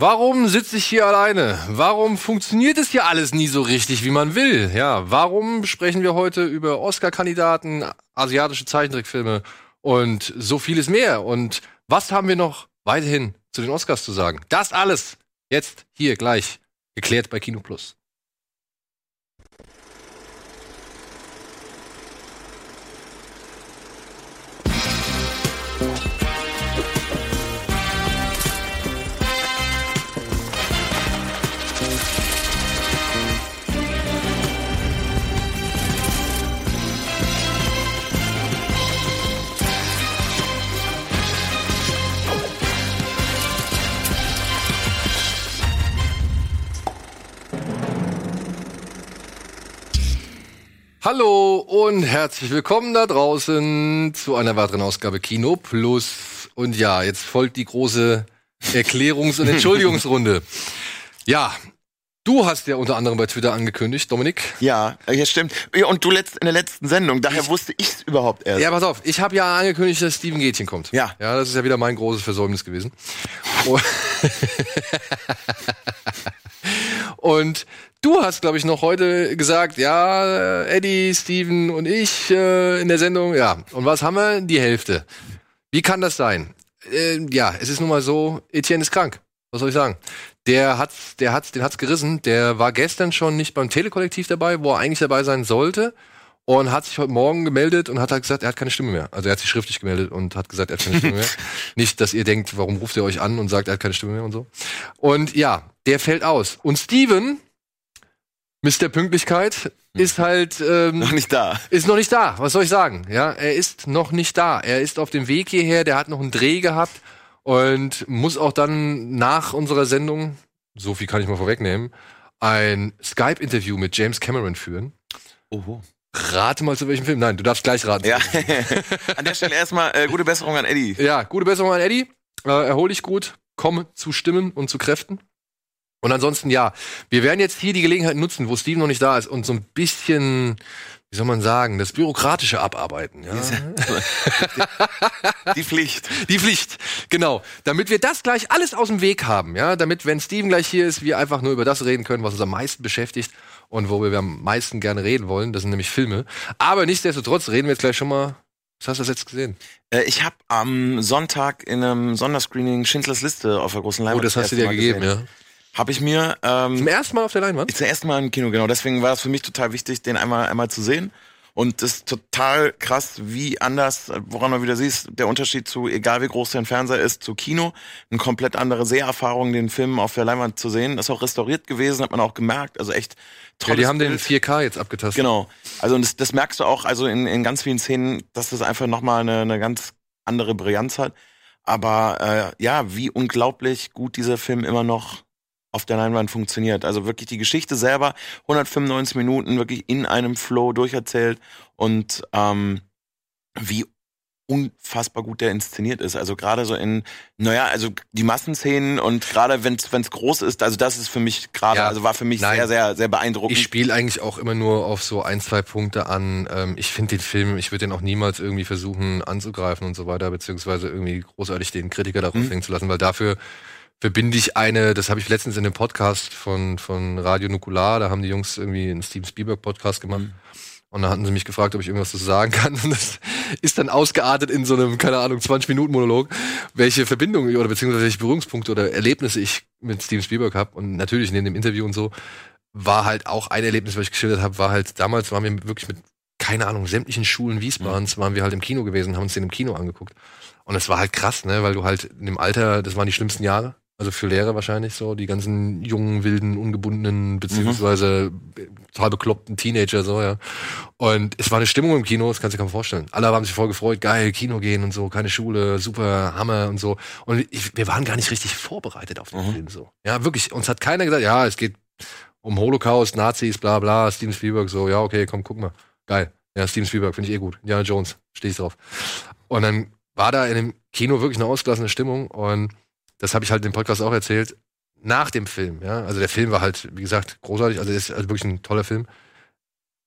Warum sitze ich hier alleine? Warum funktioniert es hier alles nie so richtig, wie man will? Ja, warum sprechen wir heute über Oscar-Kandidaten, asiatische Zeichentrickfilme und so vieles mehr? Und was haben wir noch weiterhin zu den Oscars zu sagen? Das alles jetzt hier gleich geklärt bei Kino Plus. Hallo und herzlich willkommen da draußen zu einer weiteren Ausgabe Kino Plus. Und ja, jetzt folgt die große Erklärungs- und Entschuldigungsrunde. Ja, du hast ja unter anderem bei Twitter angekündigt, Dominik. Ja, ja stimmt. Und du letzt, in der letzten Sendung, daher ich, wusste ich es überhaupt erst. Ja, pass auf, ich habe ja angekündigt, dass Steven Gätchen kommt. Ja. Ja, das ist ja wieder mein großes Versäumnis gewesen. und Du hast, glaube ich, noch heute gesagt, ja, Eddie, Steven und ich äh, in der Sendung, ja. Und was haben wir? Die Hälfte. Wie kann das sein? Äh, ja, es ist nun mal so, Etienne ist krank. Was soll ich sagen? Der hat's, der hat's, den hat's gerissen. Der war gestern schon nicht beim Telekollektiv dabei, wo er eigentlich dabei sein sollte. Und hat sich heute Morgen gemeldet und hat halt gesagt, er hat keine Stimme mehr. Also er hat sich schriftlich gemeldet und hat gesagt, er hat keine Stimme mehr. Nicht, dass ihr denkt, warum ruft ihr euch an und sagt, er hat keine Stimme mehr und so. Und ja, der fällt aus. Und Steven, Mr. Pünktlichkeit ist halt ähm, noch nicht da. Ist noch nicht da. Was soll ich sagen? Ja, er ist noch nicht da. Er ist auf dem Weg hierher. Der hat noch einen Dreh gehabt und muss auch dann nach unserer Sendung, so viel kann ich mal vorwegnehmen, ein Skype-Interview mit James Cameron führen. Oho. Rate mal zu welchem Film. Nein, du darfst gleich raten. Ja. an der Stelle erstmal äh, gute Besserung an Eddie. Ja, gute Besserung an Eddie. Äh, erhol dich gut. Komm zu Stimmen und zu Kräften. Und ansonsten, ja, wir werden jetzt hier die Gelegenheit nutzen, wo Steven noch nicht da ist und so ein bisschen, wie soll man sagen, das Bürokratische abarbeiten. Ja? Die Pflicht. Die Pflicht, genau. Damit wir das gleich alles aus dem Weg haben, ja, damit, wenn Steven gleich hier ist, wir einfach nur über das reden können, was uns am meisten beschäftigt und wo wir am meisten gerne reden wollen. Das sind nämlich Filme. Aber nichtsdestotrotz reden wir jetzt gleich schon mal was hast du das jetzt gesehen? Äh, ich habe am Sonntag in einem Sonderscreening Schindlers Liste auf der großen Leinwand. Oh, das hast du dir gegeben, gesehen. ja. Habe ich mir ähm, zum ersten Mal auf der Leinwand? Zum ersten Mal im Kino, genau. Deswegen war es für mich total wichtig, den einmal einmal zu sehen. Und das ist total krass, wie anders, woran man wieder siehst, der Unterschied zu, egal wie groß dein Fernseher ist, zu Kino. Eine komplett andere Seherfahrung, den Film auf der Leinwand zu sehen. Das ist auch restauriert gewesen, hat man auch gemerkt. Also echt toll. Ja, die haben Bild. den 4K jetzt abgetastet. Genau. Also und das, das merkst du auch, also in, in ganz vielen Szenen, dass das einfach nochmal eine, eine ganz andere Brillanz hat. Aber äh, ja, wie unglaublich gut dieser Film immer noch auf der Leinwand funktioniert. Also wirklich die Geschichte selber, 195 Minuten wirklich in einem Flow durcherzählt und ähm, wie unfassbar gut der inszeniert ist. Also gerade so in, naja, also die Massenszenen und gerade wenn es groß ist, also das ist für mich gerade, ja, also war für mich nein. sehr, sehr, sehr beeindruckend. Ich spiele eigentlich auch immer nur auf so ein, zwei Punkte an. Ähm, ich finde den Film, ich würde den auch niemals irgendwie versuchen anzugreifen und so weiter, beziehungsweise irgendwie großartig den Kritiker darauf mhm. hängen zu lassen, weil dafür verbinde ich eine, das habe ich letztens in dem Podcast von, von Radio Nukular, da haben die Jungs irgendwie einen Steven Spielberg Podcast gemacht. Mhm. Und da hatten sie mich gefragt, ob ich irgendwas dazu sagen kann. Und das ist dann ausgeartet in so einem, keine Ahnung, 20-Minuten-Monolog, welche Verbindungen oder beziehungsweise welche Berührungspunkte oder Erlebnisse ich mit Steven Spielberg habe. Und natürlich neben dem Interview und so war halt auch ein Erlebnis, was ich geschildert habe, war halt, damals waren wir wirklich mit, keine Ahnung, sämtlichen Schulen Wiesbadens mhm. waren wir halt im Kino gewesen, haben uns den im Kino angeguckt. Und es war halt krass, ne, weil du halt in dem Alter, das waren die schlimmsten Jahre, also für Lehrer wahrscheinlich so, die ganzen jungen, wilden, ungebundenen, beziehungsweise mhm. total bekloppten Teenager, so, ja. Und es war eine Stimmung im Kino, das kannst du dir kaum vorstellen. Alle haben sich voll gefreut, geil, Kino gehen und so, keine Schule, super, Hammer und so. Und ich, wir waren gar nicht richtig vorbereitet auf den mhm. Film, so. Ja, wirklich, uns hat keiner gesagt, ja, es geht um Holocaust, Nazis, bla, bla, Steven Spielberg, so, ja, okay, komm, guck mal. Geil. Ja, Steven Spielberg, finde ich eh gut. Indiana Jones, stehe ich drauf. Und dann war da in dem Kino wirklich eine ausgelassene Stimmung und das habe ich halt im Podcast auch erzählt, nach dem Film, ja. Also der Film war halt, wie gesagt, großartig, also ist also wirklich ein toller Film.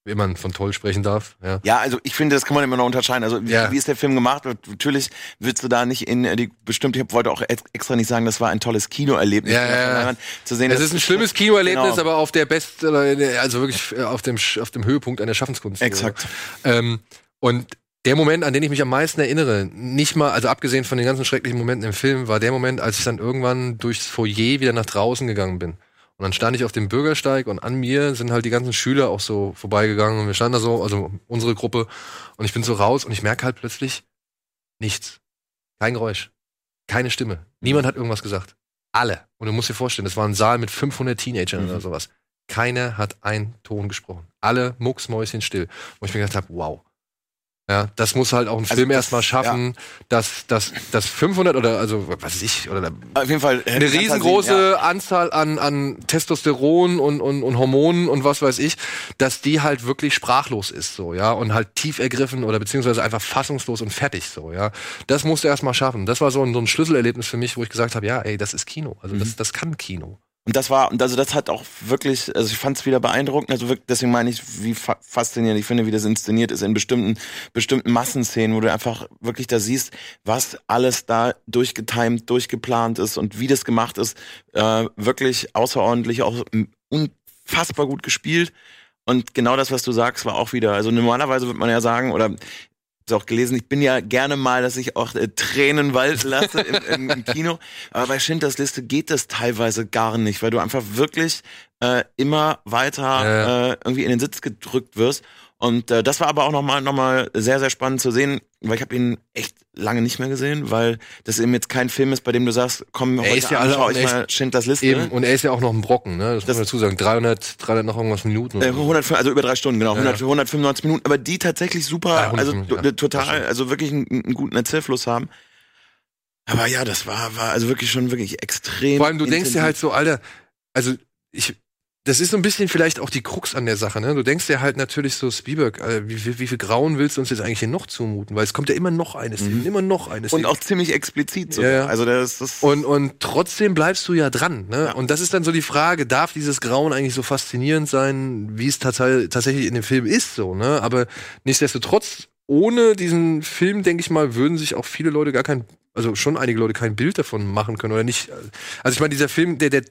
wenn man von toll sprechen darf. Ja, Ja, also ich finde, das kann man immer noch unterscheiden. Also wie, Ja. wie ist der Film gemacht? Natürlich willst du da nicht in äh, die bestimmt, ich wollte auch ex- extra nicht sagen, das war ein tolles Kinoerlebnis Ja, ja, ja. Zu sehen. es das ist ein schlimmes Kinoerlebnis, Genau. aber auf der Best, der- also wirklich äh, auf dem, auf dem Höhepunkt einer Schaffenskunst. Exakt. Ähm, und der Moment, an den ich mich am meisten erinnere, nicht mal, also abgesehen von den ganzen schrecklichen Momenten im Film, war der Moment, als ich dann irgendwann durchs Foyer wieder nach draußen gegangen bin. Und dann stand ich auf dem Bürgersteig und an mir sind halt die ganzen Schüler auch so vorbeigegangen und wir standen da so, also unsere Gruppe, und ich bin so raus und ich merke halt plötzlich nichts. Kein Geräusch. Keine Stimme. Niemand hat irgendwas gesagt. Alle. Und du musst dir vorstellen, das war ein Saal mit 500 Teenagern Mhm. oder sowas. Keiner hat einen Ton gesprochen. Alle mucksmäuschen still. Wo ich mir gedacht habe, wow. Ja, das muss halt auch ein Also Film erstmal schaffen, dass, dass, dass 500 oder also was weiß ich oder Auf jeden Fall äh, eine riesengroße ja. Anzahl an, an Testosteron und, und, und Hormonen und was weiß ich, dass die halt wirklich sprachlos ist, so, ja, und halt tief ergriffen oder beziehungsweise einfach fassungslos und fertig, so, ja. Das musste er erstmal schaffen. Das war so ein, so ein Schlüsselerlebnis für mich, wo ich gesagt habe, ja, ey, das ist Kino. Also Mhm. das, das kann Kino. Und das war, und also das hat auch wirklich, also ich fand es wieder beeindruckend, also wirklich, deswegen meine ich, wie fa faszinierend ich finde, wie das inszeniert ist in bestimmten, bestimmten Massenszenen, wo du einfach wirklich da siehst, was alles da durchgetimt, durchgeplant ist und wie das gemacht ist, äh, wirklich außerordentlich, auch unfassbar gut gespielt. Und genau das, was du sagst, war auch wieder, also normalerweise würde man ja sagen, oder ich auch gelesen, ich bin ja gerne mal, dass ich auch äh, Tränen walten lasse im, im, im Kino. Aber bei Schindlers Liste geht das teilweise gar nicht, weil du einfach wirklich äh, immer weiter Ja. äh, irgendwie in den Sitz gedrückt wirst. Und äh, das war aber auch nochmal noch mal sehr, sehr spannend zu sehen, weil ich habe ihn echt lange nicht mehr gesehen, weil das eben jetzt kein Film ist, bei dem du sagst, komm, Er heute ist ja Abend ich echt- mal Schindlers Liste. Eben, und er ist ja auch noch ein Brocken, ne? Das, Das- muss man dazu sagen. 300, 300 noch irgendwas Minuten. Äh, so. 100, also über drei Stunden, genau. Ja. 100, 195 Minuten, aber die tatsächlich super, Ja, also 105, to- ja. Das total, also wirklich einen, einen guten Erzählfluss haben. Aber ja, das war, war also wirklich schon wirklich extrem. Vor allem, du denkst dir intensiv. halt so, Alter, also ich, das ist so ein bisschen vielleicht auch die Krux an der Sache, ne? Du denkst dir halt natürlich so, Spielberg, äh, wie, viel- wie viel Grauen willst du uns jetzt eigentlich hier noch zumuten? Weil es kommt ja immer noch eine Szene, Mhm. immer noch eine Szene. Und auch ziemlich explizit so. Ja. Also das ist. Und, und trotzdem bleibst du ja dran. Ne? Ja. Und das ist dann so die Frage, darf dieses Grauen eigentlich so faszinierend sein, wie es tats tatsächlich in dem Film ist? so ne? Aber nichtsdestotrotz, ohne diesen Film, denke ich mal, würden sich auch viele Leute gar kein, also schon einige Leute kein Bild davon machen können oder nicht. Also ich meine, dieser Film, der, der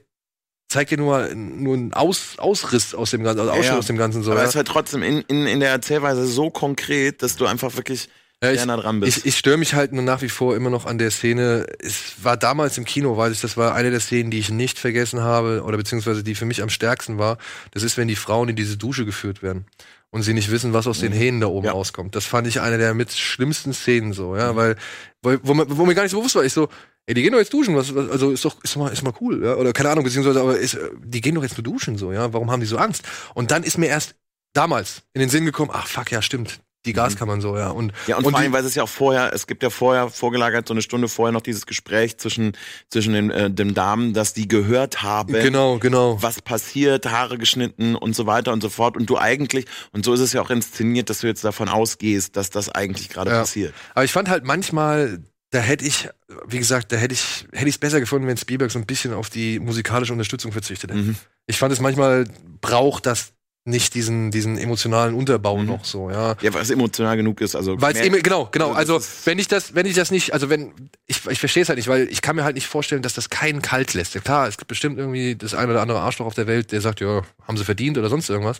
zeigt ja nur, nur einen Aus, Ausriss aus dem Ganzen, also Ausschnitt Ja. aus dem Ganzen. So, aber ja? es ist halt trotzdem in, in, in der Erzählweise so konkret, dass du einfach wirklich Ja, ich- nah dran bist. Ich, ich störe mich halt nur nach wie vor immer noch an der Szene. Es war damals im Kino, weiß ich, das war eine der Szenen, die ich nicht vergessen habe, oder beziehungsweise die für mich am stärksten war. Das ist, wenn die Frauen in diese Dusche geführt werden und sie nicht wissen, was aus den Hähnen da oben Ja. rauskommt. Das fand ich eine der mit schlimmsten Szenen so, ja, weil, weil wo, wo mir gar nicht so bewusst war, ich so, ey, die gehen doch jetzt duschen, was, was also ist doch, ist mal, ist mal cool, ja, oder keine Ahnung, beziehungsweise, aber ist, die gehen doch jetzt nur duschen, so, ja, warum haben die so Angst? Und dann ist mir erst damals in den Sinn gekommen, ach fuck, ja, stimmt, die Gaskammern so, ja, und, Ja, und, und vor allem, weil es ja auch vorher, es gibt ja vorher vorgelagert, so eine Stunde vorher noch dieses Gespräch zwischen, zwischen den, äh, den Damen, dass die gehört haben, genau, genau. was passiert, Haare geschnitten und so weiter und so fort. Und du eigentlich, und so ist es ja auch inszeniert, dass du jetzt davon ausgehst, dass das eigentlich gerade Ja. passiert. Aber ich fand halt manchmal, da hätte ich, wie gesagt, da hätte ich, hätte ich es besser gefunden, wenn Spielberg so ein bisschen auf die musikalische Unterstützung verzichtet hätte. Mhm. Ich fand es manchmal braucht das nicht diesen, diesen emotionalen Unterbau Mhm. noch so, ja. Ja, weil es emotional genug ist. Also Weil es eben, genau, genau. Also Also, wenn ich das, wenn ich das nicht, also wenn, ich, ich verstehe es halt nicht, weil ich kann mir halt nicht vorstellen, dass das keinen kalt lässt. Ja, klar, es gibt bestimmt irgendwie das ein oder andere Arschloch auf der Welt, der sagt, ja, haben sie verdient oder sonst irgendwas.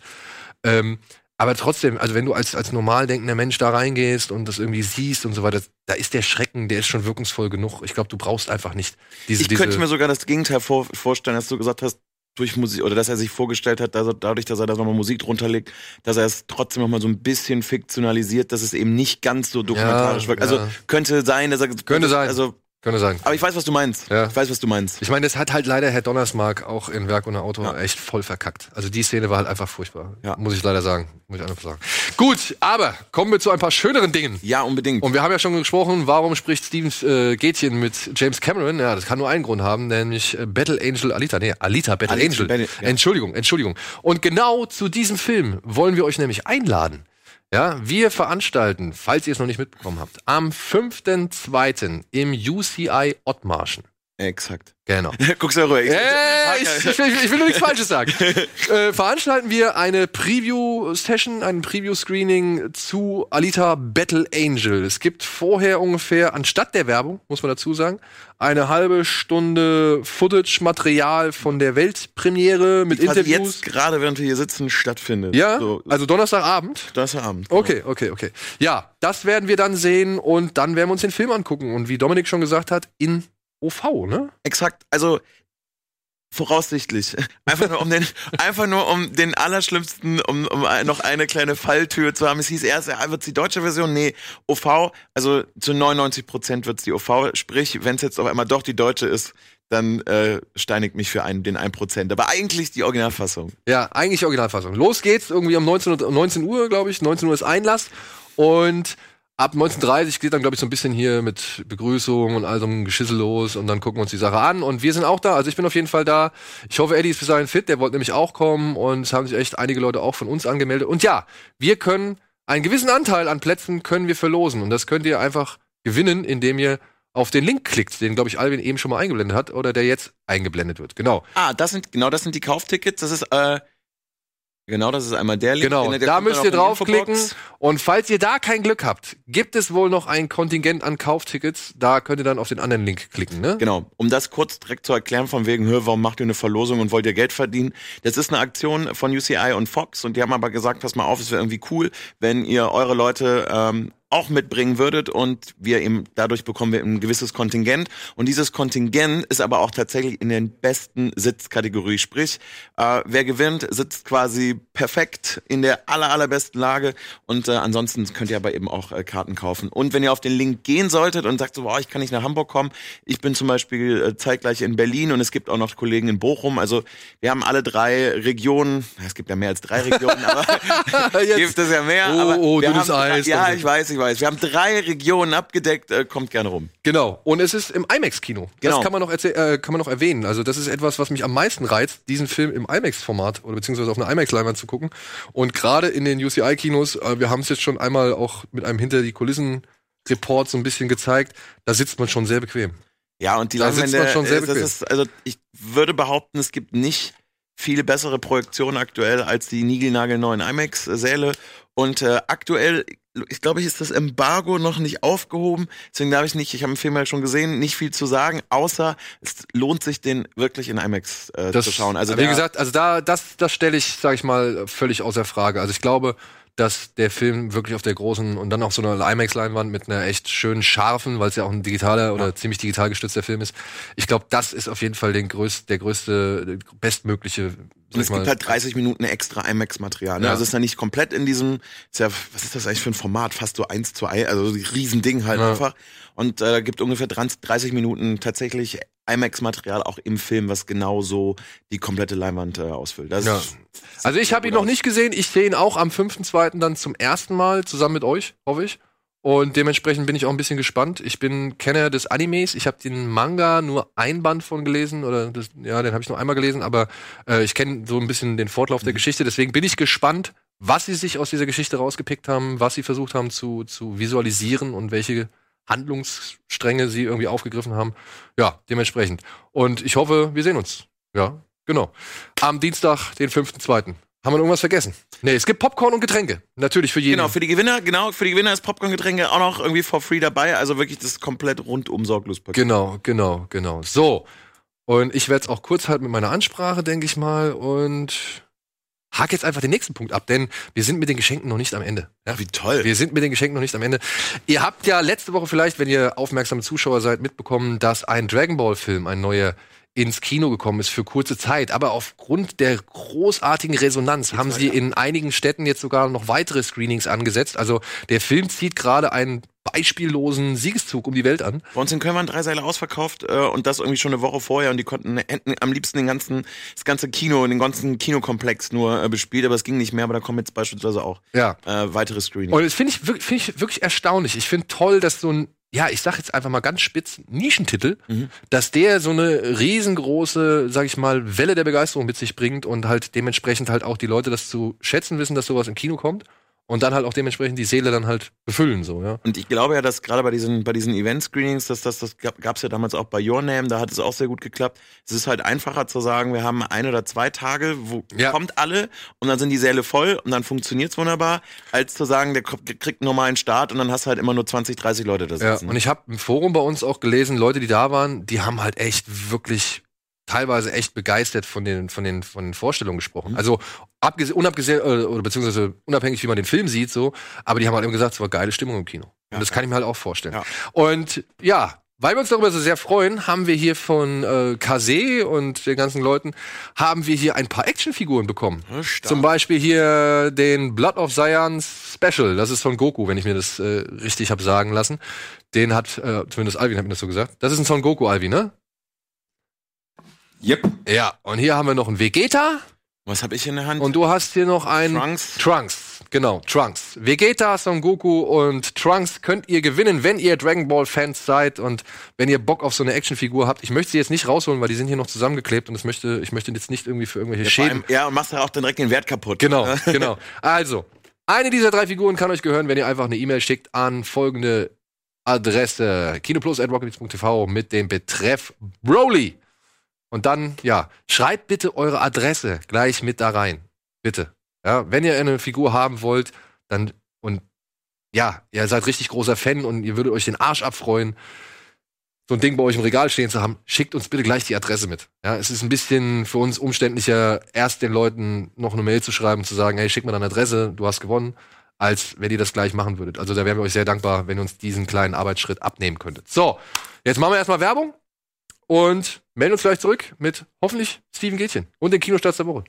Ähm, aber trotzdem, also wenn du als, als normal denkender Mensch da reingehst und das irgendwie siehst und so weiter, da ist der Schrecken, der ist schon wirkungsvoll genug. Ich glaube, du brauchst einfach nicht diese, ich diese könnte mir sogar das Gegenteil vor, vorstellen, dass du gesagt hast, durch Musik, oder dass er sich vorgestellt hat, dass er, dadurch, dass er da nochmal Musik drunter legt, dass er es trotzdem nochmal so ein bisschen fiktionalisiert, dass es eben nicht ganz so dokumentarisch Ja, wirkt. Also ja. könnte sein, dass er Könnte sein. Also, könnte sein. aber ich weiß, was du meinst. Ja. Ich weiß, was du meinst. Ich meine, das hat halt leider Herr Donnersmark auch in Werk ohne Auto Ja. echt voll verkackt. Also die Szene war halt einfach furchtbar. Ja. Muss ich leider sagen. Muss ich einfach sagen. Gut, aber kommen wir zu ein paar schöneren Dingen. Ja, unbedingt. Und wir haben ja schon gesprochen, warum spricht Steven äh, Gätchen mit James Cameron? Ja, das kann nur einen Grund haben, nämlich äh, Battle Angel Alita. Nee, Alita Battle Alita Angel. Battle-. Entschuldigung, Entschuldigung. Und genau zu diesem Film wollen wir euch nämlich einladen. Ja, wir veranstalten, falls ihr es noch nicht mitbekommen habt, am 5.2. im UCI Ottmarschen. Exakt. Genau. Guck's ja rüber. Ja, ich, ich, will, ich will nur nichts Falsches sagen. äh, veranstalten wir eine Preview-Session, ein Preview-Screening zu Alita Battle Angel. Es gibt vorher ungefähr, anstatt der Werbung, muss man dazu sagen, eine halbe Stunde Footage-Material von der Weltpremiere mit Interviews. jetzt gerade, während wir hier sitzen, stattfindet. ja, So, also Donnerstagabend. das ist Abend. genau. Okay, okay, okay. Ja, das werden wir dann sehen und dann werden wir uns den Film angucken. Und wie Dominik schon gesagt hat, in OV, ne? Exakt. Also voraussichtlich. Einfach nur um den, einfach nur um den allerschlimmsten, um, um noch eine kleine Falltür zu haben. Es hieß erst, ja, wird's die deutsche Version? Nee, OV, also zu 99 Prozent wird's die OV. Sprich, wenn es jetzt auf einmal doch die deutsche ist, dann äh, steinigt mich für einen, den 1 Prozent. Aber eigentlich die Originalfassung. Ja, eigentlich Originalfassung. Los geht's, irgendwie um 19, Uhr- 19 Uhr, glaube ich. 19 Uhr ist Einlass. Und ab 19.30 geht dann, glaube ich, so ein bisschen hier mit Begrüßung und all so einem Geschissel los. Und dann gucken wir uns die Sache an. Und wir sind auch da. Also ich bin auf jeden Fall da. Ich hoffe, Eddie ist bis dahin fit. Der wollte nämlich auch kommen. Und es haben sich echt einige Leute auch von uns angemeldet. Und ja, wir können einen gewissen Anteil an Plätzen können wir verlosen. Und das könnt ihr einfach gewinnen, indem ihr auf den Link klickt, den, glaube ich, Alvin eben schon mal eingeblendet hat oder der jetzt eingeblendet wird. Genau. Ah, das sind, genau das sind die Kauftickets. Das ist, äh, genau, das ist einmal der Link. Genau, da müsst ihr draufklicken. Und falls ihr da kein Glück habt, gibt es wohl noch ein Kontingent an Kauftickets. Da könnt ihr dann auf den anderen Link klicken, ne? Genau, um das kurz direkt zu erklären, von wegen, hör, warum macht ihr eine Verlosung und wollt ihr Geld verdienen? Das ist eine Aktion von UCI und Fox und die haben aber gesagt, pass mal auf, es wäre irgendwie cool, wenn ihr eure Leute ähm, auch mitbringen würdet und wir eben dadurch bekommen wir ein gewisses Kontingent. Und dieses Kontingent ist aber auch tatsächlich in den besten Sitzkategorie, sprich äh, wer gewinnt, sitzt quasi perfekt in der aller allerbesten Lage. Und äh, ansonsten könnt ihr aber eben auch äh, Karten kaufen. Und wenn ihr auf den Link gehen solltet und sagt so, boah, ich kann nicht nach Hamburg kommen, ich bin zum Beispiel äh, zeitgleich in Berlin und es gibt auch noch Kollegen in Bochum, also wir haben alle drei Regionen, es gibt ja mehr als drei Regionen, aber gibt es ja mehr. Oh, oh, dünnes haben, Eis, Ja, ich weiß, ich weiß. Wir haben drei Regionen abgedeckt, äh, kommt gerne rum. Genau. Und es ist im IMAX-Kino. Genau. Das kann man, noch äh, kann man noch erwähnen. Also das ist etwas, was mich am meisten reizt, diesen Film im IMAX-Format oder beziehungsweise auf einer IMAX-Leinwand zu gucken. Und gerade in den UCI-Kinos, äh, wir haben es jetzt schon einmal auch mit einem hinter die Kulissen-Report so ein bisschen gezeigt, da sitzt man schon sehr bequem. Ja, und die Da sitzt man schon sehr äh, bequem. ist, also ich würde behaupten, es gibt nicht viele bessere Projektionen aktuell als die niegelnagelneuen IMAX-Säle. Und äh, aktuell, ich glaube, ist das Embargo noch nicht aufgehoben. Deswegen darf ich nicht, ich habe den Film ja schon gesehen, nicht viel zu sagen, außer es lohnt sich, den wirklich in IMAX äh, zu schauen. Also wie gesagt, also da, das, das stelle ich, sag ich mal, völlig außer Frage. Also ich glaube, dass der Film wirklich auf der großen und dann auch so einer IMAX-Leinwand mit einer echt schönen scharfen, weil es ja auch ein digitaler oder ziemlich digital gestützter Film ist. Ich glaube, das ist auf jeden Fall den größt, der größte, bestmögliche. Und es gibt halt 30 Minuten extra IMAX-Material. Ne? Ja. Also es ist ja nicht komplett in diesem, ist ja, was ist das eigentlich für ein Format? Fast so eins zu ein, also ein Riesending halt Ja. einfach. Und äh, gibt ungefähr 30 Minuten tatsächlich IMAX-Material auch im Film, was genau so die komplette Leinwand äh, ausfüllt. Das Ja. ist- Also ich habe ihn noch aus. nicht gesehen. Ich sehe ihn auch am 5.2. dann zum ersten Mal zusammen mit euch, hoffe ich. Und dementsprechend bin ich auch ein bisschen gespannt. Ich bin Kenner des Animes. Ich habe den Manga nur ein Band von gelesen oder das, ja, den habe ich nur einmal gelesen, aber äh, ich kenne so ein bisschen den Fortlauf Mhm. der Geschichte. Deswegen bin ich gespannt, was sie sich aus dieser Geschichte rausgepickt haben, was sie versucht haben zu, zu visualisieren und welche Handlungsstränge sie irgendwie aufgegriffen haben. Ja, dementsprechend. Und ich hoffe, wir sehen uns. Ja, genau. Am Dienstag, den 5.2. Haben wir irgendwas vergessen? Nee, es gibt Popcorn und Getränke. Natürlich für jeden. Genau, für die Gewinner, genau, für die Gewinner ist Popcorn-Getränke auch noch irgendwie for free dabei. Also wirklich das komplett rundum sorglos Paket. Genau, genau, genau. So. Und ich werde es auch kurz halten mit meiner Ansprache, denke ich mal. Und hake jetzt einfach den nächsten Punkt ab, denn wir sind mit den Geschenken noch nicht am Ende. Ja? Wie toll. Wir sind mit den Geschenken noch nicht am Ende. Ihr habt ja letzte Woche vielleicht, wenn ihr aufmerksame Zuschauer seid, mitbekommen, dass ein Dragon Ball Film, ein neuer, ins Kino gekommen ist für kurze Zeit. Aber aufgrund der großartigen Resonanz haben sie in einigen Städten jetzt sogar noch weitere Screenings angesetzt. Also der Film zieht gerade einen beispiellosen Siegeszug um die Welt an. Bei uns in Köln waren drei Seile ausverkauft äh, und das irgendwie schon eine Woche vorher und die konnten hätten am liebsten den ganzen, das ganze Kino, den ganzen Kinokomplex nur äh, bespielt, aber es ging nicht mehr, aber da kommen jetzt beispielsweise auch Ja. äh, weitere Screenings. Und das finde ich, wirklich- finde ich wirklich erstaunlich. Ich finde toll, dass so ein, ja, ich sag jetzt einfach mal ganz spitz, Nischentitel, dass der so eine riesengroße, sag ich mal, Welle der Begeisterung mit sich bringt und halt dementsprechend halt auch die Leute das zu schätzen wissen, dass sowas im Kino kommt. Und dann halt auch dementsprechend die Seele dann halt befüllen, so, ja. Und ich glaube ja, dass gerade bei diesen, bei diesen Event-Screenings, dass das, das gab es ja damals auch bei Your Name, da hat es auch sehr gut geklappt. Es ist halt einfacher zu sagen, wir haben ein oder zwei Tage, wo Ja. kommt alle und dann sind die Säle voll und dann funktioniert's wunderbar, als zu sagen, der kriegt einen normalen Start und dann hast du halt immer nur 20, 30 Leute da Ja, sitzen. und ich habe im Forum bei uns auch gelesen, Leute, die da waren, die haben halt echt wirklich teilweise echt begeistert von den von den von den Vorstellungen gesprochen. Mhm. Also abgesehen, unabgesehen äh, oder beziehungsweise unabhängig, wie man den Film sieht, so, aber die haben halt immer gesagt, es war geile Stimmung im Kino. Ja, und das kann ich mir halt auch vorstellen. Ja. Und ja, weil wir uns darüber so sehr freuen, haben wir hier von äh, Kase und den ganzen Leuten haben wir hier ein paar Actionfiguren bekommen. Ja, stark. Zum Beispiel hier den Blood of Zion Special. Das ist von Goku, wenn ich mir das äh, richtig habe sagen lassen. Den hat, äh, zumindest Alvin hat mir das so gesagt. Das ist ein Son Goku, Alvin, ne? Yep. Ja. Und hier haben wir noch einen Vegeta. Was habe ich in der Hand? Und du hast hier noch einen Trunks. Trunks. Genau, Trunks. Vegeta, Son Goku und Trunks könnt ihr gewinnen, wenn ihr Dragon Ball Fans seid und wenn ihr Bock auf so eine Actionfigur habt. Ich möchte sie jetzt nicht rausholen, weil die sind hier noch zusammengeklebt und das möchte, ich möchte jetzt nicht irgendwie für irgendwelche Vor Schäden allem, ja, und machst ja auch direkt den Wert kaputt. Genau, genau. Also, eine dieser drei Figuren kann euch gehören, wenn ihr einfach eine E-Mail schickt an folgende Adresse: kinoplus.rocketbeats.tv mit dem Betreff Broly. Und dann, ja, schreibt bitte eure Adresse gleich mit da rein. Bitte. Ja, wenn ihr eine Figur haben wollt, dann, und ja, ihr seid richtig großer Fan und ihr würdet euch den Arsch abfreuen, so ein Ding bei euch im Regal stehen zu haben, schickt uns bitte gleich die Adresse mit. Ja, es ist ein bisschen für uns umständlicher, erst den Leuten noch eine Mail zu schreiben, zu sagen, hey, schick mir deine Adresse, du hast gewonnen, als wenn ihr das gleich machen würdet. Also da wären wir euch sehr dankbar, wenn ihr uns diesen kleinen Arbeitsschritt abnehmen könntet. So, jetzt machen wir erstmal Werbung und melden uns gleich zurück mit hoffentlich Steven Gätchen und den Kinostarts der Woche.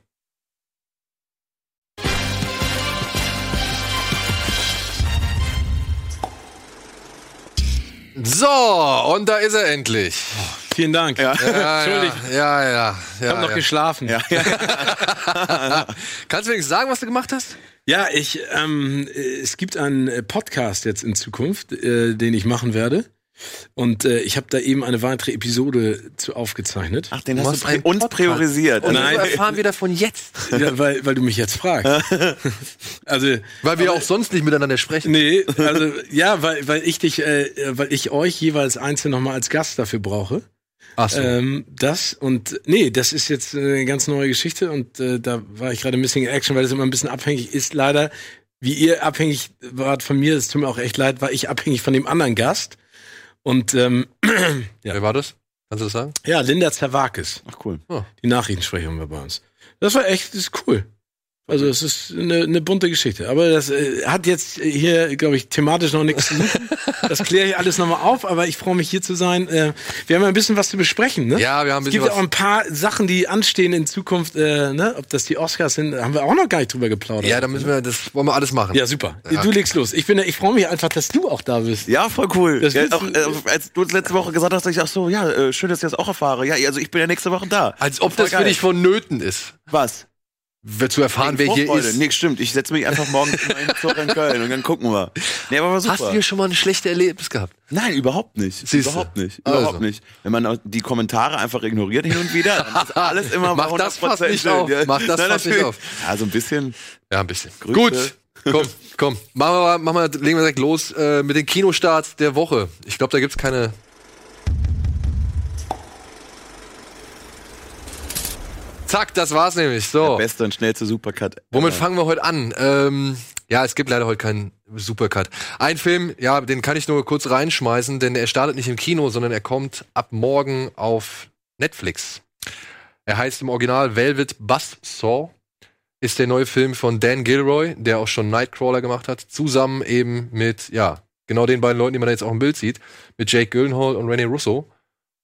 So, und da ist er endlich. Vielen Dank. Ja. Ja, Entschuldigt. Ja, ja, ja. Ich habe noch ja. geschlafen. Ja, Ja, ja. Kannst du wenigstens sagen, was du gemacht hast? ich, ähm, äh, es gibt einen Podcast jetzt in Zukunft, äh, den ich machen werde. Und äh, ich habe da eben eine weitere Episode zu aufgezeichnet. Ach, den Du hast du pri einen uns priorisiert. Und Nein. so erfahren wir davon jetzt. Ja, weil, weil du mich jetzt fragst. Also Weil wir auch sonst nicht miteinander sprechen. Nee, also ja, weil, weil ich dich, äh, weil ich euch jeweils einzeln nochmal als Gast dafür brauche. Ach so. Ähm, das und nee, das ist jetzt eine ganz neue Geschichte und äh, da war ich gerade ein bisschen in Action, weil das immer ein bisschen abhängig ist. Leider, wie ihr abhängig wart von mir, es tut mir auch echt leid, war ich abhängig von dem anderen Gast. Und ähm, ja. Wer war das? Kannst du das sagen? ja, Linda Zerwakis, Ach, cool. die Nachrichtensprecherin war bei uns. Das war echt, das ist cool. Also es ist eine, eine bunte Geschichte. Aber das äh, hat jetzt hier, glaube ich, thematisch noch nichts zu suchen. Das kläre ich alles nochmal auf, aber ich freue mich hier zu sein. Äh, wir haben ja ein bisschen was zu besprechen, ne? Ja, wir haben ein Es bisschen gibt ja was. auch ein paar Sachen, die anstehen in Zukunft, äh, ne? Ob das die Oscars sind, haben wir auch noch gar nicht drüber geplaudert. Ja, da müssen wir, das wollen wir alles machen. ja super. Ja. Du legst los. Ich bin, ich freue mich einfach, dass du auch da bist. Ja, voll cool. Das ja, auch, äh, als du uns letzte Woche gesagt hast, dachte ich ach so, ja, äh, schön, dass ich das auch erfahre. Ja, also ich bin ja nächste Woche da. Als ob Voll das für geil. dich vonnöten ist, Was? Zu erfahren, wer hier ist. Nee, stimmt. Ich setze mich einfach morgen in den Zug in Köln und dann gucken wir. Nee, aber war super. Hast du hier schon mal ein schlechtes Erlebnis gehabt? Nein, überhaupt nicht. Siehste. Überhaupt nicht. Also. Überhaupt nicht. Wenn man die Kommentare einfach ignoriert hin und wieder, dann ist alles immer Mach bei das fast 100% nicht schön. auf. Ja. Mach das Nein, fast nicht auf. Ja, so ein bisschen. Ja, ein bisschen. Grüße. Gut. Komm, komm. Machen wir, mal- machen wir, legen wir direkt los äh, mit den Kinostarts der Woche. Ich glaube, da gibt's keine. Zack, das war's nämlich. So. Beste und schnellste Supercut. Womit fangen wir heute an? Ähm, ja, es gibt leider heute keinen Supercut. Ein Film, ja, den kann ich nur kurz reinschmeißen, denn er startet nicht im Kino, sondern er kommt ab morgen auf Netflix. Er heißt im Original Velvet Buzzsaw. Ist der neue Film von Dan Gilroy, der auch schon Nightcrawler gemacht hat, zusammen eben mit, ja, genau den beiden Leuten, die man jetzt auch im Bild sieht, mit Jake Gyllenhaal und René Russo.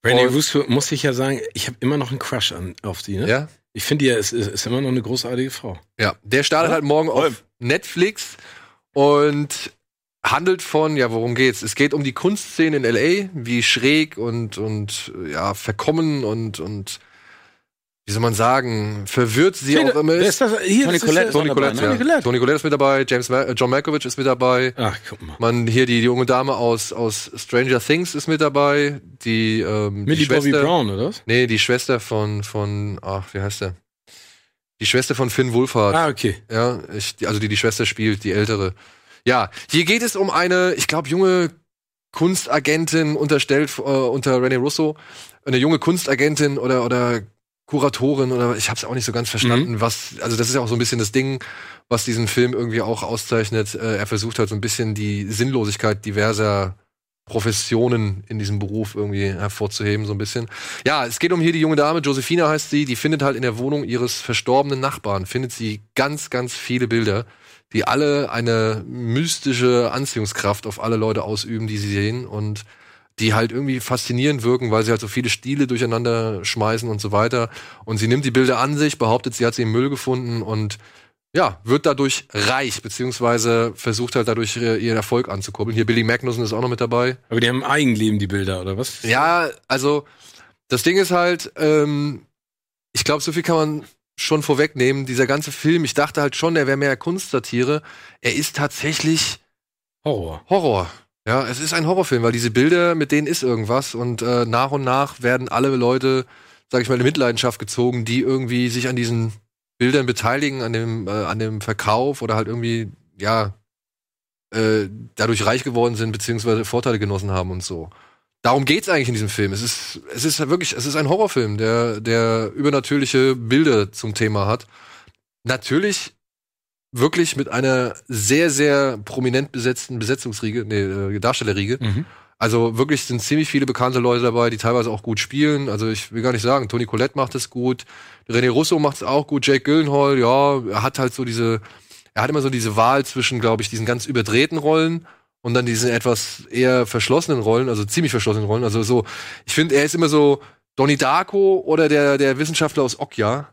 Randy Russo, muss ich ja sagen, ich habe immer noch einen Crush an, auf die, ne? Ja, Ich finde, die ist, ist, ist immer noch eine großartige Frau. Ja, der startet Ja, halt morgen voll. auf Netflix und handelt von, ja, worum geht's? Es geht um die Kunstszene in LA, wie schräg und, und ja, verkommen und, und wie soll man sagen, verwirrt sie auch immer ist. ist das? Hier, Toni dabei, Collette, ne? ja. Toni Collette ist mit dabei, James Ma äh, John Malkovich ist mit dabei. Ach, guck mal. Man hier die, die junge Dame aus, aus Stranger Things ist mit dabei, die, ähm, die Millie Bobby Schwester, Brown, oder was? Nee, die Schwester von, von, ach, wie heißt der? Die Schwester von Finn Wolfhard. Ah, okay. Ja, ich, die- also die die Schwester spielt, die ältere. Ja, hier geht es um eine, ich glaube, junge Kunstagentin unterstellt äh, unter René Russo, eine junge Kunstagentin oder oder Kuratorin oder ich habe es auch nicht so ganz verstanden, was also das ist ja auch so ein bisschen das Ding, was diesen Film irgendwie auch auszeichnet. Äh, er versucht halt so ein bisschen die Sinnlosigkeit diverser Professionen in diesem Beruf irgendwie hervorzuheben, so ein bisschen. Ja, es geht um hier die junge Dame, Josephina heißt sie, die findet halt in der Wohnung ihres verstorbenen Nachbarn, findet sie ganz, ganz viele Bilder, die alle eine mystische Anziehungskraft auf alle Leute ausüben, die sie sehen und die halt irgendwie faszinierend wirken, weil sie halt so viele Stile durcheinander schmeißen und so weiter. Und sie nimmt die Bilder an sich, behauptet, sie hat sie im Müll gefunden und ja, wird dadurch reich, beziehungsweise versucht halt dadurch äh, ihren Erfolg anzukurbeln. Hier Billy Magnussen ist auch noch mit dabei. Aber die haben Eigenleben, die Bilder, oder was? Ja, also das Ding ist halt, ähm, ich glaube, so viel kann man schon vorwegnehmen. Dieser ganze Film, ich dachte halt schon, er wäre mehr Kunstsatire. Er ist tatsächlich Horror. Horror. Ja, es ist ein Horrorfilm, weil diese Bilder, mit denen ist irgendwas und äh, nach und nach werden alle Leute, sag ich mal, in Mitleidenschaft gezogen, die irgendwie sich an diesen Bildern beteiligen, an dem, äh, an dem Verkauf oder halt irgendwie, ja, äh, dadurch reich geworden sind, beziehungsweise Vorteile genossen haben und so. Darum geht's eigentlich in diesem Film. Es ist, es ist wirklich, es ist ein Horrorfilm, der, der übernatürliche Bilder zum Thema hat. Natürlich wirklich mit einer sehr, sehr prominent besetzten Besetzungsriege, nee, äh, Darstellerriege. Mhm. Also wirklich sind ziemlich viele bekannte Leute dabei, die teilweise auch gut spielen. Also ich will gar nicht sagen, Toni Collette macht es gut, René Russo macht es auch gut, Jake Gyllenhaal, ja, er hat halt so diese, er hat immer so diese Wahl zwischen, glaube ich, diesen ganz überdrehten Rollen und dann diesen etwas eher verschlossenen Rollen, also ziemlich verschlossenen Rollen. Also so, ich finde, er ist immer so Donnie Darko oder der, der Wissenschaftler aus Okja.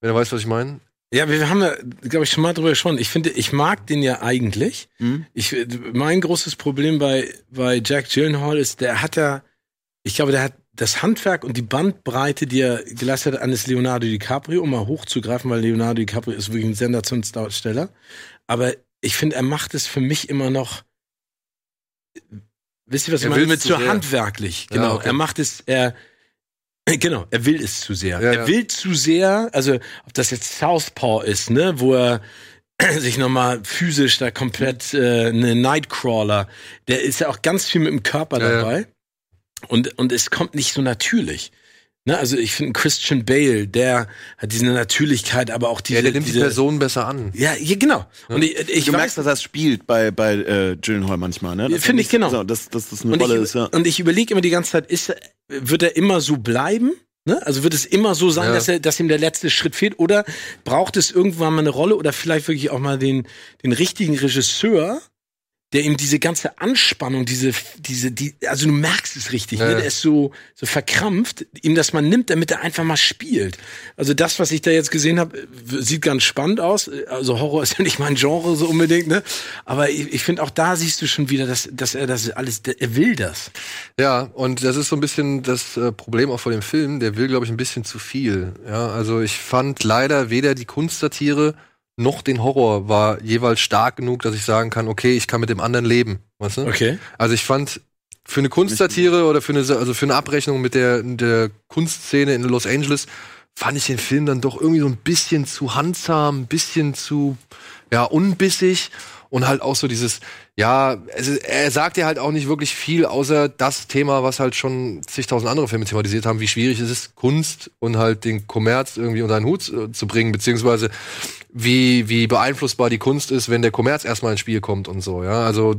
Wenn er weiß, was ich meine. Ja, wir haben da, glaube ich, schon mal drüber gesprochen. Ich finde, ich mag den ja eigentlich. Mhm. Ich, mein großes Problem bei, bei Jack Gyllenhaal ist, der hat ja, ich glaube, der hat das Handwerk und die Bandbreite, die er geleistet hat, eines Leonardo DiCaprio, um mal hochzugreifen, weil Leonardo DiCaprio ist wirklich ein Sensationsdarsteller. Aber ich finde, er macht es für mich immer noch, wisst ihr, was ich Er meine? will's Mit zu handwerklich. Ja, Genau. okay. Er macht es, er, Genau, er will es zu sehr. Ja, er ja. will zu sehr, also ob das jetzt Southpaw ist, ne, wo er sich nochmal physisch da komplett äh, eine Nightcrawler, der ist ja auch ganz viel mit dem Körper Ja, ja. dabei. Und, und es kommt nicht so natürlich. Ne, also ich finde Christian Bale, der hat diese Natürlichkeit, aber auch diese. Ja, der nimmt die diese, Person besser an. Ja, ja, genau. Und ich, ich du weiß, merkst, dass er spielt bei, bei äh, Gyllenhaal manchmal, ne? Finde ich, genau. So, dass, dass das eine und Rolle ich, ist, ja. und ich überlege immer die ganze Zeit, ist, wird er immer so bleiben? Ne? Also wird es immer so sein, Ja. dass, er, dass ihm der letzte Schritt fehlt? Oder braucht es irgendwann mal eine Rolle oder vielleicht wirklich auch mal den, den richtigen Regisseur, der ihm diese ganze Anspannung, diese, diese, die, also du merkst es richtig, Ja. ne? der ist so, so verkrampft, ihm das mal nimmt, damit er einfach mal spielt. Also das, was ich da jetzt gesehen habe, sieht ganz spannend aus. Also Horror ist ja nicht mein Genre so unbedingt, ne? Aber ich, ich finde auch da siehst du schon wieder, dass, dass er das alles, er will das. Ja, und das ist so ein bisschen das äh, Problem auch vor dem Film. Der will, glaube ich, ein bisschen zu viel. Ja, also ich fand leider weder die Kunstsatire noch den Horror war jeweils stark genug, dass ich sagen kann, okay, ich kann mit dem anderen leben. Weißt du? Okay. Also ich fand für eine Kunstsatire oder für eine, also für eine Abrechnung mit der, der Kunstszene in Los Angeles fand ich den Film dann doch irgendwie so ein bisschen zu handsam, ein bisschen zu, ja, unbissig und halt auch so dieses, ja, es er sagt ja halt auch nicht wirklich viel, außer das Thema, was halt schon zigtausend andere Filme thematisiert haben, wie schwierig es ist, Kunst und halt den Kommerz irgendwie unter einen Hut äh, zu bringen, beziehungsweise wie, wie beeinflussbar die Kunst ist, wenn der Kommerz erstmal ins Spiel kommt und so, ja. Also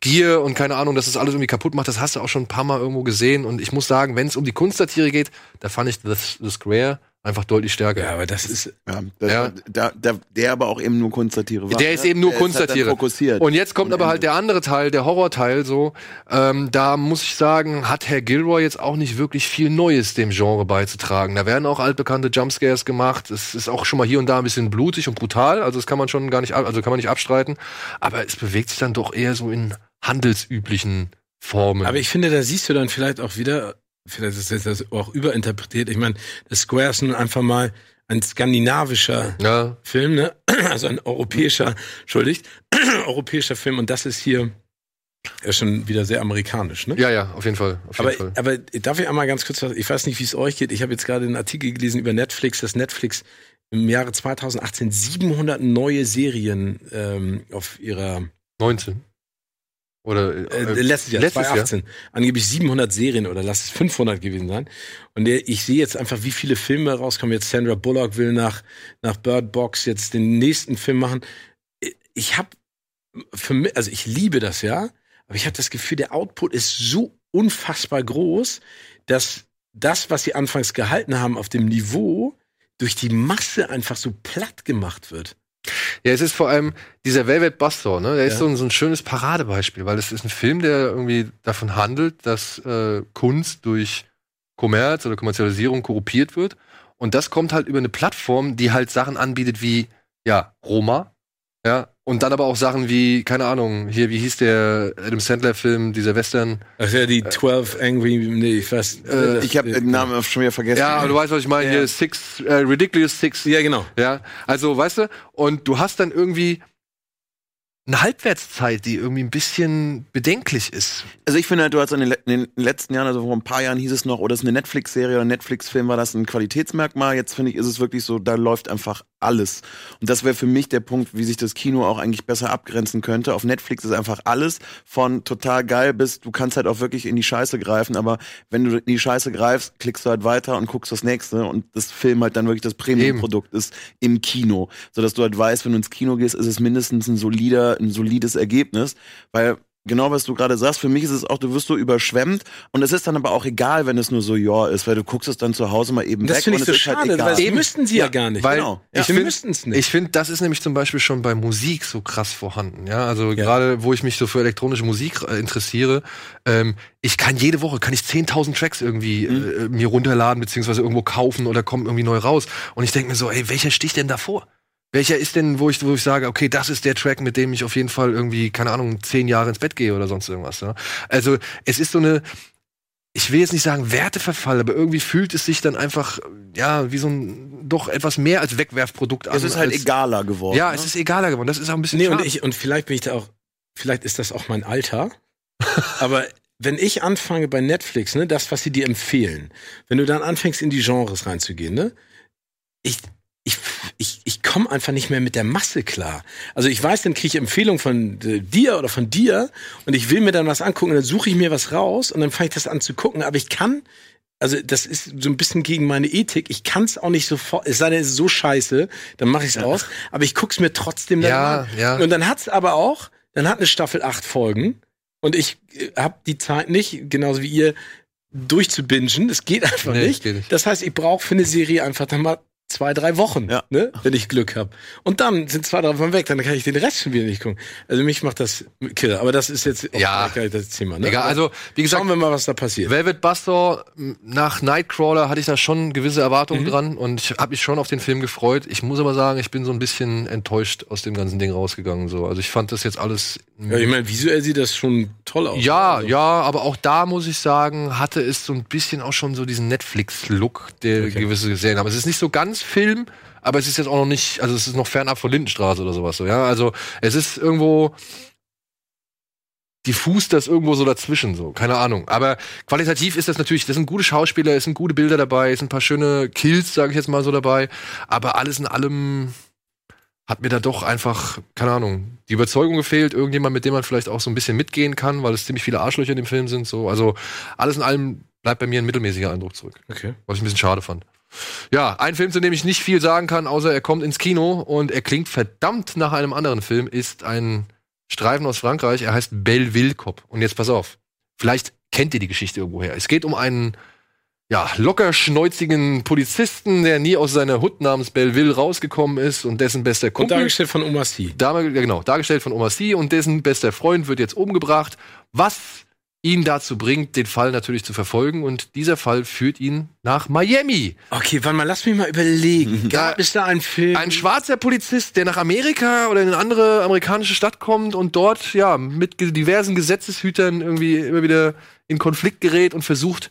Gier und keine Ahnung, dass das alles irgendwie kaputt macht, das hast du auch schon ein paar Mal irgendwo gesehen. Und ich muss sagen, wenn es um die Kunstsatire geht, da fand ich The, The Square einfach deutlich stärker. Ja, aber das ist, Ja, das, Ja. Da, da, der aber auch eben nur Kunstsatire war. Der ist eben nur ist halt fokussiert. Und jetzt kommt aber halt der andere Teil, der Horrorteil so. Ähm, da muss ich sagen, hat Herr Gilroy jetzt auch nicht wirklich viel Neues dem Genre beizutragen. Da werden auch altbekannte Jumpscares gemacht. Es ist auch schon mal hier und da ein bisschen blutig und brutal. Also das kann man schon gar nicht, ab- also kann man nicht abstreiten. Aber es bewegt sich dann doch eher so in handelsüblichen Formen. aber ich finde, da siehst du dann vielleicht auch wieder, vielleicht ist das auch überinterpretiert. Ich meine, das Square ist nun einfach mal ein skandinavischer ja, Film, ne? Also ein europäischer, entschuldigt, europäischer Film und das ist hier Er ist schon wieder sehr amerikanisch, ne? Ja, ja, auf jeden Fall. Auf jeden Aber, Fall. aber darf ich einmal ganz kurz was, ich weiß nicht, wie es euch geht. Ich habe jetzt gerade einen Artikel gelesen über Netflix, dass Netflix im Jahre 2018 700 neue Serien ähm, auf ihrer 19. Oder äh, letztes Jahr, letztes 2018, angeblich 700 Serien oder lass es 500 gewesen sein. Und der, ich sehe jetzt einfach, wie viele Filme rauskommen. Jetzt Sandra Bullock will nach, nach Bird Box jetzt den nächsten Film machen. Ich habe, für mich, also ich liebe das ja, aber ich habe das Gefühl, der Output ist so unfassbar groß, dass das, was sie anfangs gehalten haben auf dem Niveau, durch die Masse einfach so platt gemacht wird. Ja, es ist vor allem dieser Velvet Buzzsaw, ne? Der ist Ja. so ein, so ein schönes Paradebeispiel, weil es ist ein Film, der irgendwie davon handelt, dass äh, Kunst durch Kommerz oder Kommerzialisierung korruptiert wird. Und das kommt halt über eine Plattform, die halt Sachen anbietet wie, ja, Roma, ja, und dann aber auch Sachen wie, keine Ahnung, hier, wie hieß der Adam Sandler-Film, dieser Western? Ach ja, die 12 Angry, nee, ich weiß. Äh, Ich habe den Namen schon wieder vergessen. Ja, aber du weißt, was ich meine, Ja. hier Six, äh, Ridiculous Six. Ja, genau. Ja, also weißt du, und du hast dann irgendwie eine Halbwertszeit, die irgendwie ein bisschen bedenklich ist. Also ich finde, du hast in den, in den letzten Jahren, also vor ein paar Jahren hieß es noch, oder es ist eine Netflix-Serie oder ein Netflix-Film, war das ein Qualitätsmerkmal. Jetzt finde ich, ist es wirklich so, da läuft einfach alles. Und das wäre für mich der Punkt, wie sich das Kino auch eigentlich besser abgrenzen könnte. Auf Netflix ist einfach alles von total geil bis, du kannst halt auch wirklich in die Scheiße greifen, aber wenn du in die Scheiße greifst, klickst du halt weiter und guckst das nächste und das Film halt dann wirklich das Premium-Produkt ist im Kino. Sodass du halt weißt, wenn du ins Kino gehst, ist es mindestens ein solider, ein solides Ergebnis, weil Genau, was du gerade sagst. Für mich ist es auch, du wirst so überschwemmt und es ist dann aber auch egal, wenn es nur so ja ist, weil du guckst es dann zu Hause mal eben Das weg finde und ich so es ist halt schade, egal. weil das Eben. müssten sie ja, gar nicht. Weil Genau. ich Ja. finde, müssten es nicht. ich finde, das ist nämlich zum Beispiel schon bei Musik so krass vorhanden. Ja, also gerade, wo ich mich so für elektronische Musik äh, interessiere, ähm, ich kann jede Woche kann ich 10.000 Tracks irgendwie äh, mir runterladen beziehungsweise irgendwo kaufen oder kommen irgendwie neu raus. Und ich denke mir so, ey, welcher sticht denn davor? Welcher ist denn, wo ich, wo ich sage, okay, das ist der Track, mit dem ich auf jeden Fall irgendwie, keine Ahnung, zehn Jahre ins Bett gehe oder sonst irgendwas. Ja? Also es ist so eine, ich will jetzt nicht sagen Werteverfall, aber irgendwie fühlt es sich dann einfach, ja, wie so ein doch etwas mehr als Wegwerfprodukt an. es ist halt als, egaler geworden. Ja, ne? es ist egaler geworden. Das ist auch ein bisschen Nee, und ich, und vielleicht bin ich da auch, vielleicht ist das auch mein Alter. aber wenn ich anfange bei Netflix, ne, das, was sie dir empfehlen, wenn du dann anfängst, in die Genres reinzugehen, ne, ich, ich, ich, ich komme einfach nicht mehr mit der Masse klar. Also ich weiß, dann kriege ich Empfehlungen von äh, dir oder von dir und ich will mir dann was angucken und dann suche ich mir was raus und dann fange ich das an zu gucken, aber ich kann also das ist so ein bisschen gegen meine Ethik. Ich kann es auch nicht sofort, es sei denn, es ist so scheiße, dann mache ich es aus. Aber ich guck's mir trotzdem dann Ja, an. ja. Und dann hat's aber auch, dann hat eine Staffel acht Folgen und ich äh, hab die Zeit nicht, genauso wie ihr, durchzubingen. Das geht einfach Nee, nicht. geht nicht. Das heißt, ich brauche für eine Serie einfach dann mal zwei, drei Wochen, Ja. ne, wenn ich Glück habe. Und dann sind zwei, drei Wochen weg, dann kann ich den Rest schon wieder nicht gucken. Also mich macht das Killer. Aber das ist jetzt auch Ja. gar nicht das Thema. Ne? Egal, also, wie gesagt, schauen wir mal, was da passiert. Velvet Buster nach Nightcrawler hatte ich da schon gewisse Mhm. Erwartungen dran und ich habe mich schon auf den Film gefreut. Ich muss aber sagen, ich bin so ein bisschen enttäuscht aus dem ganzen Ding rausgegangen. So, also ich fand das jetzt alles. Ja, ich meine, visuell sieht das schon toll aus. Ja, Also, ja, aber auch da muss ich sagen, hatte es so ein bisschen auch schon so diesen Netflix-Look, der Okay. gewisse Serien haben. Es ist nicht so ganz Film, aber es ist jetzt auch noch nicht, also es ist noch fernab von Lindenstraße oder sowas so, ja. Also es ist irgendwo diffus das irgendwo so dazwischen, so, keine Ahnung. Aber qualitativ ist das natürlich, das sind gute Schauspieler, es sind gute Bilder dabei, es sind ein paar schöne Kills, sage ich jetzt mal so dabei. Aber alles in allem hat mir da doch einfach, keine Ahnung, die Überzeugung gefehlt, irgendjemand, mit dem man vielleicht auch so ein bisschen mitgehen kann, weil es ziemlich viele Arschlöcher in dem Film sind. So. Also alles in allem bleibt bei mir ein mittelmäßiger Eindruck zurück, Okay. was ich ein bisschen schade fand. Ja, ein Film, zu dem ich nicht viel sagen kann, außer er kommt ins Kino und er klingt verdammt nach einem anderen Film, ist ein Streifen aus Frankreich. Er heißt Belleville Cop. Und jetzt pass auf, vielleicht kennt ihr die Geschichte irgendwoher. Es geht um einen ja, locker schnäuzigen Polizisten, der nie aus seiner Hut namens Belleville rausgekommen ist und dessen bester Und Kumpel dargestellt von Oma C. Dame, ja genau, dargestellt von Oma C und dessen bester Freund wird jetzt umgebracht, was ihn dazu bringt, den Fall natürlich zu verfolgen und dieser Fall führt ihn nach Miami. Okay, warte mal, lass mich mal überlegen. Gab es da einen Film? Ein schwarzer Polizist, der nach Amerika oder in eine andere amerikanische Stadt kommt und dort ja mit diversen Gesetzeshütern irgendwie immer wieder in Konflikt gerät und versucht,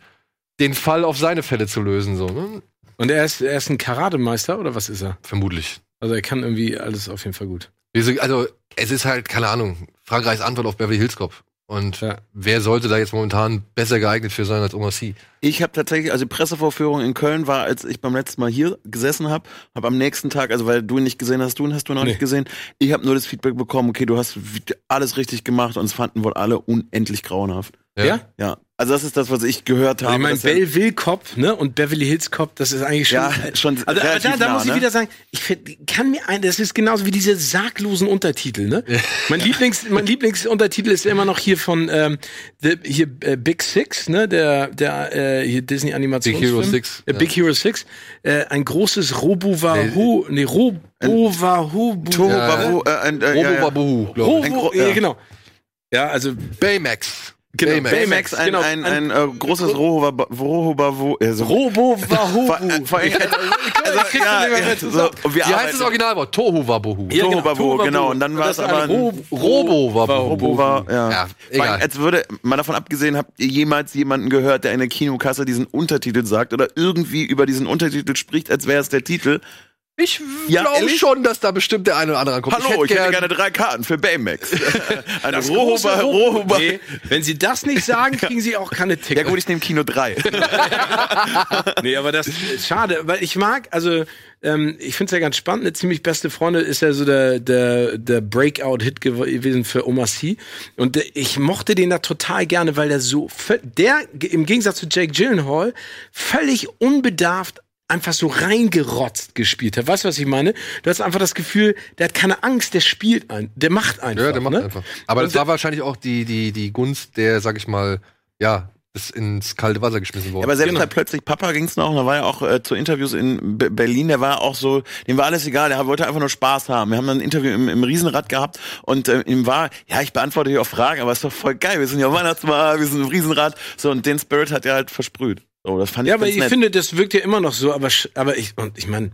den Fall auf seine Fälle zu lösen, so, ne? Und er ist, er ist ein Karatemeister oder was ist er? Vermutlich. Also er kann irgendwie alles auf jeden Fall gut. Also, es ist halt, keine Ahnung, Frankreichs Antwort auf Beverly Hills Cop. Und Ja. wer sollte da jetzt momentan besser geeignet für sein als Omar Sy? Ich habe tatsächlich, also die Pressevorführung in Köln war, als ich beim letzten Mal hier gesessen habe, habe am nächsten Tag, also weil du ihn nicht gesehen hast, du ihn hast du noch Nee. nicht gesehen, ich habe nur das Feedback bekommen, okay, du hast alles richtig gemacht und es fanden wohl alle unendlich grauenhaft. Ja? Ja, also das ist das, was ich gehört habe. ich meine, Belleville Cop, ne, und Beverly Hills Cop, das ist eigentlich schon. Ja, schon Also, da, da nah, muss ich ne? wieder sagen, ich find, kann mir ein, das ist genauso wie diese saglosen Untertitel, ne? mein Lieblings, mein Lieblingsuntertitel ist immer noch hier von ähm, the, hier äh, Big Six, ne? Der, der äh, hier Disney Animationsfilm. Big Hero Six, Äh, ja. Big Hero Six. Äh, ein großes Robo-Wahoo, nee. Tohu Ja, Wabohu, äh, äh, Robo ja, ja. Robo, ja, ja. genau. Ja, also Baymax. Genau, Baymax. Baymax, ein, Genau, ein, ein- ein, äh, großes Rohobavu, äh, so. Allem, also, ja, ja, so, Wie heißt das Originalwort? Tohu Wabuhu. Ja, genau, Tohuwabohu, Tohuwabohu. genau, und dann war das es aber ein ein Robo- ja. Ja, egal. Als würde, mal davon abgesehen, habt ihr jemals jemanden gehört, der in der Kinokasse diesen Untertitel sagt oder irgendwie über diesen Untertitel spricht, als wäre es der Titel? Ich Ja, glaube schon, dass da bestimmt der eine oder andere kommt. Hallo, ich hätte gern- gerne drei Karten für Baymax. Eine große Rohoba. Nee, wenn Sie das nicht sagen, kriegen Sie auch keine Tickets. Ja gut, ich nehme Kino 3. nee, aber das ist schade, weil ich mag, also ähm, ich finde es ja ganz spannend. Eine ziemlich beste Freundin ist ja so der der der Breakout-Hit gew- gewesen für Omar Sy und äh, ich mochte den da total gerne, weil der so der im Gegensatz zu Jake Gyllenhaal völlig unbedarft einfach so reingerotzt gespielt hat. Weißt du, was ich meine? Du hast einfach das Gefühl, der hat keine Angst, der spielt ein, der macht einfach. Ja, der macht ne? einfach. Aber Und das war wahrscheinlich auch die, die, die Gunst, der, sag ich mal, ja, ist ins kalte Wasser geschmissen worden. Aber selbst Genau. bei plötzlich Papa ging's noch, und da war ja auch äh, zu Interviews in B Berlin, der war auch so, dem war alles egal, der wollte einfach nur Spaß haben. Wir haben dann ein Interview im, im Riesenrad gehabt und äh, ihm war, ja, ich beantworte hier auch Fragen, aber ist doch voll geil, wir sind ja Weihnachtsmarkt, wir sind im Riesenrad. So, und den Spirit hat er halt versprüht. So, das fand Ja, ich aber ganz ich nett. finde, das wirkt ja immer noch so, aber, aber ich, und ich meine,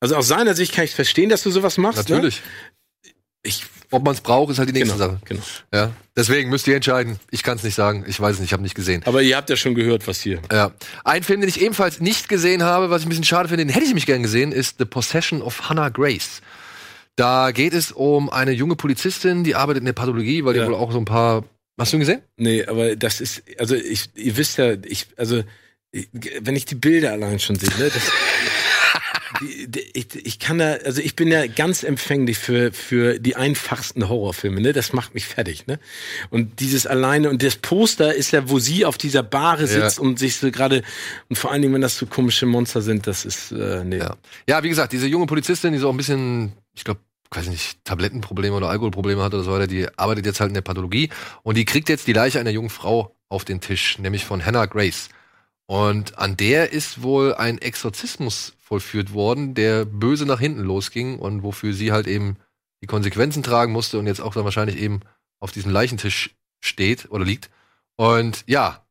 also aus seiner Sicht kann ich verstehen, dass du sowas machst. Natürlich. Ne? Ich, Ob man es braucht, ist halt die nächste genau, Sache. genau. Ja. Deswegen müsst ihr entscheiden. Ich kann es nicht sagen. Ich weiß es nicht, ich habe nicht gesehen. Aber ihr habt ja schon gehört, was hier. Ja. Ein Film, den ich ebenfalls nicht gesehen habe, was ich ein bisschen schade finde, den hätte ich mich gern gesehen, ist The Possession of Hannah Grace. Da geht es um eine junge Polizistin, die arbeitet in der Pathologie, weil die Ja. wohl auch so ein paar. Hast du ihn gesehen? Nee, aber das ist, also ich, ihr wisst ja, ich, also ich, wenn ich die Bilder allein schon sehe, ne, das, die, die, ich, ich kann da, also ich bin ja ganz empfänglich für für die einfachsten Horrorfilme, ne, das macht mich fertig, ne, und dieses alleine und das Poster ist ja, wo sie auf dieser Bahre sitzt Ja. und sich so gerade und vor allen Dingen, wenn das so komische Monster sind, das ist, äh, nee. Ja. Ja, wie gesagt, diese junge Polizistin, die so ein bisschen, ich glaube, weiß nicht, Tablettenprobleme oder Alkoholprobleme hat oder so weiter, die arbeitet jetzt halt in der Pathologie und die kriegt jetzt die Leiche einer jungen Frau auf den Tisch, nämlich von Hannah Grace. Und an der ist wohl ein Exorzismus vollführt worden, der böse nach hinten losging und wofür sie halt eben die Konsequenzen tragen musste und jetzt auch dann wahrscheinlich eben auf diesem Leichentisch steht oder liegt. Und ja,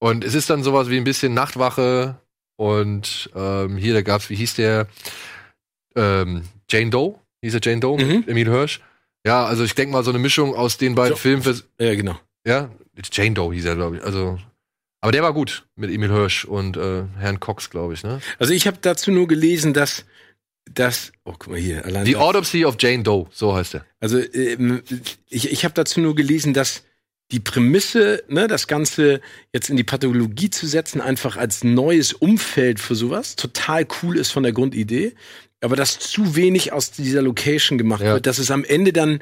und es ist dann sowas wie ein bisschen Nachtwache und ähm, hier, da gab's, wie hieß der? Ähm, Jane Doe? Hieß er Jane Doe? Mhm. Mit Emil Hirsch? Ja, also ich denke mal so eine Mischung aus den beiden So. Filmen. Ja, genau. Ja, Jane Doe hieß er, glaube ich. Also, aber der war gut mit Emil Hirsch und äh, Herrn Cox, glaube ich. Ne? Also ich habe dazu nur gelesen, dass dass oh guck mal hier allein The das- Autopsy of Jane Doe, so heißt er. Also ähm, ich, ich habe dazu nur gelesen, dass die Prämisse, ne, das Ganze jetzt in die Pathologie zu setzen, einfach als neues Umfeld für sowas, total cool ist von der Grundidee, aber dass zu wenig aus dieser Location gemacht Ja. wird, dass es am Ende dann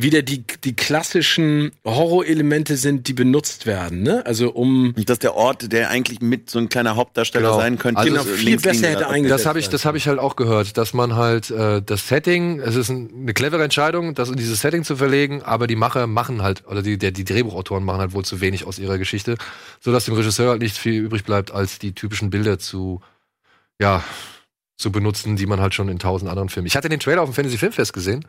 wieder die, die klassischen Horrorelemente sind, die benutzt werden, ne? Also um Und dass der Ort, der eigentlich mit so ein kleiner Hauptdarsteller Genau. sein könnte, Also Genau, viel links besser hätte eingesetzt Das habe ich, das habe ich halt auch gehört, dass man halt äh, das Setting, es ist ein, eine clevere Entscheidung, das in dieses Setting zu verlegen, aber die Macher machen halt oder die der, die Drehbuchautoren machen halt wohl zu wenig aus ihrer Geschichte, so dass dem Regisseur halt nicht viel übrig bleibt, als die typischen Bilder zu ja zu benutzen, die man halt schon in tausend anderen Filmen. Ich hatte den Trailer auf dem Fantasy Filmfest gesehen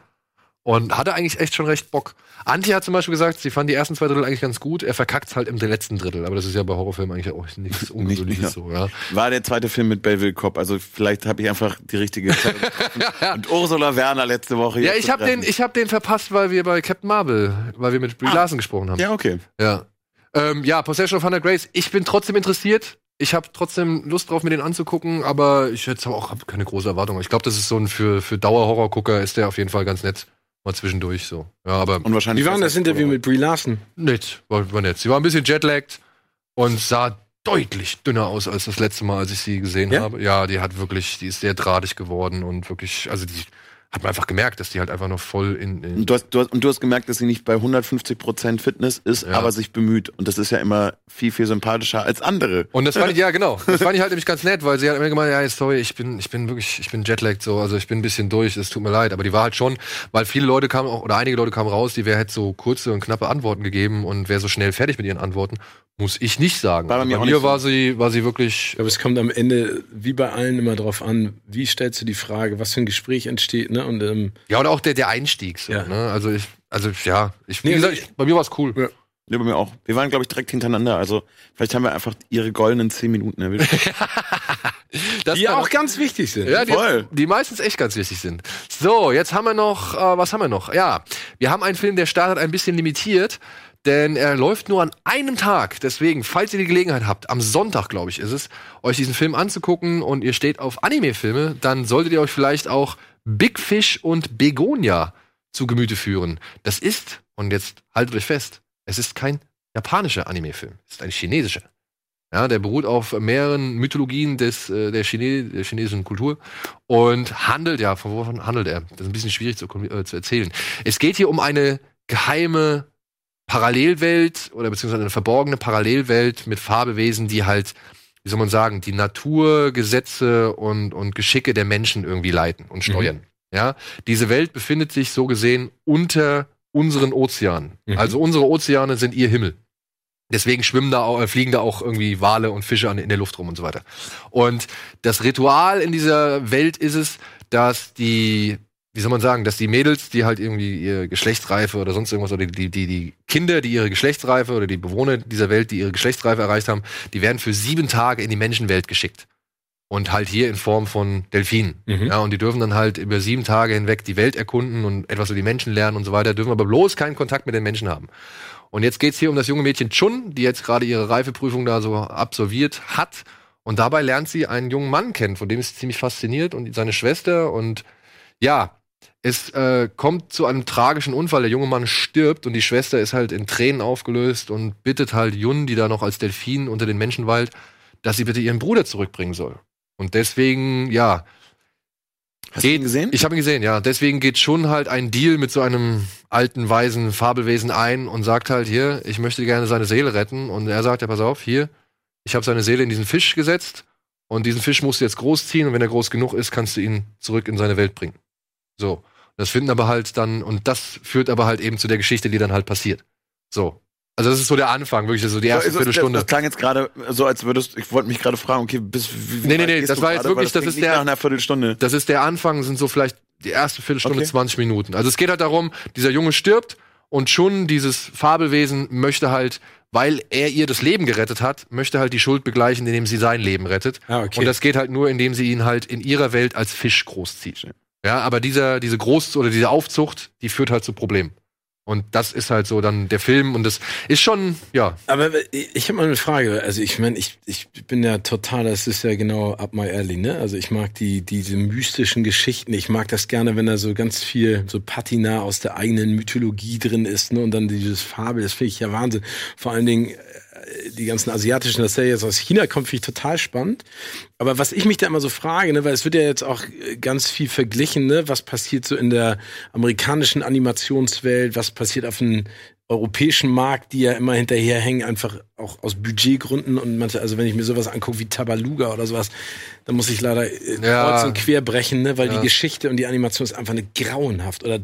und hatte eigentlich echt schon recht Bock. Antje hat zum Beispiel gesagt, sie fand die ersten zwei Drittel eigentlich ganz gut. Er verkackt halt im letzten Drittel, aber das ist ja bei Horrorfilmen eigentlich auch nichts Ungewöhnliches ja. so, ja. War der zweite Film mit Belleville Cop, also vielleicht habe ich einfach die richtige Entscheidung getroffen. Und Ursula Werner letzte Woche. Ja, ich habe den, ich hab den verpasst, weil wir bei Captain Marvel, weil wir mit Brie Ah. Larson gesprochen haben. Ja, okay. Ja, ähm, ja Possession of Hannah Grace. Ich bin trotzdem interessiert. Ich habe trotzdem Lust drauf, mir den anzugucken, aber ich jetzt auch hab keine große Erwartung. Ich glaube, das ist so ein für für Dauerhorrorgucker ist der auf jeden Fall ganz nett Mal zwischendurch so. Ja, aber Und wahrscheinlich. Wie war denn das Interview mit Brie Larson? nett, war, war nett. Sie war ein bisschen jetlagged und sah deutlich dünner aus als das letzte Mal, als ich sie gesehen Ja? habe. Ja, die hat wirklich, die ist sehr drahtig geworden und wirklich, also die hat man einfach gemerkt, dass die halt einfach noch voll in, in Und du, hast, du hast, und du hast gemerkt, dass sie nicht bei 150% Fitness ist, Ja. aber sich bemüht. Und das ist ja immer viel, viel sympathischer als andere. Und das fand ich, ja genau, das fand ich halt nämlich ganz nett, weil sie hat immer gemeint, ja, sorry, ich bin, ich bin wirklich, ich bin jetlagged so, also ich bin ein bisschen durch, es tut mir leid. Aber die war halt schon, weil viele Leute kamen auch, oder einige Leute kamen raus, die wäre halt so kurze und knappe Antworten gegeben und wäre so schnell fertig mit ihren Antworten. Muss ich nicht sagen. War bei mir bei mir so. war sie, war sie wirklich, Ich glaube, es kommt am Ende, wie bei allen, immer drauf an, wie stellst du die Frage, was für ein Gespräch entsteht, ne? Und ähm, ja, oder auch der, der Einstieg, so, Ja. ne? Also ich, also ja, ich, wie Nee, gesagt, ich, bei mir war es cool. Ja. Ja, bei mir auch. Wir waren, glaube ich, direkt hintereinander. Also vielleicht haben wir einfach ihre goldenen 10 Minuten erwischt. Das die auch ganz wichtig sind. Ja, die, Voll. die meistens echt ganz wichtig sind. So, jetzt haben wir noch, äh, was haben wir noch? Ja, wir haben einen Film, der startet ein bisschen limitiert, denn er läuft nur an einem Tag. Deswegen, falls ihr die Gelegenheit habt, am Sonntag, glaube ich, ist es, euch diesen Film anzugucken und ihr steht auf Anime-Filme, dann solltet ihr euch vielleicht auch Big Fish und Begonia zu Gemüte führen. Das ist, und jetzt haltet euch fest, es ist kein japanischer Anime-Film, es ist ein chinesischer. Ja, der beruht auf mehreren Mythologien des, äh, der, Chine der chinesischen Kultur und handelt, ja, von wovon handelt er? Das ist ein bisschen schwierig zu, äh, zu erzählen. Es geht hier um eine geheime Parallelwelt oder beziehungsweise eine verborgene Parallelwelt mit Fabelwesen, die halt, wie soll man sagen, die Natur, Gesetze und, und Geschicke der Menschen irgendwie leiten und steuern. Ja, diese Welt befindet sich so gesehen unter unseren Ozeanen. Mhm. Also unsere Ozeane sind ihr Himmel. Deswegen schwimmen da, auch- äh, fliegen da auch irgendwie Wale und Fische an, in der Luft rum und so weiter. Und das Ritual in dieser Welt ist es, dass die, wie soll man sagen, dass die Mädels, die halt irgendwie ihre Geschlechtsreife oder sonst irgendwas, oder die, die, die Kinder, die ihre Geschlechtsreife oder die Bewohner dieser Welt, die ihre Geschlechtsreife erreicht haben, die werden für sieben Tage in die Menschenwelt geschickt. Und halt hier in Form von Delfinen. Mhm. Ja, und die dürfen dann halt über sieben Tage hinweg die Welt erkunden und etwas über die Menschen lernen und so weiter, dürfen aber bloß keinen Kontakt mit den Menschen haben. Und jetzt geht's hier um das junge Mädchen Chun, die jetzt gerade ihre Reifeprüfung da so absolviert hat. Und dabei lernt sie einen jungen Mann kennen, von dem ist sie ziemlich fasziniert und seine Schwester. Und ja, es äh, kommt zu einem tragischen Unfall. Der junge Mann stirbt und die Schwester ist halt in Tränen aufgelöst und bittet halt Jun, die da noch als Delfin unter den Menschen weilt, dass sie bitte ihren Bruder zurückbringen soll. Und deswegen, ja, Hast du ihn gesehen? ich habe ihn gesehen, ja. Deswegen geht schon halt ein Deal mit so einem alten, weisen Fabelwesen ein und sagt halt hier, ich möchte gerne seine Seele retten. Und er sagt ja, pass auf, hier, ich habe seine Seele in diesen Fisch gesetzt und diesen Fisch musst du jetzt großziehen und wenn er groß genug ist, kannst du ihn zurück in seine Welt bringen. So. Das finden aber halt dann, und das führt aber halt eben zu der Geschichte, die dann halt passiert. So. Also das ist so der Anfang, wirklich so die erste das, das, Viertelstunde. das klang jetzt gerade so, als würdest ich wollte mich gerade fragen, okay, bis wie, Nee, nee, nee, das war jetzt wirklich, das klingt ist der- nach einer Viertelstunde. Das ist der Anfang, sind so vielleicht die erste Viertelstunde, Okay. 20 Minuten. Also es geht halt darum, dieser Junge stirbt und schon dieses Fabelwesen möchte halt, weil er ihr das Leben gerettet hat, möchte halt die Schuld begleichen, indem sie sein Leben rettet. Ah, okay. Und das geht halt nur, indem sie ihn halt in ihrer Welt als Fisch großzieht. Ja, aber dieser, diese Groß- oder diese Aufzucht, die führt halt zu Problemen. Und das ist halt so dann der Film und das ist schon, ja, Aber ich habe mal eine Frage. Also ich meine, ich, ich bin ja total, das ist ja genau up my alley, ne? Also ich mag die diese mystischen Geschichten. Ich mag das gerne, wenn da so ganz viel so Patina aus der eigenen Mythologie drin ist, ne? Und dann dieses Fabel, das finde ich ja Wahnsinn. Vor allen Dingen äh, die ganzen asiatischen, dass der jetzt aus China kommt, finde ich total spannend. Aber was ich mich da immer so frage, ne, weil es wird ja jetzt auch äh, ganz viel verglichen, ne, was passiert so in der amerikanischen Animationswelt, was passiert auf dem europäischen Markt, die ja immer hinterherhängen, einfach auch aus Budgetgründen und manche, also wenn ich mir sowas angucke wie Tabaluga oder sowas, dann muss ich leider äh, Ja. kreuz und quer brechen, ne, weil Ja. die Geschichte und die Animation ist einfach eine grauenhaft. Oder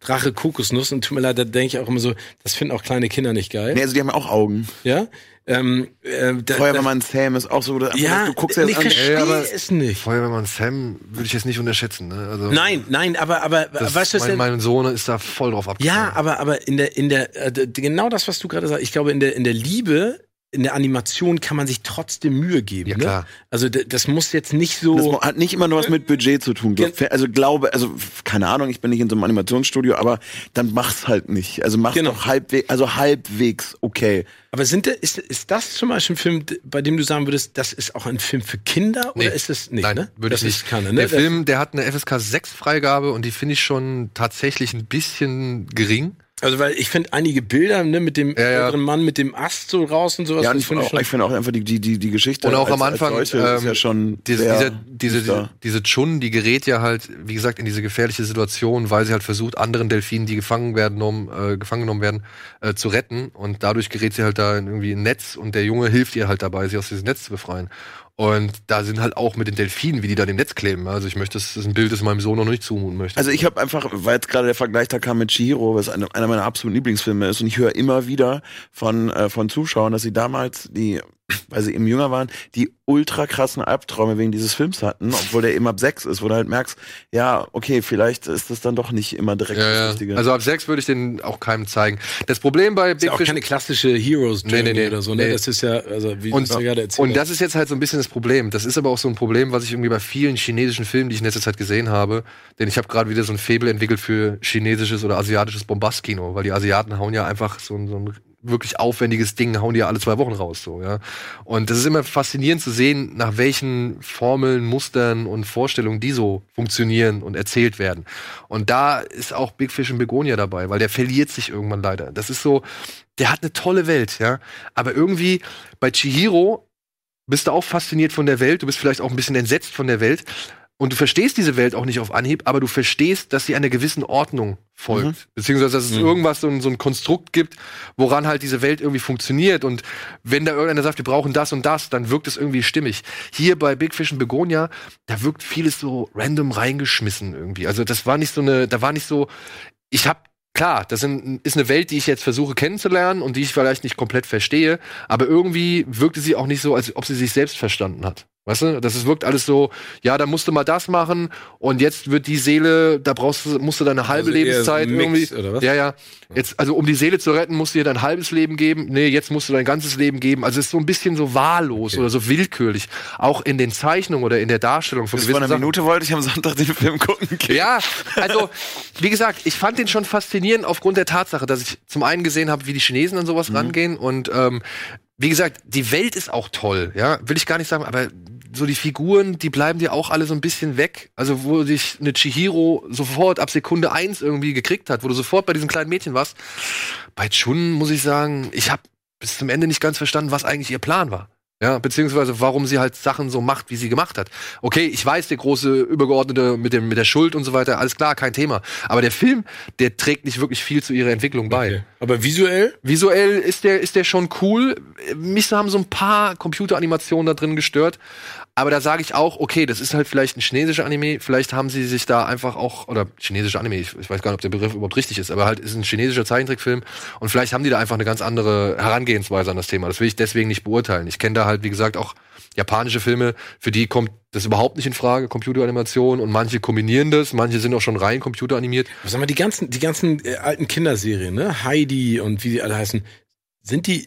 Drache Kokosnuss und tut mir leid, da denke ich auch immer so, das finden auch kleine Kinder nicht geil. Nee, also die haben ja auch Augen. Ja? Ähm, äh, da, Feuerwehrmann Sam ist auch so, da- ja, du guckst ja ich an. verstehe aber- es nicht. Feuerwehrmann Sam würde ich jetzt nicht unterschätzen. Ne? Also, Nein, nein, aber aber das, weißt du, was mein, denn? mein Sohn ist da voll drauf abgefahren. Ja, aber aber in der in der äh, genau das, was du gerade sagst. Ich glaube in der in der Liebe in der Animation kann man sich trotzdem Mühe geben. Ja, ne? klar. Also das muss jetzt nicht so. Das hat nicht immer nur was mit Budget zu tun. glaub- Also glaube, also keine Ahnung, ich bin nicht in so einem Animationsstudio, aber dann mach's halt nicht. Also mach's Genau. doch halbwegs, also halbwegs okay. aber sind da, ist, ist das zum Beispiel ein Film, bei dem du sagen würdest, das ist auch ein Film für Kinder Nee. oder ist das nicht? Nein, ne? würde das ich nicht. Keine, ne? Der Das- Film, der hat eine FSK 6 Freigabe und die finde ich schon tatsächlich ein bisschen gering. Also weil ich finde einige Bilder ne, mit dem Ja, ja. älteren Mann mit dem Ast so raus und sowas. Ja, ich finde auch, ich finde auch einfach die, die, die, die Geschichte. Und auch als, am Anfang, als solche ist ähm, ja schon Diese, diese, diese, diese, diese Chun, die gerät ja halt, wie gesagt, in diese gefährliche Situation, weil sie halt versucht, anderen Delfinen, die gefangen werden, um, äh, gefangen genommen werden, äh, zu retten. Und dadurch gerät sie halt da in irgendwie ein Netz und der Junge hilft ihr halt dabei, sie aus diesem Netz zu befreien. Und da sind halt auch mit den Delfinen, wie die da im Netz kleben. Also ich möchte, das ist ein Bild, das meinem Sohn noch nicht zumuten möchte. Also ich habe einfach, weil jetzt gerade der Vergleich da kam mit Chihiro, was eine, einer meiner absoluten Lieblingsfilme ist, und ich höre immer wieder von äh, von Zuschauern, dass sie damals die, weil sie eben jünger waren, die ultra krassen Albträume wegen dieses Films hatten, obwohl der eben ab sechs ist, wo du halt merkst, ja, okay, vielleicht ist das dann doch nicht immer direkt ja, das. Richtige. Also ab sechs würde ich den auch keinem zeigen. Das Problem bei ist ja Big auch Fish keine klassische Heroes Nee, nee, Journey nee. oder so. Ne? Nee. Das ist ja, also wie Und, du es ja gerade erzählt und das ist jetzt halt so ein bisschen das Problem. Das ist aber auch so ein Problem, was ich irgendwie bei vielen chinesischen Filmen, die ich in letzter Zeit gesehen habe, denn ich habe gerade wieder so ein Faible entwickelt für chinesisches oder asiatisches Bombastkino, weil die Asiaten hauen ja einfach so, ein- so ein wirklich aufwendiges Ding, hauen die ja alle zwei Wochen raus, so, ja. Und das ist immer faszinierend zu sehen, nach welchen Formeln, Mustern und Vorstellungen die so funktionieren und erzählt werden. Und da ist auch Big Fish in Begonia dabei, weil der verliert sich irgendwann leider. Das ist so, der hat eine tolle Welt, ja. Aber irgendwie bei Chihiro bist du auch fasziniert von der Welt, du bist vielleicht auch ein bisschen entsetzt von der Welt und du verstehst diese Welt auch nicht auf Anhieb, aber du verstehst, dass sie einer gewissen Ordnung folgt. Mhm. Beziehungsweise, dass es Mhm. irgendwas, so ein, so ein Konstrukt gibt, woran halt diese Welt irgendwie funktioniert. Und wenn da irgendeiner sagt, wir brauchen das und das, dann wirkt es irgendwie stimmig. Hier bei Big Fish und Begonia, da wirkt vieles so random reingeschmissen irgendwie. Also das war nicht so eine, da war nicht so, ich hab Klar, das sind, ist eine Welt, die ich jetzt versuche kennenzulernen und die ich vielleicht nicht komplett verstehe, aber irgendwie wirkte sie auch nicht so, als ob sie sich selbst verstanden hat. Weißt du, das ist, wirkt alles so, ja, da musst du mal das machen und jetzt wird die Seele, da brauchst du, musst du deine halbe Also Lebenszeit Mix, irgendwie. Ja, ja. Jetzt, also um die Seele zu retten, musst du dir dein halbes Leben geben. Nee, jetzt musst du dein ganzes Leben geben. Also es ist so ein bisschen so wahllos Okay. oder so willkürlich. Auch in den Zeichnungen oder in der Darstellung von Bis vor gewissen einer Sachen. Minute wollte ich am Sonntag den Film gucken. Ja, also wie gesagt, ich fand den schon faszinierend aufgrund der Tatsache, dass ich zum einen gesehen habe, wie die Chinesen an sowas rangehen und ähm, wie gesagt, die Welt ist auch toll, ja, will ich gar nicht sagen, aber so die Figuren, die bleiben dir auch alle so ein bisschen weg. Also wo sich eine Chihiro sofort ab Sekunde eins irgendwie gekriegt hat, wo du sofort bei diesem kleinen Mädchen warst. Bei Chun muss ich sagen, ich habe bis zum Ende nicht ganz verstanden, was eigentlich ihr Plan war. Ja, beziehungsweise warum sie halt Sachen so macht, wie sie gemacht hat. Okay, ich weiß, der große Übergeordnete mit dem mit der Schuld und so weiter, alles klar, kein Thema. Aber der Film, der trägt nicht wirklich viel zu ihrer Entwicklung bei. Okay. Aber visuell? Visuell ist der, ist der schon cool. Mich haben so ein paar Computeranimationen da drin gestört. Aber da sage ich auch, okay, das ist halt vielleicht ein chinesischer Anime. Vielleicht haben sie sich da einfach auch, oder chinesischer Anime, ich, ich weiß gar nicht, ob der Begriff überhaupt richtig ist, aber halt ist ein chinesischer Zeichentrickfilm. Und vielleicht haben die da einfach eine ganz andere Herangehensweise an das Thema. Das will ich deswegen nicht beurteilen. Ich kenne da halt, wie gesagt, auch japanische Filme, für die kommt das überhaupt nicht in Frage, Computeranimation. Und manche kombinieren das, manche sind auch schon rein computeranimiert. Sag mal, die ganzen, die ganzen äh, alten Kinderserien, ne? Heidi und wie die alle heißen, sind die,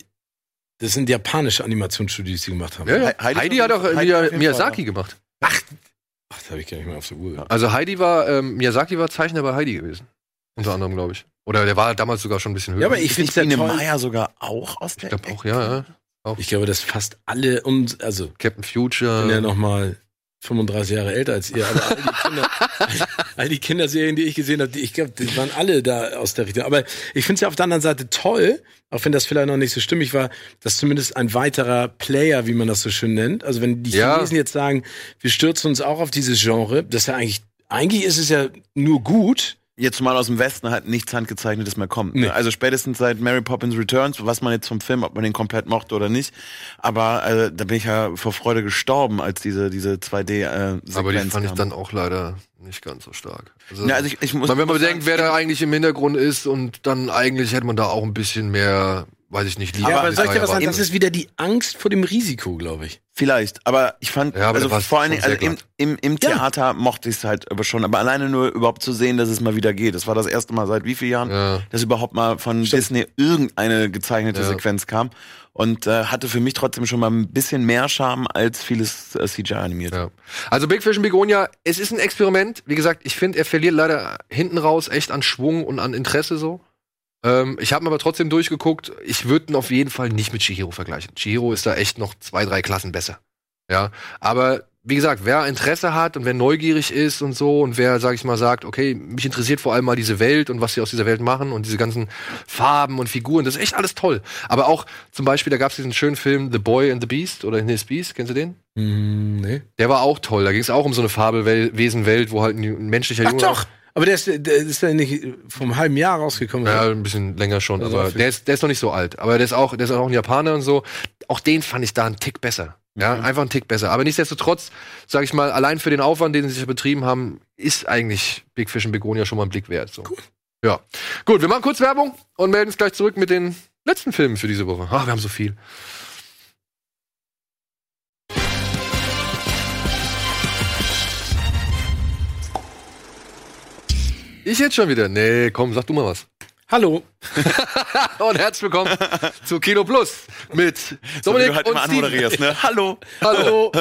das sind japanische Animationsstudios, die gemacht haben. Ja, ja. He- Heidi Heidi, hat auch äh, Heidi Mia- jeden Miyazaki Fall, gemacht. Ach, das habe ich gar nicht mehr auf der Uhr gehabt. Also Heidi war, ähm, Miyazaki war Zeichner bei Heidi gewesen. Unter anderem, glaube ich. Oder der war damals sogar schon ein bisschen höher. Ja, aber ich finde ja Biene. Meier sogar auch aus der Ich glaube auch, ja, ja. Ich glaube, dass fast alle, und, also, Captain ich bin ja Future. Noch mal 35 Jahre älter als ihr, aber all die, Kinder, all die Kinderserien, die ich gesehen habe, die, ich glaube, die waren alle da aus der Richtung. Aber ich finde es ja auf der anderen Seite toll, auch wenn das vielleicht noch nicht so stimmig war, dass zumindest ein weiterer Player, wie man das so schön nennt, also wenn die Ja. Chinesen jetzt sagen, wir stürzen uns auch auf dieses Genre, das ist ja eigentlich, eigentlich ist es ja nur gut, Jetzt mal aus dem Westen halt nichts handgezeichnetes mehr kommt. Nee. Ne? Also spätestens seit Mary Poppins Returns, was man jetzt vom Film, ob man den komplett mochte oder nicht. Aber äh, da bin ich ja vor Freude gestorben, als diese diese 2D äh, aber die fand ich kam. dann auch leider nicht ganz so stark. Also, Ja, also ich, ich muss, wenn man bedenkt, wer da eigentlich im Hintergrund ist und dann eigentlich hätte man da auch ein bisschen mehr weiß ich nicht, Ja, Liebe aber soll ich dir was sagen? Das ist wieder die Angst vor dem Risiko, glaube ich. Vielleicht, aber ich fand, Ja, aber also vor allen Dingen, also im, im, im Ja. Theater mochte ich es halt aber schon, aber alleine nur überhaupt zu sehen, dass es mal wieder geht. Das war das erste Mal seit wie vielen Jahren, Ja. dass überhaupt mal von Disney irgendeine gezeichnete Ja. Sequenz kam und äh, hatte für mich trotzdem schon mal ein bisschen mehr Charme als vieles äh, CGI animiert. Ja. Also Big Fish and Begonia, es ist ein Experiment. Wie gesagt, ich finde, er verliert leider hinten raus echt an Schwung und an Interesse so. Ähm, ich habe aber trotzdem durchgeguckt. Ich würde ihn auf jeden Fall nicht mit Chihiro vergleichen. Chihiro ist da echt noch zwei, drei Klassen besser. Ja, aber wie gesagt, wer Interesse hat und wer neugierig ist und so und wer, sag ich mal, sagt, okay, mich interessiert vor allem mal diese Welt und was sie aus dieser Welt machen und diese ganzen Farben und Figuren, das ist echt alles toll. Aber auch zum Beispiel, da gab es diesen schönen Film The Boy and the Beast oder His Beast, kennst du den? Hm, nee. Der war auch toll. Da ging es auch um so eine Fabelwesenwelt, wo halt ein menschlicher Ach Junge. doch! Aber der ist, der ist ja nicht vom halben Jahr rausgekommen. Ja, oder? ein bisschen länger schon, Also aber der ist, der ist noch nicht so alt. Aber der ist auch, der ist auch ein Japaner und so. Auch den fand ich da einen Tick besser. Ja, Mhm. einfach einen Tick besser. Aber nichtsdestotrotz, sage ich mal, allein für den Aufwand, den sie sich betrieben haben, ist eigentlich Big Fish and Begonia schon mal ein Blick wert. So. Ja. Gut, wir machen kurz Werbung und melden uns gleich zurück mit den letzten Filmen für diese Woche. Ach, wir haben so viel. Ich jetzt schon wieder? Nee, komm, sag du mal was. Hallo. Und herzlich willkommen zu Kino Plus mit So, Dominik du halt und immer Steven. anmoderierst, ne? Hallo! Hallo.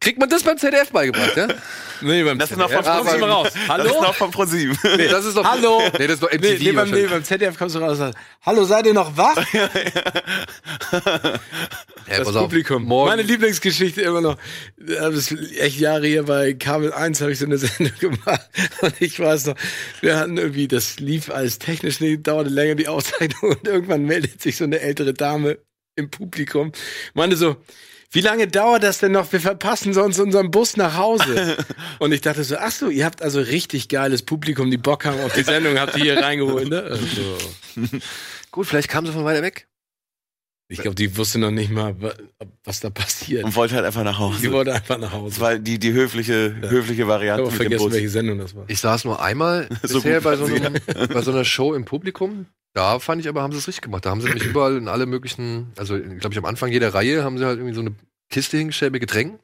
Kriegt man das beim ZDF beigebracht, ja? Nee, beim Das ist noch vom ZDF aber- mal raus. Das ist Hallo? noch vom ProSieben. Nee, das ist doch Hallo? Nee, das ist doch MTV Nee, nee, beim, nee, beim ZDF kommst du raus und sagst, Hallo, seid ihr noch wach? Ja, Das. Publikum. Morgen, Meine Lieblingsgeschichte immer noch. Das ist echt Jahre hier bei Kabel 1 habe ich so eine Sendung gemacht. Und ich weiß noch, wir hatten irgendwie, das lief alles technisch nicht, dauerte länger die Auszeichnung und irgendwann meldet sich so eine ältere Dame im Publikum. Meinte so, wie lange dauert das denn noch? Wir verpassen sonst unseren Bus nach Hause. Und ich dachte so, ach so, ihr habt also richtig geiles Publikum, die Bock haben auf die Sendung, habt ihr hier reingeholt, ne? Also, Gut, vielleicht kam sie von weiter weg. Ich glaube, die wusste noch nicht mal, wa- was da passiert. Und wollte halt einfach nach Die Hause. wollte einfach nach Das Hause. war die, die höfliche, höfliche Ich Variante habe mit dem vergessen, Bus. welche Sendung das war. Ich saß nur einmal So bisher bei, so war einem, bei so einer Show im Publikum. Da fand ich aber, haben sie es richtig gemacht. Da haben sie nämlich überall in alle möglichen, also glaube ich am Anfang jeder Reihe haben sie halt irgendwie so eine Kiste hingestellt mit Getränken.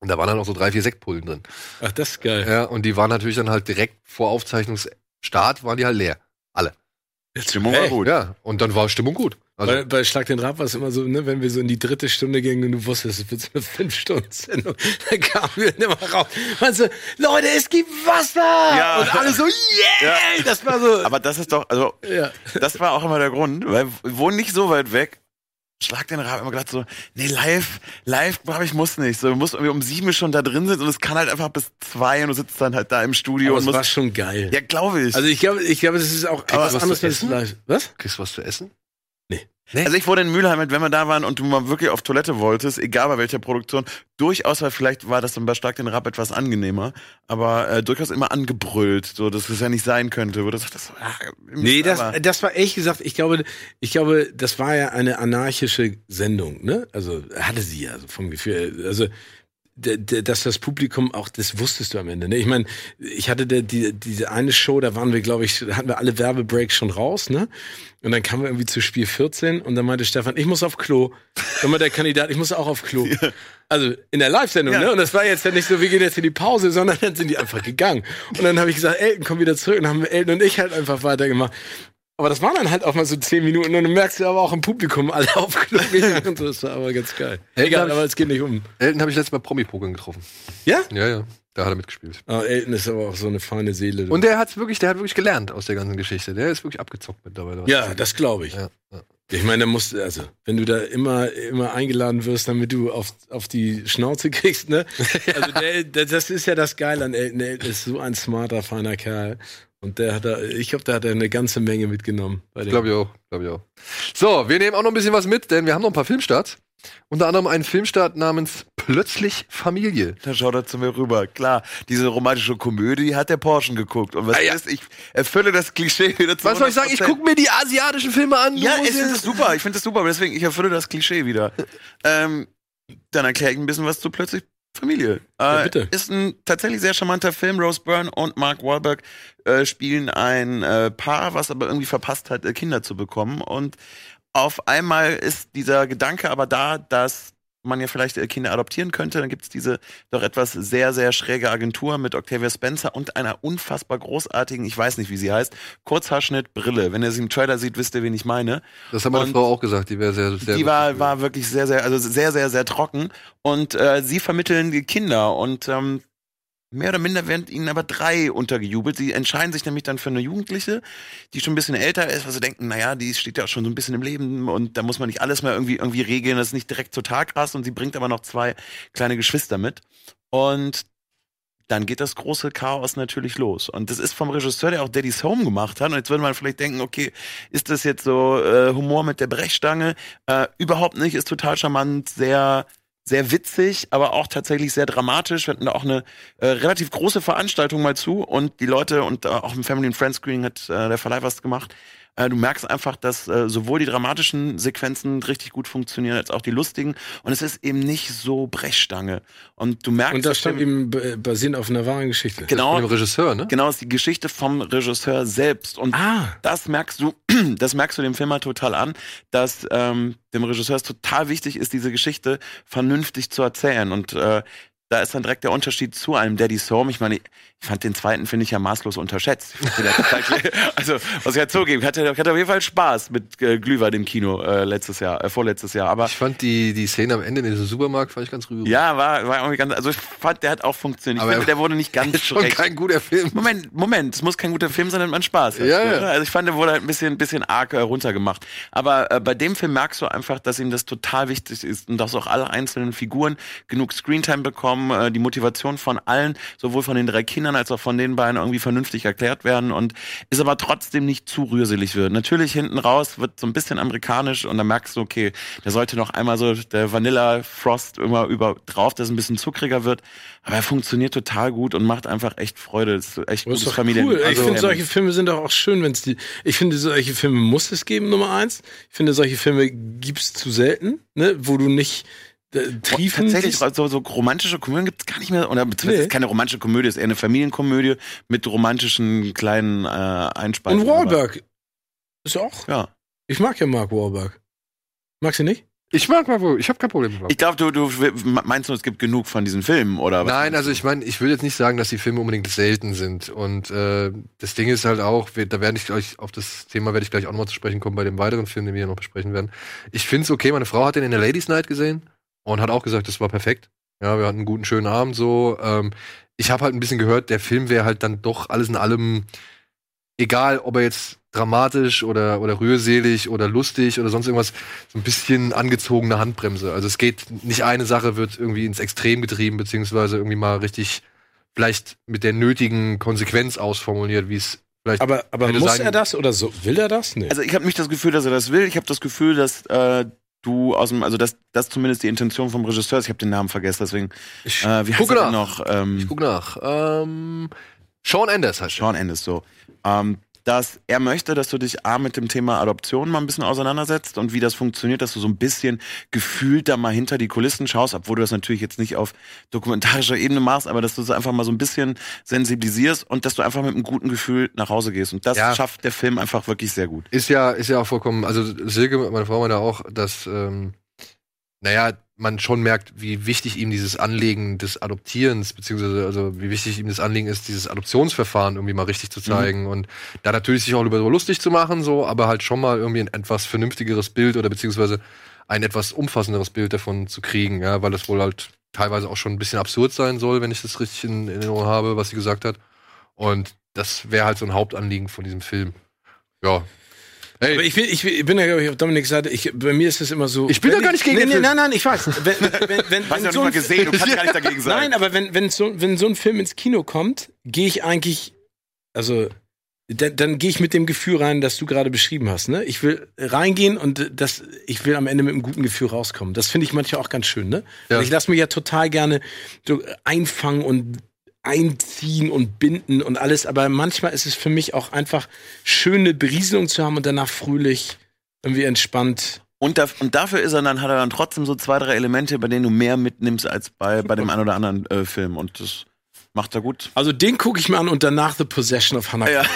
Und da waren dann auch so drei, vier Sektpullen drin. Ach, das ist geil. Ja, und die waren natürlich dann halt direkt vor Aufzeichnungsstart, waren die halt leer. Stimmung war Hey. gut. Ja, und dann war Stimmung gut. Also, bei, bei Schlag den Rab war es immer so, ne, wenn wir so in die dritte Stunde gingen und du wusstest, es wird so eine Fünf-Stunden-Sendung, dann kamen wir immer raus. Man so, Leute, es gibt Wasser! Ja. Und alle so, yeah! Das war so, Aber das ist doch, also, ja. das war auch immer der Grund, weil wir wohnen nicht so weit weg. Schlag den Rab immer gedacht so, nee, live, live, glaube ich, muss nicht. So, du musst irgendwie um sieben schon da drin sitzen und es kann halt einfach bis zwei und du sitzt dann halt da im Studio Aber und musst, war schon geil. ja, glaube ich. Also ich glaube, ich glaube, das ist auch etwas was anderes zu als essen? live. Was? kriegst du was zu essen? Also ich wurde in Mülheim, mit, wenn wir da waren und du mal wirklich auf Toilette wolltest, egal bei welcher Produktion, durchaus, weil vielleicht war das dann bei Stark den Rap etwas angenehmer, aber äh, durchaus immer angebrüllt, so dass es ja nicht sein könnte. Wo sagst, das, ah, Nee, das, das war ehrlich gesagt, ich glaube, ich glaube, das war ja eine anarchische Sendung, ne? Also hatte sie ja so vom Gefühl. Also dass das Publikum auch, das wusstest du am Ende. Ne? Ich meine, ich hatte der, die, diese eine Show, da waren wir, glaube ich, da hatten wir alle Werbebreaks schon raus, ne? Und dann kamen wir irgendwie zu Spiel 14 und dann meinte Stefan, ich muss auf Klo. Dann meinte der Kandidat, ich muss auch auf Klo. Also in der Live-Sendung, Ja. ne? Und das war jetzt ja nicht so, wir gehen jetzt in die Pause, sondern dann sind die einfach gegangen. Und dann habe ich gesagt, Elton, komm wieder zurück. Und dann haben Elton und ich halt einfach weitergemacht. Aber das waren dann halt auch mal so zehn Minuten und du merkst ja aber auch im Publikum alle auf Klo gegangen und so. Das war aber ganz geil. Elton Egal, ich- aber es geht nicht um. Elton habe ich letztes Mal Promi-Poker getroffen. Ja? Ja, ja. Da hat er mitgespielt. Aber Elton ist aber auch so eine feine Seele. du. Und der hat wirklich, der hat wirklich gelernt aus der ganzen Geschichte. Der ist wirklich abgezockt mittlerweile. ja, das glaube ich. Ja, ja. Ich meine, da musst also, wenn du da immer, immer eingeladen wirst, damit du auf, auf die Schnauze kriegst, ne? Also der, der, das ist ja das Geile an Elton. Elton ist so ein smarter, feiner Kerl. Und der hat da, ich glaube, da hat er eine ganze Menge mitgenommen. Glaube ich auch, glaube ich auch. So, wir nehmen auch noch ein bisschen was mit, denn wir haben noch ein paar Filmstarts. Unter anderem einen Filmstart namens Plötzlich Familie. Da schaut er zu mir rüber. Klar, diese romantische Komödie hat der Porschen geguckt. Und was Ah, ja. ist, ich erfülle das Klischee wieder zu Was soll ich sagen? Ich 100%. gucke mir die asiatischen Filme an. Ja, ich finde das super. Ich finde das super. Deswegen, ich erfülle das Klischee wieder. ähm, dann erkläre ich ein bisschen was zu plötzlich Familie. Äh, Ja, bitte. Ist ein tatsächlich sehr charmanter Film. Rose Byrne und Mark Wahlberg äh, spielen ein äh, Paar, was aber irgendwie verpasst hat, äh, Kinder zu bekommen. Und auf einmal ist dieser Gedanke aber da, dass man ja vielleicht äh, Kinder adoptieren könnte. Dann gibt es diese doch etwas sehr, sehr schräge Agentur mit Octavia Spencer und einer unfassbar großartigen, ich weiß nicht, wie sie heißt, Kurzhaarschnitt, Brille. Wenn ihr sie im Trailer sieht, wisst ihr, wen ich meine. Das hat meine Und Frau auch gesagt, die wäre sehr, sehr die war, war wirklich sehr, sehr, also sehr, sehr, sehr trocken. Und äh, sie vermitteln die Kinder und ähm, mehr oder minder werden ihnen aber drei untergejubelt. Sie entscheiden sich nämlich dann für eine Jugendliche, die schon ein bisschen älter ist, weil sie denken, naja, die steht ja auch schon so ein bisschen im Leben und da muss man nicht alles mehr irgendwie, irgendwie regeln, das ist nicht direkt total krass und sie bringt aber noch zwei kleine Geschwister mit. Und dann geht das große Chaos natürlich los. Und das ist vom Regisseur, der auch Daddy's Home gemacht hat. Und jetzt würde man vielleicht denken, okay, ist das jetzt so äh, Humor mit der Brechstange? Äh, überhaupt nicht, ist total charmant, sehr sehr witzig, aber auch tatsächlich sehr dramatisch. Wir hatten da auch eine äh, relativ große Veranstaltung mal zu und die Leute und äh, auch im Family and Friends Screening hat äh, der Verleih was gemacht. Äh, du merkst einfach, dass äh, sowohl die dramatischen Sequenzen richtig gut funktionieren, als auch die lustigen. Und es ist eben nicht so Brechstange. Und du merkst, Und das stand eben basierend auf einer wahren Geschichte. genau, Von dem Regisseur, ne? genau ist die Geschichte vom Regisseur selbst. Und Ah, das merkst du, das merkst du dem Film halt total an, dass ähm, dem Regisseur es total wichtig ist, diese Geschichte vernünftig zu erzählen. Und äh, da ist dann direkt der Unterschied zu einem Daddy's Home. Ich meine, ich fand den zweiten, finde ich ja maßlos unterschätzt. Also, was ich halt zugeben, ich hatte, ich hatte auf jeden Fall Spaß mit äh, Glühwein im Kino äh, letztes Jahr, äh, vorletztes Jahr. Aber Ich fand die, die Szene am Ende in diesem Supermarkt fand ich ganz rührend. ja, war, war irgendwie ganz, also ich fand, der hat auch funktioniert. Ich Aber finde, er- der wurde nicht ganz Ist schon schlecht. kein guter Film. Moment, Moment, es muss kein guter Film sein, damit man Spaß hat. Ja, ja. oder? Also ich fand, der wurde halt ein bisschen, bisschen arg äh, runtergemacht. Aber äh, bei dem Film merkst du einfach, dass ihm das total wichtig ist und dass auch alle einzelnen Figuren genug Screentime bekommen, äh, die Motivation von allen, sowohl von den drei Kindern als auch von den beiden irgendwie vernünftig erklärt werden und ist aber trotzdem nicht zu rührselig wird. Natürlich hinten raus wird so ein bisschen amerikanisch und dann merkst du, okay, der sollte noch einmal so der Vanilla Frost immer über drauf, dass es ein bisschen zuckriger wird. Aber er funktioniert total gut und macht einfach echt Freude. Das ist echt das ist Familien. cool. Ich also, finde, ähm, solche Filme sind doch auch schön, wenn es die. Ich finde, solche Filme muss es geben, Nummer eins. Ich finde, solche Filme gibt's zu selten, ne, wo du nicht triefen Tatsächlich, so, so romantische Komödien gibt's gar nicht mehr. Oder beziehungsweise Nee. ist keine romantische Komödie, ist eher eine Familienkomödie mit romantischen kleinen äh, Und Einspeisungen. Wahlberg ist auch. Ja. Ich mag ja Mark Wahlberg. Magst du nicht? Ich mag mal wohl, ich habe kein Problem mit Ich glaube, du, du meinst nur, es gibt genug von diesen Filmen, oder was? Nein, also ich meine, ich will jetzt nicht sagen, dass die Filme unbedingt selten sind. Und äh, das Ding ist halt auch, wir- da werde ich gleich auf das Thema werde ich gleich auch nochmal zu sprechen kommen bei dem weiteren Film, den wir hier noch besprechen werden. Ich finde es okay, meine Frau hat den in der Ladies Night gesehen und hat auch gesagt, das war perfekt. Ja, wir hatten einen guten, schönen Abend so. Ähm, ich habe halt ein bisschen gehört, der Film wäre halt dann doch alles in allem, egal ob er jetzt dramatisch oder, oder rührselig oder lustig oder sonst irgendwas, so ein bisschen angezogene Handbremse. Also es geht, nicht eine Sache wird irgendwie ins Extrem getrieben, beziehungsweise irgendwie mal richtig vielleicht mit der nötigen Konsequenz ausformuliert, wie es vielleicht Aber, aber muss sein- er das oder so? Will er das? Nee. Also ich habe nicht das Gefühl, dass er das will. Ich habe das Gefühl, dass äh, du aus dem, also dass das zumindest die Intention vom Regisseur ist. Ich habe den Namen vergessen, deswegen. Ich Äh, wie gucke nach. noch? Ähm, Ich guck nach. Ähm, Sean Anders heißt er. Sean Endes so. Ähm, dass er möchte, dass du dich A mit dem Thema Adoption mal ein bisschen auseinandersetzt und wie das funktioniert, dass du so ein bisschen gefühlt da mal hinter die Kulissen schaust, obwohl du das natürlich jetzt nicht auf dokumentarischer Ebene machst, aber dass du es einfach mal so ein bisschen sensibilisierst und dass du einfach mit einem guten Gefühl nach Hause gehst. Und das Ja. schafft der Film einfach wirklich sehr gut. Ist ja, ist ja auch vollkommen, also Silke, meine Frau meinte auch, dass, ähm, naja, man schon merkt, wie wichtig ihm dieses Anlegen des Adoptierens, beziehungsweise, also wie wichtig ihm das Anliegen ist, dieses Adoptionsverfahren irgendwie mal richtig zu zeigen und da natürlich sich auch über so lustig zu machen, so, aber halt schon mal irgendwie ein etwas vernünftigeres Bild oder beziehungsweise ein etwas umfassenderes Bild davon zu kriegen, ja, weil das wohl halt teilweise auch schon ein bisschen absurd sein soll, wenn ich das richtig in Erinnerung habe, was sie gesagt hat. Und das wäre halt so ein Hauptanliegen von diesem Film. Ja. Hey, Aber ich bin, ich bin- ich bin ja, glaube ich, auf Dominiks Seite. Ich, bei mir ist es immer so. Ich bin doch gar nicht gegen nee, nee. Nein, nein, ich weiß. Wenn, wenn, wenn, Hast du noch nicht so mal gesehen, du kannst gar nicht dagegen sein. Nein, aber wenn, wenn, so, wenn so ein Film ins Kino kommt, gehe ich eigentlich, also, dann, dann gehe ich mit dem Gefühl rein, das du gerade beschrieben hast. Ne? Ich will reingehen und das, ich will am Ende mit einem guten Gefühl rauskommen. Das finde ich manchmal auch ganz schön. Ne? Ja. Ich lasse mich ja total gerne so einfangen und einziehen und binden und alles. Aber manchmal ist es für mich auch einfach schöne Berieselung zu haben und danach fröhlich irgendwie entspannt. Und, da, und dafür ist er dann, hat er dann trotzdem so zwei, drei Elemente, bei denen du mehr mitnimmst als bei, bei dem einen oder anderen äh, Film. Und das macht er gut. Also den gucke ich mir an und danach The Possession of Hannah. Ja.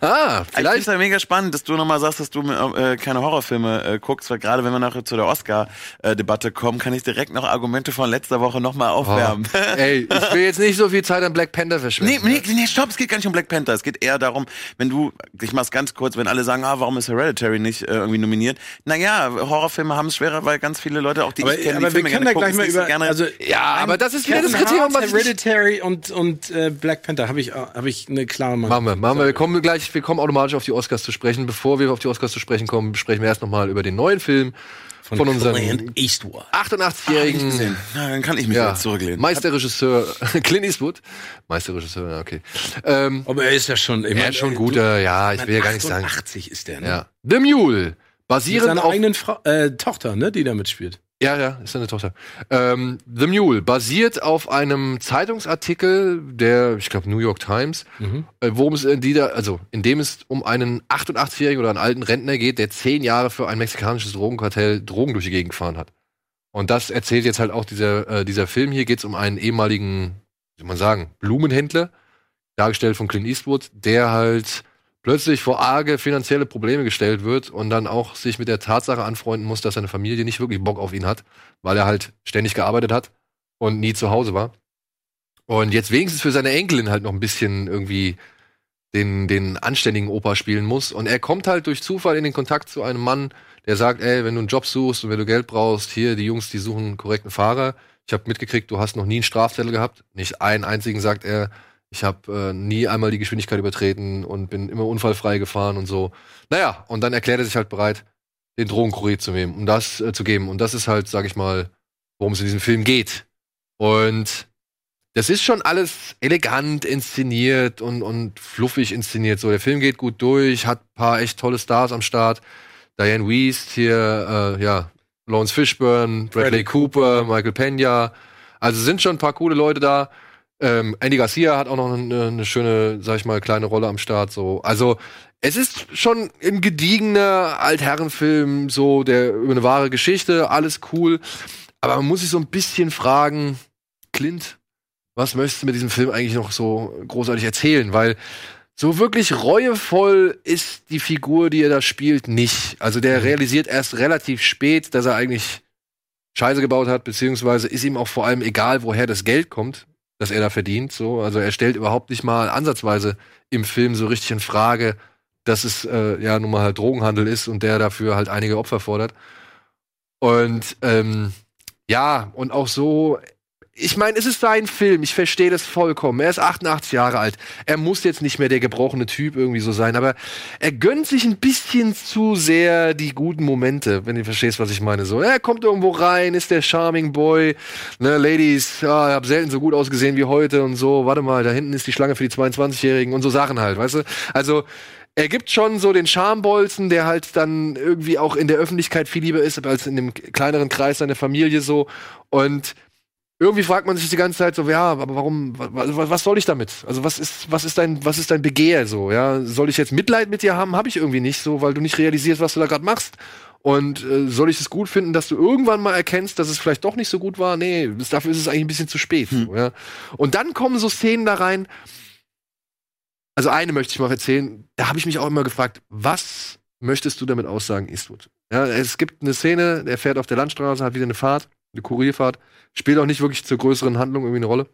Ah, vielleicht. Ich finde es ja mega spannend, dass du nochmal sagst, dass du äh, keine Horrorfilme äh, guckst, weil gerade wenn wir nachher zu der Oscar-Debatte kommen, kann ich direkt noch Argumente von letzter Woche nochmal aufwärmen. Oh. Ey, ich will jetzt nicht so viel Zeit an Black Panther verschwenden. Nee, nee, nee, stopp, es geht gar nicht um Black Panther. Es geht eher darum, wenn du, ich mach's ganz kurz, wenn alle sagen, ah, warum ist Hereditary nicht äh, irgendwie nominiert? Naja, Horrorfilme haben es schwerer, weil ganz viele Leute, auch die aber, ich kenne, die Filme wir können da gleich mal über, gerne, also, ja, aber das ist wieder das Kriterium, was Hereditary und, und äh, Black Panther habe ich, hab ich eine klare Meinung. Machen wir, machen wir. Wir kommen gleich, wir kommen automatisch auf die Oscars zu sprechen. Bevor wir auf die Oscars zu sprechen kommen, sprechen wir erst nochmal über den neuen Film von, von unserem 88-jährigen. Ah, dann kann ich mich ja, zurücklehnen. Meisterregisseur Clint Eastwood. Meisterregisseur, okay. Ähm, Aber er ist ja schon immer. Er ist schon guter, ja, ich will ja gar nicht sagen. 80 ist der, ne? Ja. The Mule. Basierend Mit seiner eigenen Frau, äh, Tochter, ne, die da mitspielt. Ja, ja, ist seine Tochter. Ähm, The Mule basiert auf einem Zeitungsartikel der, ich glaube, New York Times, mhm. äh, worum es in dieser, also in dem es um einen 88-jährigen oder einen alten Rentner geht, der zehn Jahre für ein mexikanisches Drogenkartell Drogen durch die Gegend gefahren hat. Und das erzählt jetzt halt auch dieser, äh, dieser Film. Hier geht es um einen ehemaligen, wie soll man sagen, Blumenhändler, dargestellt von Clint Eastwood, der halt plötzlich vor arge finanzielle Probleme gestellt wird und dann auch sich mit der Tatsache anfreunden muss, dass seine Familie nicht wirklich Bock auf ihn hat, weil er halt ständig gearbeitet hat und nie zu Hause war. Und jetzt wenigstens für seine Enkelin halt noch ein bisschen irgendwie den, den anständigen Opa spielen muss. Und er kommt halt durch Zufall in den Kontakt zu einem Mann, der sagt, ey, wenn du einen Job suchst und wenn du Geld brauchst, hier, die Jungs, die suchen einen korrekten Fahrer. Ich habe mitgekriegt, du hast noch nie einen Strafzettel gehabt. Nicht einen einzigen, sagt er. Ich habe äh, nie einmal die Geschwindigkeit übertreten und bin immer unfallfrei gefahren und so. Naja, und dann erklärt er sich halt bereit, den Drogenkurier zu nehmen, um das äh, zu geben. Und das ist halt, sag ich mal, worum es in diesem Film geht. Und das ist schon alles elegant inszeniert und, und fluffig inszeniert. So, der Film geht gut durch, hat ein paar echt tolle Stars am Start. Diane Wiest hier, äh, ja, Lawrence Fishburne, Bradley Cooper, Michael Pena. Also sind schon ein paar coole Leute da. Ähm, Andy Garcia hat auch noch eine, eine, schöne, sag ich mal, kleine Rolle am Start. So, also es ist schon ein gediegener Altherrenfilm, so der über eine wahre Geschichte, alles cool. Aber man muss sich so ein bisschen fragen, Clint, was möchtest du mit diesem Film eigentlich noch so großartig erzählen? Weil so wirklich reuevoll ist die Figur, die er da spielt, nicht. Also der mhm. realisiert erst relativ spät, dass er eigentlich Scheiße gebaut hat, beziehungsweise ist ihm auch vor allem egal, woher das Geld kommt das er da verdient. So, also er stellt überhaupt nicht mal ansatzweise im Film so richtig in Frage, dass es äh, ja nun mal halt Drogenhandel ist und der dafür halt einige Opfer fordert. Und ähm, ja, und auch so, ich meine, es ist sein Film, ich verstehe das vollkommen. Er ist 88 Jahre alt. Er muss jetzt nicht mehr der gebrochene Typ irgendwie so sein, aber er gönnt sich ein bisschen zu sehr die guten Momente, wenn du verstehst, was ich meine. So, er kommt irgendwo rein, ist der Charming Boy, ne, Ladies, ja, ich hab selten so gut ausgesehen wie heute und so, warte mal, da hinten ist die Schlange für die 22-Jährigen und so Sachen halt, weißt du? Also, er gibt schon so den Charmbolzen, der halt dann irgendwie auch in der Öffentlichkeit viel lieber ist als in dem kleineren Kreis seiner Familie so und irgendwie fragt man sich die ganze Zeit so, ja, aber warum, was, was soll ich damit? Also was ist, was ist dein, was ist dein Begehr so, ja? Soll ich jetzt Mitleid mit dir haben? Habe ich irgendwie nicht so, weil du nicht realisierst, was du da gerade machst. Und äh, soll ich es gut finden, dass du irgendwann mal erkennst, dass es vielleicht doch nicht so gut war? Nee, dafür ist es eigentlich ein bisschen zu spät. Hm. So, ja? Und dann kommen so Szenen da rein. Also eine möchte ich mal erzählen. Da habe ich mich auch immer gefragt, was möchtest du damit aussagen, Eastwood? Ja, es gibt eine Szene, er fährt auf der Landstraße, hat wieder eine Fahrt eine Kurierfahrt. Spielt auch nicht wirklich zur größeren Handlung irgendwie eine Rolle.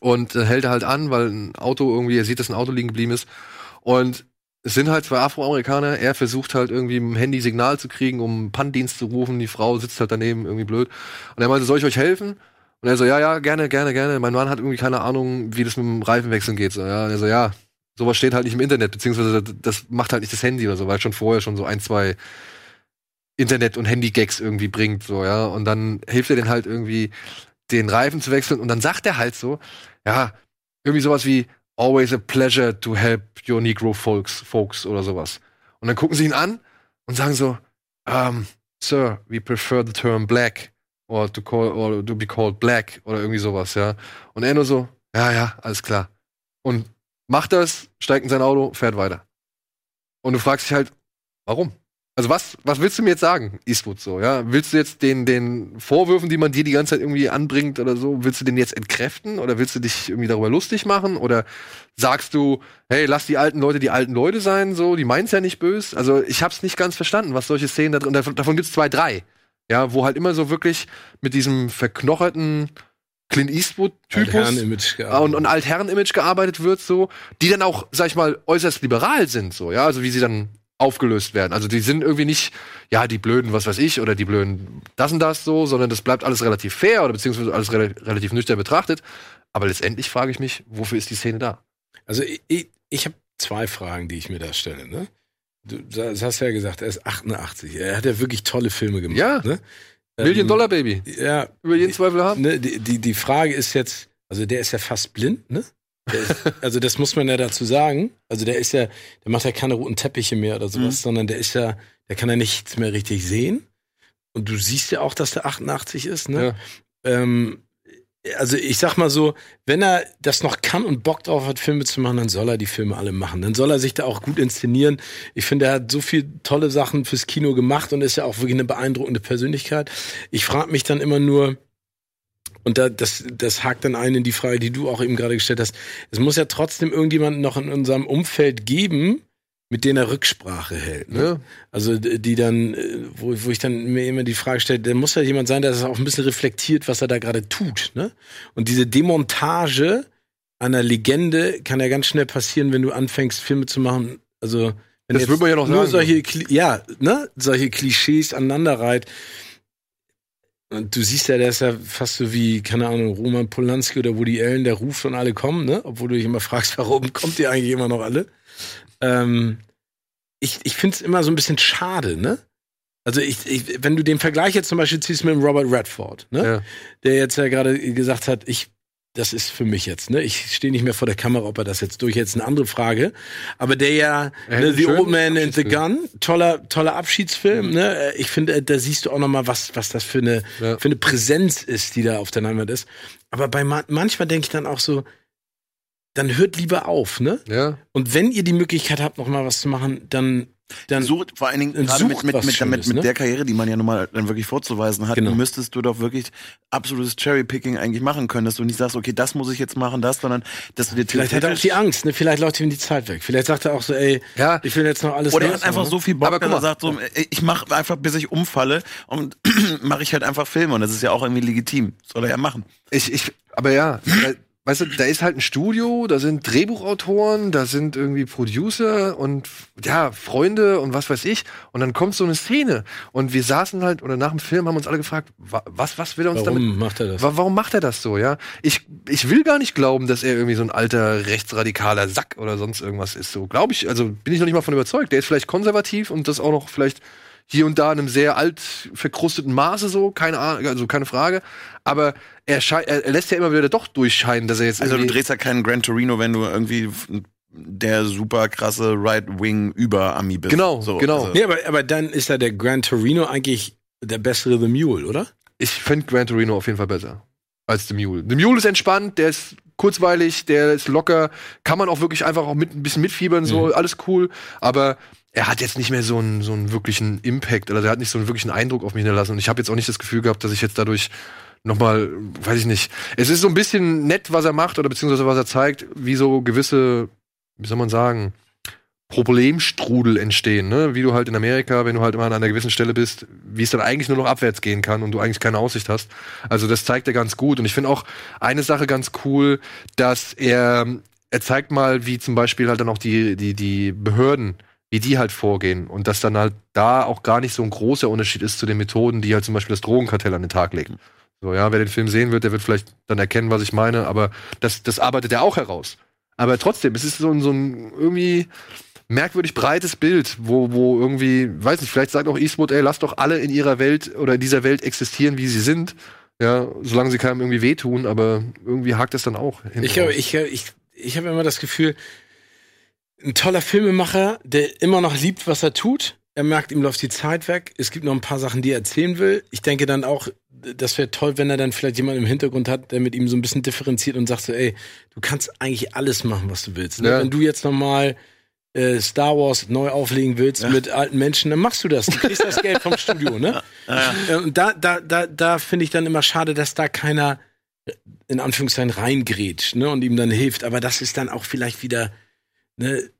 Und äh, hält er halt an, weil ein Auto irgendwie, er sieht, dass ein Auto liegen geblieben ist. Und es sind halt zwei Afroamerikaner. Er versucht halt irgendwie im Handy Signal zu kriegen, um Panndienst zu rufen. Die Frau sitzt halt daneben, irgendwie blöd. Und er meinte, soll ich euch helfen? Und er so, ja, ja, gerne, gerne, gerne. Mein Mann hat irgendwie keine Ahnung, wie das mit dem Reifenwechseln geht. So, ja. Und er so, ja, sowas steht halt nicht im Internet, beziehungsweise das macht halt nicht das Handy oder so, weil schon vorher schon so ein, zwei Internet- und Handy-Gags irgendwie bringt, so, ja. Und dann hilft er den halt irgendwie, den Reifen zu wechseln. Und dann sagt er halt so, ja, irgendwie sowas wie, always a pleasure to help your Negro folks, folks oder sowas. Und dann gucken sie ihn an und sagen so, um, Sir, we prefer the term black or to call or to be called black oder irgendwie sowas, ja. Und er nur so, ja, ja, alles klar. Und macht das, steigt in sein Auto, fährt weiter. Und du fragst dich halt, warum? Also was, was willst du mir jetzt sagen, Eastwood so, ja? Willst du jetzt den, den Vorwürfen, die man dir die ganze Zeit irgendwie anbringt oder so, willst du den jetzt entkräften oder willst du dich irgendwie darüber lustig machen oder sagst du, hey, lass die alten Leute die alten Leute sein, so, die meinen's ja nicht böse? Also ich hab's nicht ganz verstanden, was solche Szenen da drin, davon, davon gibt's zwei, drei, ja, wo halt immer so wirklich mit diesem verknocherten Clint Eastwood-Typus und, und Altherren-Image gearbeitet wird, so, die dann auch, sag ich mal, äußerst liberal sind, so, ja, also wie sie dann aufgelöst werden. Also die sind irgendwie nicht, ja, die blöden, was weiß ich, oder die blöden das und das so, sondern das bleibt alles relativ fair oder beziehungsweise alles re relativ nüchtern betrachtet. Aber letztendlich frage ich mich, wofür ist die Szene da? Also ich, ich, habe zwei Fragen, die ich mir da stelle. Ne? Du das hast ja gesagt, er ist 88. Er hat ja wirklich tolle Filme gemacht. Ja. Ne? Million Ähm, Dollar Baby. Ja, Über jeden Zweifel haben. ne, die, die, die Frage ist jetzt, also der ist ja fast blind, ne? Ist, also das muss man ja dazu sagen. Also der ist ja, der macht ja keine roten Teppiche mehr oder sowas, Mhm. sondern der ist ja, der kann ja nichts mehr richtig sehen. Und du siehst ja auch, dass der 88 ist, ne? Ähm, also ich sag mal so, wenn er das noch kann und Bock drauf hat, Filme zu machen, dann soll er die Filme alle machen. Dann soll er sich da auch gut inszenieren. Ich finde, er hat so viel tolle Sachen fürs Kino gemacht und ist ja auch wirklich eine beeindruckende Persönlichkeit. Ich frage mich dann immer nur, und da, das, das hakt dann ein in die Frage, die du auch eben gerade gestellt hast. Es muss ja trotzdem irgendjemanden noch in unserem Umfeld geben, mit denen er Rücksprache hält. Ne? Ne? Also die dann, äh, wo, wo ich dann mir immer die Frage stelle, da muss ja jemand sein, der das auch ein bisschen reflektiert, was er da gerade tut. Ne? Und diese Demontage einer Legende kann ja ganz schnell passieren, wenn du anfängst, Filme zu machen. Also wenn Das würde man ja noch nur sagen. solche, ja, ne, solche Klischees aneinanderreiht. Und du siehst ja, der ist ja fast so wie, keine Ahnung, Roman Polanski oder Woody Allen, der ruft und alle kommen, ne? Obwohl du dich immer fragst, warum kommt ihr eigentlich immer noch alle? Ähm, ich ich finde es immer so ein bisschen schade, ne? Also ich, ich, wenn du den Vergleich jetzt zum Beispiel ziehst mit Robert Redford, ne? Ja. Der jetzt ja gerade gesagt hat, ich, das ist für mich jetzt, ne? Ich stehe nicht mehr vor der Kamera, ob er das jetzt durch jetzt eine andere Frage. Aber der ja, ne, The Old Man and the Gun, toller, toller Abschiedsfilm, ne? Ich finde, da siehst du auch noch mal, was, was das für eine, Ja. für eine Präsenz ist, die da auf der Leinwand ist. Aber bei ma manchmal denke ich dann auch so, dann hört lieber auf, ne? Ja. Und wenn ihr die Möglichkeit habt, noch mal was zu machen, dann, dann Sucht vor allen Dingen gerade mit, mit, mit, Schönes, mit, mit ne? der Karriere, die man ja nun mal dann wirklich vorzuweisen hat, Genau. müsstest du doch wirklich absolutes Cherrypicking eigentlich machen können, dass du nicht sagst, okay, das muss ich jetzt machen, das, sondern dass du dir vielleicht hat er auch die Angst, ne? Vielleicht läuft ihm die Zeit weg. Vielleicht sagt er auch so, ey, Ja. ich will jetzt noch alles oder er hat einfach machen. so viel Bock, Aber dass er sagt, so, ey, ich mache einfach, bis ich umfalle und mache ich halt einfach Filme und das ist ja auch irgendwie legitim. Soll er ja machen. Ich, ich, aber ja, weißt du, da ist halt ein Studio, da sind Drehbuchautoren, da sind irgendwie Producer und ja, Freunde und was weiß ich. Und dann kommt so eine Szene. Und wir saßen halt, oder nach dem Film haben uns alle gefragt, wa- was, was will er uns damit Warum macht er das? Wa- Warum macht er das so, ja? Ich, ich will gar nicht glauben, dass er irgendwie so ein alter rechtsradikaler Sack oder sonst irgendwas ist. So glaube ich, also bin ich noch nicht mal von überzeugt. Der ist vielleicht konservativ und das auch noch vielleicht hier und da in einem sehr alt verkrusteten Maße so, keine Ahnung, also keine Frage. Aber er, er, lässt ja immer wieder doch durchscheinen, dass er jetzt Also du drehst ja keinen Gran Torino, wenn du irgendwie der super krasse Right-Wing-Über-Ami bist. Genau, so, genau. Also, Nee, aber, aber dann ist ja der Gran Torino eigentlich der bessere The Mule, oder? ich finde Gran Torino auf jeden Fall besser als The Mule. The Mule ist entspannt, der ist kurzweilig, der ist locker, kann man auch wirklich einfach auch mit ein bisschen mitfiebern, so Mhm. alles cool. Aber er hat jetzt nicht mehr so einen so einen wirklichen Impact, also er hat nicht so einen wirklichen Eindruck auf mich hinterlassen. Und ich habe jetzt auch nicht das Gefühl gehabt, dass ich jetzt dadurch nochmal, weiß ich nicht. Es ist so ein bisschen nett, was er macht oder beziehungsweise was er zeigt, wie so gewisse, wie soll man sagen, Problemstrudel entstehen, ne? Wie du halt in Amerika, wenn du halt immer an einer gewissen Stelle bist, wie es dann eigentlich nur noch abwärts gehen kann und du eigentlich keine Aussicht hast. Also das zeigt er ganz gut. Und ich finde auch eine Sache ganz cool, dass er, er zeigt mal, wie zum Beispiel halt dann auch die, die, die Behörden, wie die halt vorgehen. Und dass dann halt da auch gar nicht so ein großer Unterschied ist zu den Methoden, die halt zum Beispiel das Drogenkartell an den Tag legt. So, ja, wer den Film sehen wird, der wird vielleicht dann erkennen, was ich meine, aber das, das arbeitet er auch heraus. Aber trotzdem, es ist so ein, so ein irgendwie merkwürdig breites Bild, wo, wo irgendwie, weiß nicht, vielleicht sagt auch Eastwood, ey, lasst doch alle in ihrer Welt oder in dieser Welt existieren, wie sie sind. Ja, solange sie keinem irgendwie wehtun, aber irgendwie hakt es dann auch. Ich, glaube, ich, ich, ich habe immer das Gefühl, ein toller Filmemacher, der immer noch liebt, was er tut. Er merkt, ihm läuft die Zeit weg. Es gibt noch ein paar Sachen, die er erzählen will. Ich denke dann auch, das wäre toll, wenn er dann vielleicht jemanden im Hintergrund hat, der mit ihm so ein bisschen differenziert und sagt so, ey, du kannst eigentlich alles machen, was du willst. Ne? Ja. Wenn du jetzt noch mal äh, Star Wars neu auflegen willst mit alten Menschen, dann machst du das. Du kriegst das Geld vom Studio, ne? Äh, Und da, da, da, da finde ich dann immer schade, dass da keiner in Anführungszeichen reingrätscht, ne? Und ihm dann hilft. Aber das ist dann auch vielleicht wieder, ne?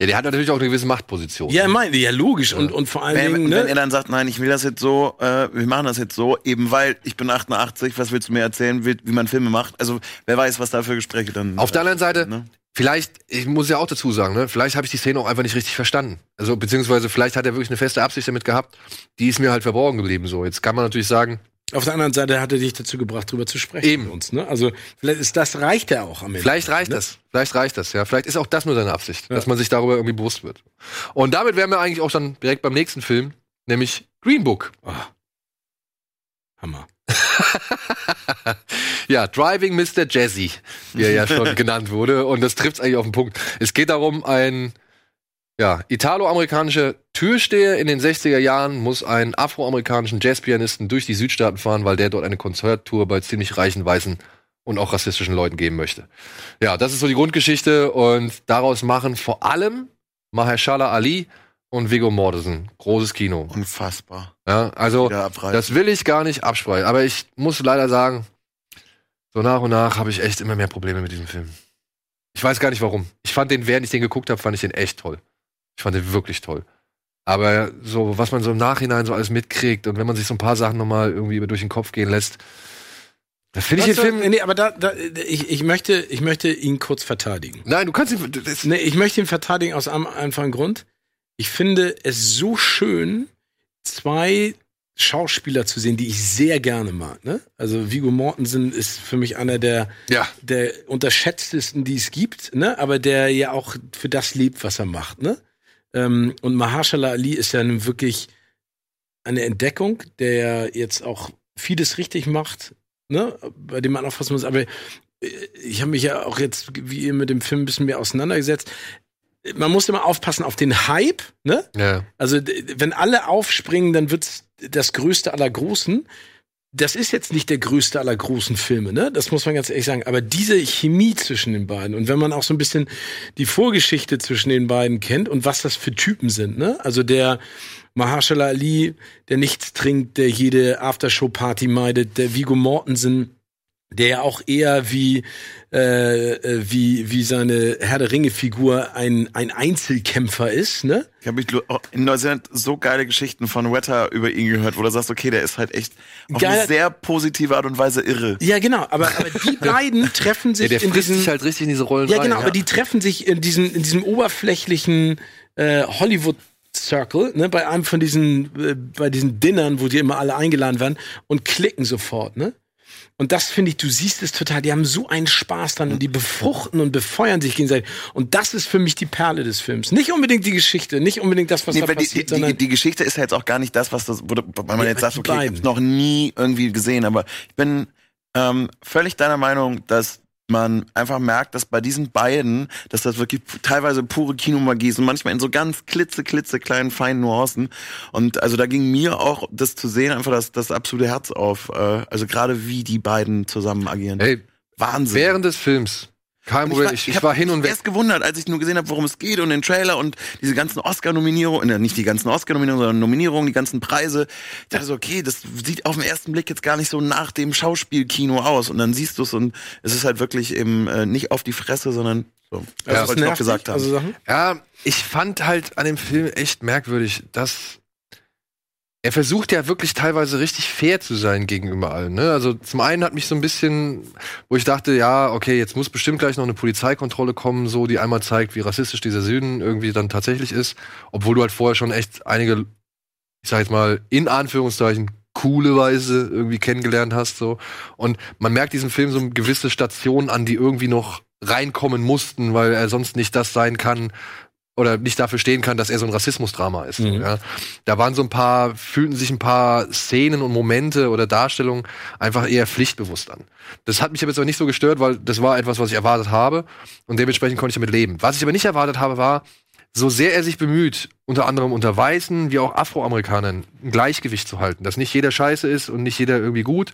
Ja, der hat natürlich auch eine gewisse Machtposition. Ja, meine, ja, logisch. Und, und vor allen Wenn, Dingen, wenn ne? er dann sagt, nein, ich will das jetzt so, äh, wir machen das jetzt so, eben weil ich bin 88, was willst du mir erzählen, wie, wie man Filme macht? Also wer weiß, was da für Gespräche dann. Auf der anderen Seite, Ne? vielleicht, ich muss ja auch dazu sagen, ne, vielleicht habe ich die Szene auch einfach nicht richtig verstanden. Also, beziehungsweise vielleicht hat er wirklich eine feste Absicht damit gehabt, die ist mir halt verborgen geblieben. So, jetzt kann man natürlich sagen, Auf der anderen Seite hat er dich dazu gebracht, drüber zu sprechen Eben. mit uns, ne? Also, vielleicht ist das, reicht ja auch am Ende. Vielleicht reicht ne? das. Vielleicht reicht das, ja. Vielleicht ist auch das nur seine Absicht, dass man sich darüber irgendwie bewusst wird. Und damit wären wir eigentlich auch dann direkt beim nächsten Film, nämlich Green Book. Ah. Hammer. Ja, Driving Mr. Jazzy, wie er ja schon genannt wurde. Und das trifft eigentlich auf den Punkt. Es geht darum, ein ja, italo-amerikanischer Türsteher in den 60er Jahren muss einen afroamerikanischen Jazzpianisten durch die Südstaaten fahren, weil der dort eine Konzerttour bei ziemlich reichen Weißen und auch rassistischen Leuten geben möchte. Ja, das ist so die Grundgeschichte und daraus machen vor allem Mahershala Ali und Viggo Mortensen großes Kino. Unfassbar. Ja, also das will ich gar nicht absprechen, aber ich muss leider sagen, so nach und nach habe ich echt immer mehr Probleme mit diesem Film. Ich weiß gar nicht warum. Ich fand den, während ich den geguckt habe, fand ich den echt toll. Ich fand den wirklich toll. Aber so, was man so im Nachhinein so alles mitkriegt und wenn man sich so ein paar Sachen nochmal irgendwie über durch den Kopf gehen lässt, da finde ich den Film. nee, aber da, da ich, ich, möchte, ich möchte ihn kurz verteidigen. Nein, du kannst ihn. Nee, ich möchte ihn verteidigen aus einem einfachen Grund. Ich finde es so schön, zwei Schauspieler zu sehen, die ich sehr gerne mag. Ne? Also Viggo Mortensen ist für mich einer der, ja, der unterschätztesten, die es gibt, ne? aber der ja auch für das lebt, was er macht. Ne? Ähm, und Mahershala Ali ist ja nun wirklich eine Entdeckung, der jetzt auch vieles richtig macht, ne? bei dem man aufpassen muss. Aber äh, ich habe mich ja auch jetzt, wie ihr mit dem Film, ein bisschen mehr auseinandergesetzt. Man muss immer aufpassen auf den Hype, ne? ja. Also, wenn alle aufspringen, dann wird's das größte aller Großen. Das ist jetzt nicht der größte aller großen Filme, ne? Das muss man ganz ehrlich sagen. Aber diese Chemie zwischen den beiden und wenn man auch so ein bisschen die Vorgeschichte zwischen den beiden kennt und was das für Typen sind, ne? Also der Mahershala Ali, der nichts trinkt, der jede Aftershow-Party meidet, der Vigo Mortensen, der ja auch eher wie äh, äh, wie wie seine Herr der Ringe Figur ein ein Einzelkämpfer ist, ne? Ich habe in Neuseeland so geile Geschichten von Wetter über ihn gehört, wo du sagst, okay, der ist halt echt auf Geil. eine sehr positive Art und Weise irre. Ja, genau. Aber, aber die beiden treffen ja sich der in frisst diesem sich halt richtig in diese Rollen ja rein. genau. Aber die treffen sich in diesem in diesem oberflächlichen äh, Hollywood Circle, ne, bei einem von diesen äh, bei diesen Dinnern, wo die immer alle eingeladen werden und klicken sofort, ne? Und das finde ich, du siehst es total, die haben so einen Spaß dran und die befruchten und befeuern sich gegenseitig. Und das ist für mich die Perle des Films. Nicht unbedingt die Geschichte, nicht unbedingt das, was Nee, da passiert, die, die, die Geschichte ist ja jetzt auch gar nicht das, was das, wo, weil man Ja, jetzt sagt, okay, ich hab's noch nie irgendwie gesehen, aber ich bin ähm, völlig deiner Meinung, dass man einfach merkt, dass bei diesen beiden, dass das wirklich teilweise pure Kinomagie ist und manchmal in so ganz klitze, klitze kleinen, feinen Nuancen. Und also da ging mir auch das zu sehen einfach das, das absolute Herz auf. Äh, also gerade wie die beiden zusammen agieren. Hey, Wahnsinn. während des Films. Kein Problem. Ich, ich, war hin und mich weg. erst gewundert, als ich nur gesehen habe, worum es geht und den Trailer und diese ganzen Oscar-Nominierungen, äh, nicht die ganzen Oscar-Nominierungen, sondern Nominierungen, die ganzen Preise. Ich dachte so, okay, das sieht auf den ersten Blick jetzt gar nicht so nach dem Schauspielkino aus. Und dann siehst du es und es ist halt wirklich eben äh, nicht auf die Fresse, sondern so. Das Ja. wollte ich noch gesagt haben. Also? Ja, ich fand halt an dem Film echt merkwürdig, dass er versucht ja wirklich teilweise richtig fair zu sein gegenüber allen. Ne? Also zum einen hat mich so ein bisschen, wo ich dachte, ja, okay, jetzt muss bestimmt gleich noch eine Polizeikontrolle kommen, so die einmal zeigt, wie rassistisch dieser Süden irgendwie dann tatsächlich ist, obwohl du halt vorher schon echt einige, ich sag jetzt mal in Anführungszeichen coole Weise irgendwie kennengelernt hast so und man merkt diesem Film so gewisse Stationen an, die irgendwie noch reinkommen mussten, weil er sonst nicht das sein kann oder nicht dafür stehen kann, dass er so ein Rassismusdrama ist. Mhm. Ja. Da waren so ein paar, fühlten sich ein paar Szenen und Momente oder Darstellungen einfach eher pflichtbewusst an. Das hat mich aber jetzt aber nicht so gestört, weil das war etwas, was ich erwartet habe und dementsprechend konnte ich damit leben. Was ich aber nicht erwartet habe, war, so sehr er sich bemüht, unter anderem unter Weißen wie auch Afroamerikanern ein Gleichgewicht zu halten, dass nicht jeder scheiße ist und nicht jeder irgendwie gut.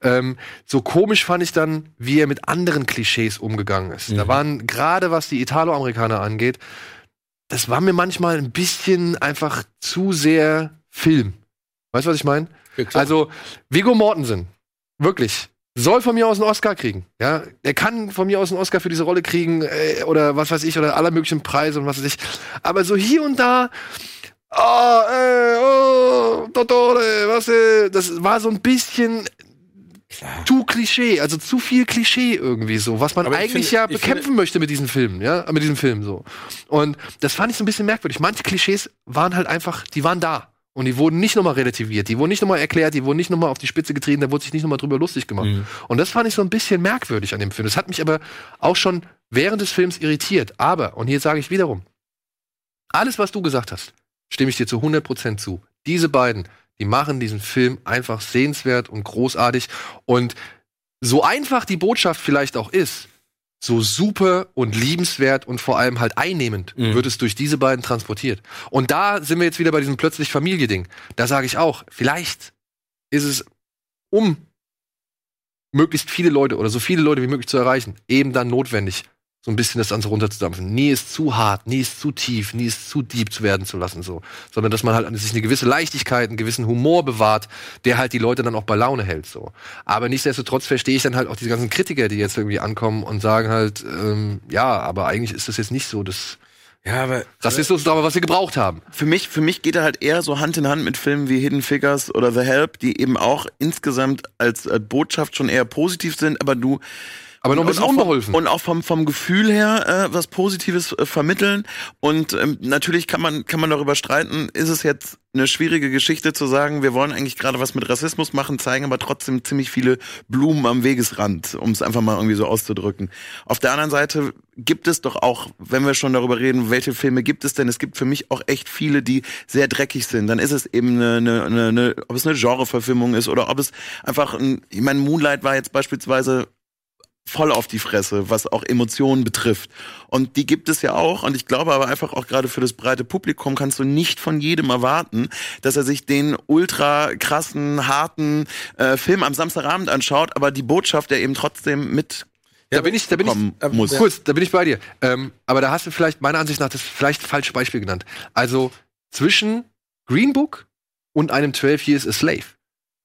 Ähm, so komisch fand ich dann, wie er mit anderen Klischees umgegangen ist. Da waren gerade was die Italo-Amerikaner angeht, das war mir manchmal ein bisschen einfach zu sehr Film. Weißt du, was ich meine? Also, Vigo Mortensen, wirklich, soll von mir aus einen Oscar kriegen. Ja, er kann von mir aus einen Oscar für diese Rolle kriegen äh, oder was weiß ich oder aller möglichen Preise und was weiß ich. Aber so hier und da, oh, äh, oh, Dottore, was, äh, das war so ein bisschen zu Klischee, also zu viel Klischee irgendwie so, was man Aber eigentlich finde- ja bekämpfen finde- möchte mit diesem Film, ja, mit diesem Film so. Und das fand ich so ein bisschen merkwürdig. Manche Klischees waren halt einfach, die waren da. Und die wurden nicht nochmal relativiert, die wurden nicht nochmal erklärt, die wurden nicht nochmal auf die Spitze getrieben, da wurde sich nicht nochmal drüber lustig gemacht. Mhm. Und das fand ich so ein bisschen merkwürdig an dem Film. Das hat mich aber auch schon während des Films irritiert. Aber, und hier sage ich wiederum, alles, was du gesagt hast, stimme ich dir zu 100% zu. Diese beiden, die machen diesen Film einfach sehenswert und großartig. Und so einfach die Botschaft vielleicht auch ist, so super und liebenswert und vor allem halt einnehmend Mhm. wird es durch diese beiden transportiert. Und da sind wir jetzt wieder bei diesem plötzlich Familie-Ding. Da sage ich auch, vielleicht ist es, um möglichst viele Leute oder so viele Leute wie möglich zu erreichen, eben dann notwendig, so ein bisschen das Ganze runterzudampfen. Nie ist zu hart, nie ist zu tief, nie ist zu deep zu werden zu lassen, so. Sondern dass man halt an sich eine gewisse Leichtigkeit, einen gewissen Humor bewahrt, der halt die Leute dann auch bei Laune hält, so. Aber nichtsdestotrotz verstehe ich dann halt auch diese ganzen Kritiker, die jetzt irgendwie ankommen und sagen halt, ähm, ja, aber eigentlich ist das jetzt nicht so das Ja, aber Rassismusdrama, was wir gebraucht haben. Für mich, für mich geht er halt eher so Hand in Hand mit Filmen wie Hidden Figures oder The Help, die eben auch insgesamt als äh, Botschaft schon eher positiv sind, aber du Aber noch ein und bisschen vom- unbeholfen. Und auch vom, vom Gefühl her äh, was Positives äh, vermitteln. Und ähm, natürlich kann man, kann man darüber streiten, ist es jetzt eine schwierige Geschichte zu sagen, wir wollen eigentlich gerade was mit Rassismus machen, zeigen aber trotzdem ziemlich viele Blumen am Wegesrand, um es einfach mal irgendwie so auszudrücken. Auf der anderen Seite gibt es doch auch, wenn wir schon darüber reden, welche Filme gibt es denn? Es gibt für mich auch echt viele, die sehr dreckig sind. Dann ist es eben eine, eine, eine, eine ob es eine Genreverfilmung ist oder ob es einfach ein, ich meine, Moonlight war jetzt beispielsweise voll auf die Fresse, was auch Emotionen betrifft. Und die gibt es ja auch. Und ich glaube aber einfach auch gerade für das breite Publikum kannst du nicht von jedem erwarten, dass er sich den ultra krassen, harten äh, Film am Samstagabend anschaut, aber die Botschaft der eben trotzdem mit da bin ich, da bin ich, aber- muss. Kurz, da bin ich bei dir. Ähm, aber da hast du vielleicht, meiner Ansicht nach, das vielleicht falsche Beispiel genannt. Also zwischen Green Book und einem 12 Years a Slave,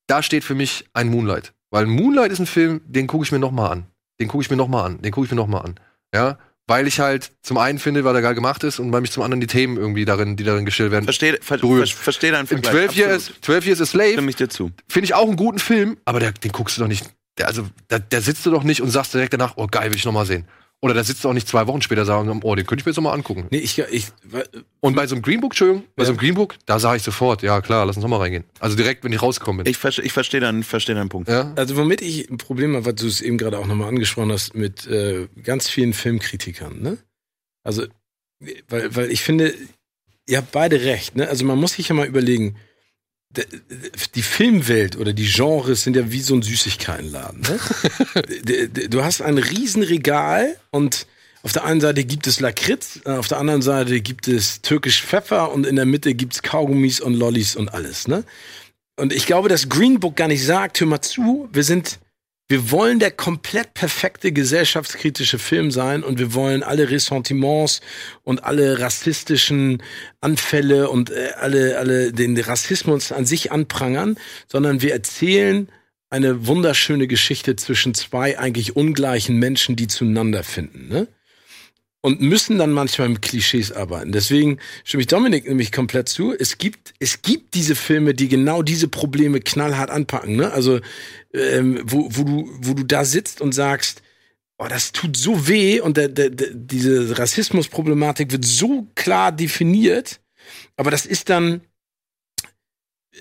da steht für mich ein Moonlight. Weil Moonlight ist ein Film, den gucke ich mir noch mal an. Den gucke ich mir noch mal an. Den gucke ich mir noch mal an. Ja, weil ich halt zum einen finde, weil er geil gemacht ist und weil mich zum anderen die Themen irgendwie darin, die darin gestellt werden. Verstehe ver, ver, versteh deinen Vergleich. 12 Years, Absolut. 12 Years a Slave Stimme ich dir zu. finde ich auch einen guten Film, aber der, den guckst du doch nicht. Der, also, da, da sitzt du doch nicht und sagst direkt danach, oh geil, will ich noch mal sehen. Oder da sitzt du auch nicht zwei Wochen später sagen, oh, den könnte ich mir jetzt noch mal angucken. nee, ich, ich Und bei so einem Green Book, Entschuldigung, bei Ja. so einem Green Book, da sage ich sofort, ja klar, lass uns noch mal reingehen. Also direkt, wenn ich rausgekommen bin. Ich, ver- ich verstehe deinen, verstehe deinen Punkt. ja? Also womit ich ein Problem habe, was du es eben gerade auch nochmal angesprochen hast, mit äh, ganz vielen Filmkritikern, ne? Also, weil, weil ich finde, ihr habt beide recht, ne? Also man muss sich ja mal überlegen, die Filmwelt oder die Genres sind ja wie so ein Süßigkeitenladen. Ne? Du hast ein Riesenregal und auf der einen Seite gibt es Lakritz, äh, auf der anderen Seite gibt es türkisch Pfeffer und in der Mitte gibt's Kaugummis und Lollis und alles. Ne? Und ich glaube, dass Green Book gar nicht sagt, hör mal zu, wir sind, wir wollen der komplett perfekte gesellschaftskritische Film sein und wir wollen alle Ressentiments und alle rassistischen Anfälle und äh, alle, alle den Rassismus an sich anprangern, sondern wir erzählen eine wunderschöne Geschichte zwischen zwei eigentlich ungleichen Menschen, die zueinander finden, ne? Und müssen dann manchmal mit Klischees arbeiten. Deswegen stimme ich Dominik nämlich komplett zu. Es gibt, es gibt diese Filme, die genau diese Probleme knallhart anpacken, ne? Also, ähm, wo, wo du, wo du da sitzt und sagst, oh, das tut so weh und der, der, der, diese Rassismusproblematik wird so klar definiert, aber das ist dann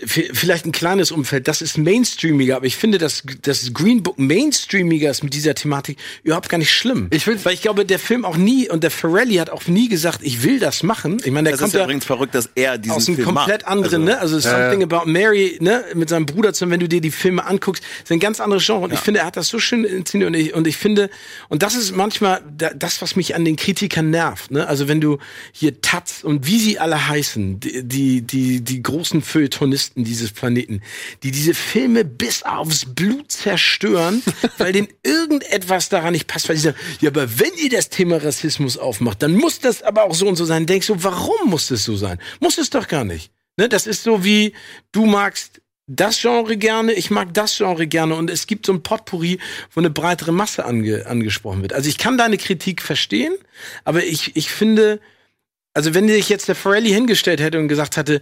vielleicht ein kleines Umfeld, das ist mainstreamiger, aber ich finde, dass das Green Book mainstreamiger ist mit dieser Thematik überhaupt gar nicht schlimm. Ich find's- weil ich glaube, der Film auch nie und der Ferrelli hat auch nie gesagt, ich will das machen. Ich meine, der Das kommt ist ja ja übrigens verrückt, dass er diesen aus einem Film komplett macht. anderen, Also, ne? Also Ja, Something ja. About Mary, ne? Mit seinem Bruder zusammen, wenn du dir die Filme anguckst, sind ganz andere Genre. Und ich finde, er hat das so schön inszeniert. Und ich, und ich finde, und das ist manchmal da, das, was mich an den Kritikern nervt, ne? Also wenn du hier Taz und wie sie alle heißen, die, die, die, die großen Feuilletonisten Kolonisten dieses Planeten, die diese Filme bis aufs Blut zerstören, weil denen irgendetwas daran nicht passt, weil die sagen, ja, aber wenn ihr das Thema Rassismus aufmacht, dann muss das aber auch so und so sein. Denkst du, warum muss das so sein? Muss es doch gar nicht. Ne, das ist so wie, du magst das Genre gerne, ich mag das Genre gerne und es gibt so ein Potpourri, wo eine breitere Masse ange, angesprochen wird. Also ich kann deine Kritik verstehen, aber ich, ich finde, also wenn sich jetzt der Forelli hingestellt hätte und gesagt hätte,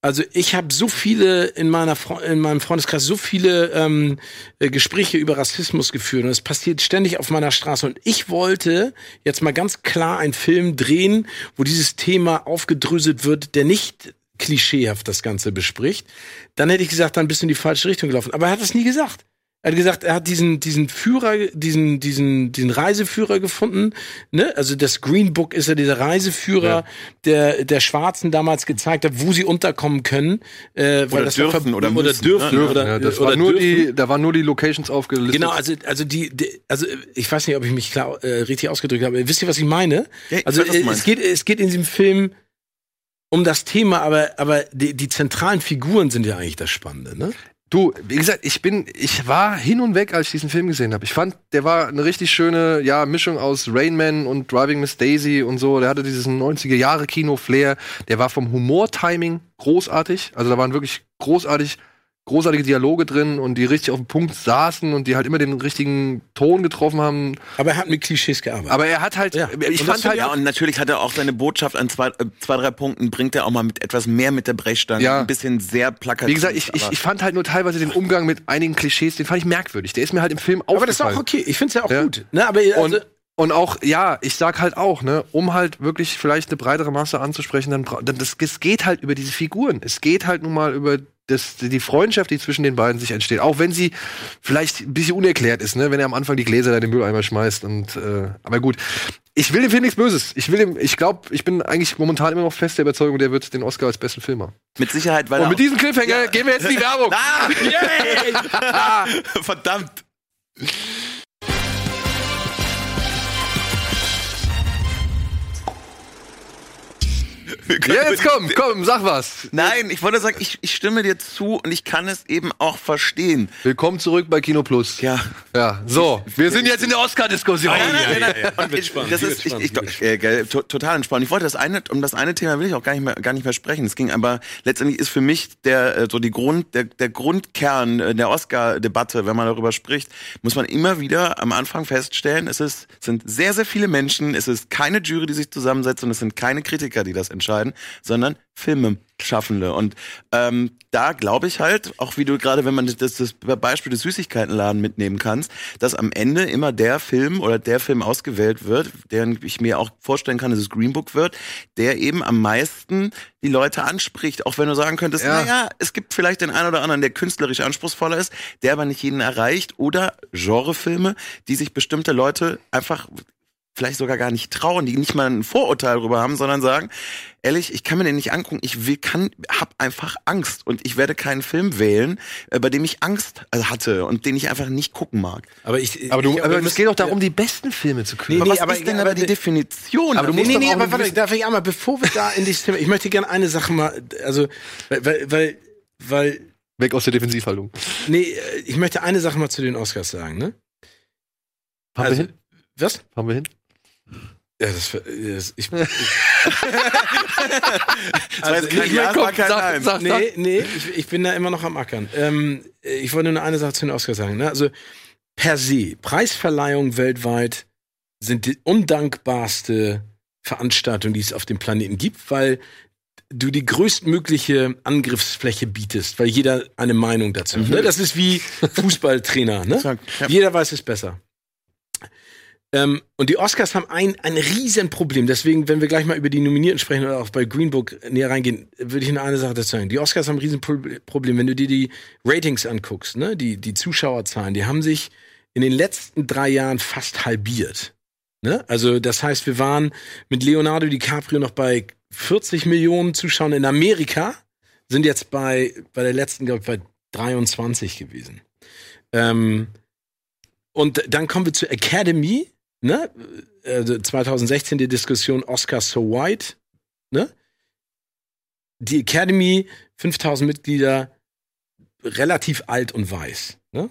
also ich habe so viele in meiner in meinem Freundeskreis so viele ähm, äh, Gespräche über Rassismus geführt und es passiert ständig auf meiner Straße und ich wollte jetzt mal ganz klar einen Film drehen, wo dieses Thema aufgedröselt wird, der nicht klischeehaft das Ganze bespricht, dann hätte ich gesagt, dann bist du in die falsche Richtung gelaufen. Aber er hat das nie gesagt. Er hat gesagt, er hat diesen, diesen Führer, diesen, diesen, diesen Reiseführer gefunden, ne? Also das Green Book ist ja dieser Reiseführer, ja. der, der Schwarzen damals gezeigt hat, wo sie unterkommen können, äh, weil oder das dürfen oder, oder müssen, dürfen ja, oder, ja, das oder war nur dürfen. die, da waren nur die Locations aufgelistet. Genau, also, also die, die, also ich weiß nicht, ob ich mich klar äh, richtig ausgedrückt habe. Wisst ihr, was ich meine? Ja, ich also weiß, äh, es geht, es geht in diesem Film um das Thema, aber, aber die, die zentralen Figuren sind ja eigentlich das Spannende, ne? Du, wie gesagt, ich bin, ich war hin und weg, als ich diesen Film gesehen habe. Ich fand, der war eine richtig schöne, ja, Mischung aus Rain Man und Driving Miss Daisy und so. Der hatte dieses 90er Jahre Kino-Flair. Der war vom Humor-Timing großartig. Also da waren wirklich großartig, großartige Dialoge drin und die richtig auf dem Punkt saßen und die halt immer den richtigen Ton getroffen haben. Aber er hat mit Klischees gearbeitet. Aber er hat halt, Ja. ich Und fand halt, Ja, und natürlich hat er auch seine Botschaft an zwei, äh, zwei drei Punkten, bringt er auch mal mit etwas mehr mit der Brechstange. Ja. Ein bisschen sehr plakativ. wie gesagt, ich, ich, ich fand halt nur teilweise den Umgang mit einigen Klischees, den fand ich merkwürdig. Der ist mir halt im Film aber das ist aufgefallen. auch okay. Ich finde es ja auch Ja. gut. Ne? Aber also, Und, und auch, ja, ich sag halt auch, ne, um halt wirklich vielleicht eine breitere Masse anzusprechen, dann, dann das, es geht halt über diese Figuren. Es geht halt nun mal über das, die Freundschaft, die zwischen den beiden sich entsteht. Auch wenn sie vielleicht ein bisschen unerklärt ist, ne, wenn er am Anfang die Gläser da in den Mülleimer schmeißt. Und, äh, aber gut. Ich will dem Film nichts Böses. Ich will dem, ich glaube, ich bin eigentlich momentan immer noch fest der Überzeugung, der wird den Oscar als besten Film haben. mit Sicherheit, weil Und er mit diesem Cliffhanger gehen wir jetzt in die Werbung. Ah! Verdammt. Ja, jetzt komm, komm, sag was. Nein, ich wollte sagen, ich, ich stimme dir zu und ich kann es eben auch verstehen. Willkommen zurück bei Kino Plus. Ja. Ja, so, wir sind jetzt in der Oscar-Diskussion. Nein, nein, nein, nein. Ich- spannend, das ist, ich, ich, äh, to, total entspannt. Ich wollte das eine, um das eine Thema will ich auch gar nicht mehr, gar nicht mehr sprechen. Es ging aber letztendlich ist für mich der, äh, so die Grund, der, der Grundkern äh, der Oscar-Debatte, wenn man darüber spricht, muss man immer wieder am Anfang feststellen, es ist, es sind sehr, sehr viele Menschen, es ist keine Jury, die sich zusammensetzt und es sind keine Kritiker, die das entscheiden, sondern Filmeschaffende. Und ähm, da glaube ich halt, auch wie du gerade, wenn man das, das Beispiel des Süßigkeitenladen mitnehmen kannst, dass am Ende immer der Film oder der Film ausgewählt wird, den ich mir auch vorstellen kann, dass es Green Book wird, der eben am meisten die Leute anspricht. Auch wenn du sagen könntest, Ja. naja, es gibt vielleicht den einen oder anderen, der künstlerisch anspruchsvoller ist, der aber nicht jeden erreicht. Oder Genrefilme, die sich bestimmte Leute einfach vielleicht sogar gar nicht trauen, die nicht mal ein Vorurteil darüber haben, sondern sagen, ehrlich, ich kann mir den nicht angucken, ich will, kann, hab einfach Angst und ich werde keinen Film wählen, äh, bei dem ich Angst äh, hatte und den ich einfach nicht gucken mag. aber ich, Aber, du, ich, aber es geht doch darum, die besten Filme zu kriegen. Nee, aber was aber- ist denn aber die Definition? Aber du Nee, musst nee, nee, aber warte, darf ich einmal, bevor wir da in dieses Thema, ich möchte gerne eine Sache mal, also, weil, weil, weil, weil Weg aus der Defensivhaltung. nee, äh, ich möchte eine Sache mal zu den Oscars sagen, ne? Fahren Also, wir hin? Was? Fahren wir hin? Ja, das, das ich, Das war jetzt kein ich Ja, mein, das war komm, kein sag- Nein. sag- nee, nee, ich, ich bin da immer noch am Ackern. Ähm, ich wollte nur eine Sache zu den Oscars sagen. Ne? Also per se, Preisverleihungen weltweit sind die undankbarste Veranstaltung, die es auf dem Planeten gibt, weil du die größtmögliche Angriffsfläche bietest, weil jeder eine Meinung dazu hat. Ne? Das ist wie Fußballtrainer. Ne? Jeder weiß es besser. Ähm, und die Oscars haben ein, ein Riesenproblem. Deswegen, wenn wir gleich mal über die Nominierten sprechen oder auch bei Green Book näher reingehen, würde ich nur eine Sache dazu sagen. Die Oscars haben ein Riesenproblem. Wenn du dir die Ratings anguckst, ne, die, die Zuschauerzahlen, die haben sich in den letzten drei Jahren fast halbiert. Ne? Also, das heißt, wir waren mit Leonardo DiCaprio noch bei 40 Millionen Zuschauern in Amerika, sind jetzt bei, bei der letzten, glaube ich, bei 23 gewesen. Ähm, und dann kommen wir zur Academy, ne? Also 2016 die Diskussion Oscar so white, ne? die Academy, 5000 Mitglieder, relativ alt und weiß. Ne?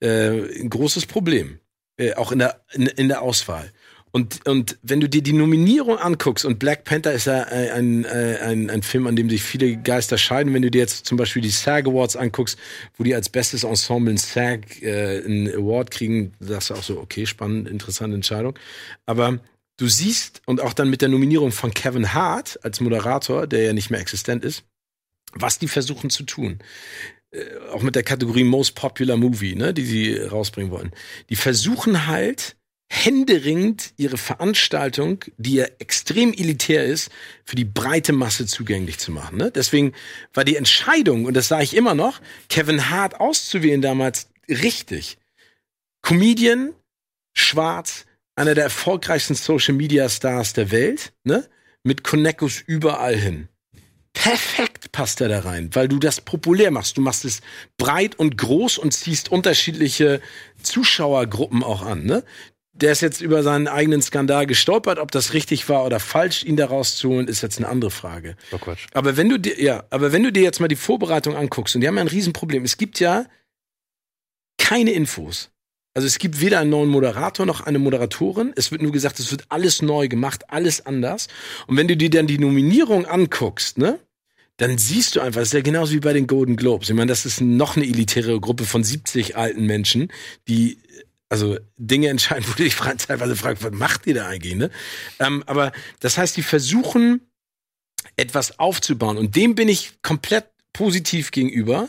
Äh, ein großes Problem. Äh, auch in der, in, in der Auswahl. Und, und wenn du dir die Nominierung anguckst, und Black Panther ist ja ein, ein, ein, ein Film, an dem sich viele Geister scheiden, wenn du dir jetzt zum Beispiel die SAG Awards anguckst, wo die als bestes Ensemble in SAG äh, einen Award kriegen, sagst du auch so, okay, spannend, interessante Entscheidung. Aber du siehst, und auch dann mit der Nominierung von Kevin Hart als Moderator, der ja nicht mehr existent ist, was die versuchen zu tun. Äh, auch mit der Kategorie Most Popular Movie, ne, die sie rausbringen wollen. Die versuchen halt, händeringend ihre Veranstaltung, die ja extrem elitär ist, für die breite Masse zugänglich zu machen. Ne? Deswegen war die Entscheidung, und das sage ich immer noch, Kevin Hart auszuwählen damals richtig. Comedian, schwarz, einer der erfolgreichsten Social Media Stars der Welt, ne? mit Connectos überall hin. Perfekt passt er da rein, weil du das populär machst. Du machst es breit und groß und ziehst unterschiedliche Zuschauergruppen auch an. Ne? Der ist jetzt über seinen eigenen Skandal gestolpert. Ob das richtig war oder falsch, ihn da rauszuholen, ist jetzt eine andere Frage. Oh Quatsch. Aber wenn du dir, ja, aber wenn du dir jetzt mal die Vorbereitung anguckst, und die haben ja ein Riesenproblem. Es gibt ja keine Infos. Also es gibt weder einen neuen Moderator noch eine Moderatorin. Es wird nur gesagt, es wird alles neu gemacht, alles anders. Und wenn du dir dann die Nominierung anguckst, ne? Dann siehst du einfach, das ist ja genauso wie bei den Golden Globes. Ich meine, das ist noch eine elitäre Gruppe von 70 alten Menschen, die also Dinge entscheiden, wo du dich teilweise fragst, was macht ihr da eigentlich? Ne? Ähm, aber das heißt, die versuchen etwas aufzubauen und dem bin ich komplett positiv gegenüber,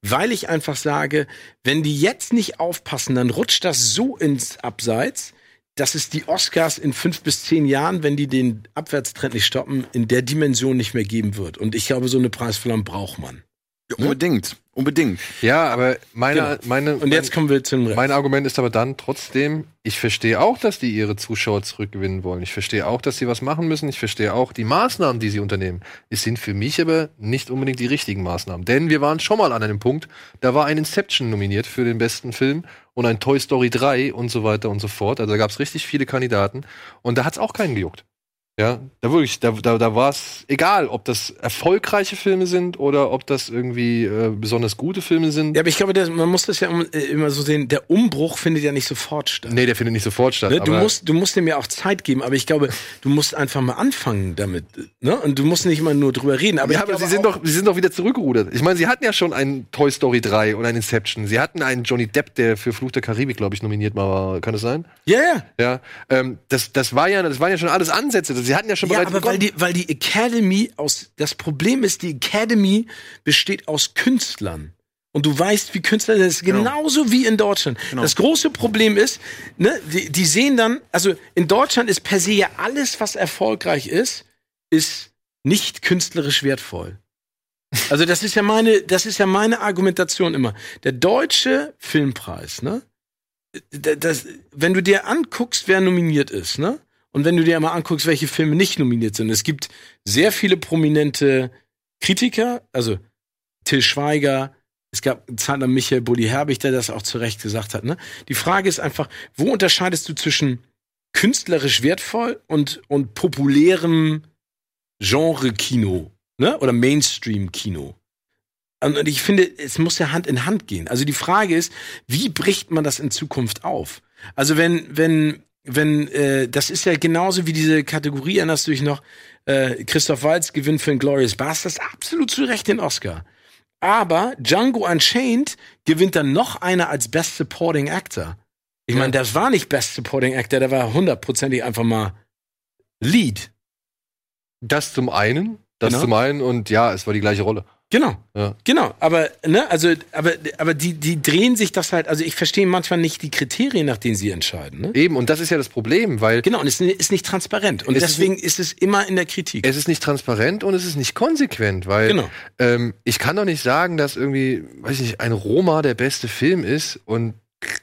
weil ich einfach sage, wenn die jetzt nicht aufpassen, dann rutscht das so ins Abseits, dass es die Oscars in fünf bis zehn Jahren, wenn die den Abwärtstrend nicht stoppen, in der Dimension nicht mehr geben wird. Und ich glaube, so eine Preisverleihung braucht man. Ja, unbedingt. Unbedingt. Ja, aber meine, genau. meine, und jetzt kommen wir zum Rest. Mein Argument ist aber dann trotzdem, ich verstehe auch, dass die ihre Zuschauer zurückgewinnen wollen. Ich verstehe auch, dass sie was machen müssen. Ich verstehe auch die Maßnahmen, die sie unternehmen. Es sind für mich aber nicht unbedingt die richtigen Maßnahmen. Denn wir waren schon mal an einem Punkt, da war ein Inception nominiert für den besten Film und ein Toy Story 3 und so weiter und so fort. Also da gab es richtig viele Kandidaten und da hat es auch keinen gejuckt. Ja, da wirklich, da, da, da war es egal, ob das erfolgreiche Filme sind oder ob das irgendwie äh, besonders gute Filme sind. Ja, aber ich glaube, das, man muss das ja äh, immer so sehen, der Umbruch findet ja nicht sofort statt. Nee, der findet nicht sofort statt. Ne? Du, musst, du musst dem ja auch Zeit geben, aber ich glaube, du musst einfach mal anfangen damit. Ne? Und du musst nicht immer nur drüber reden. Aber, ja, aber sie sind doch, sie sind doch wieder zurückgerudert. Ich meine, sie hatten ja schon einen Toy Story 3 und einen Inception. Sie hatten einen Johnny Depp, der für Fluch der Karibik, glaube ich, nominiert war. Kann das sein? Ja, ja. Ja. Ähm, das, das war ja, das waren ja schon alles Ansätze. Sie hatten ja schon bereits ja, aber weil die, weil die Academy aus, das Problem ist, die Academy besteht aus Künstlern. Und du weißt, wie Künstler das ist, genau. genauso genau. wie in Deutschland. Genau. Das große Problem ist, ne, die, die sehen dann, also in Deutschland ist per se ja alles, was erfolgreich ist, ist nicht künstlerisch wertvoll. Also das ist ja meine, das ist ja meine Argumentation immer. Der deutsche Filmpreis, ne? Das, wenn du dir anguckst, wer nominiert ist, ne? Und wenn du dir mal anguckst, welche Filme nicht nominiert sind, es gibt sehr viele prominente Kritiker, also Till Schweiger, es gab lang Michael Bulli Herbig, der das auch zu Recht gesagt hat. Ne? Die Frage ist einfach, wo unterscheidest du zwischen künstlerisch wertvoll und, und populärem Genre-Kino ne? oder Mainstream-Kino? Und ich finde, es muss ja Hand in Hand gehen. Also die Frage ist, wie bricht man das in Zukunft auf? Also wenn, wenn wenn, äh, das ist ja genauso wie diese Kategorie, erinnerst du dich noch, äh, Christoph Waltz gewinnt für Glorious Bastards, absolut zu Recht den Oscar. Aber Django Unchained gewinnt dann noch einer als Best Supporting Actor. Ich meine, das war nicht Best Supporting Actor, der war hundertprozentig einfach mal Lead. Das zum einen, das genau. zum einen und ja, es war die gleiche Rolle. Genau. Ja. Genau. Aber, ne, also, aber, aber die, die drehen sich das halt, also ich verstehe manchmal nicht die Kriterien, nach denen sie entscheiden. Ne? Eben, und das ist ja das Problem, weil. Genau, und es ist nicht transparent. Und deswegen ist, ist, es immer in der Kritik. Es ist nicht transparent und es ist nicht konsequent, weil genau. ähm, ich kann doch nicht sagen, dass irgendwie, weiß ich nicht, ein Roma der beste Film ist und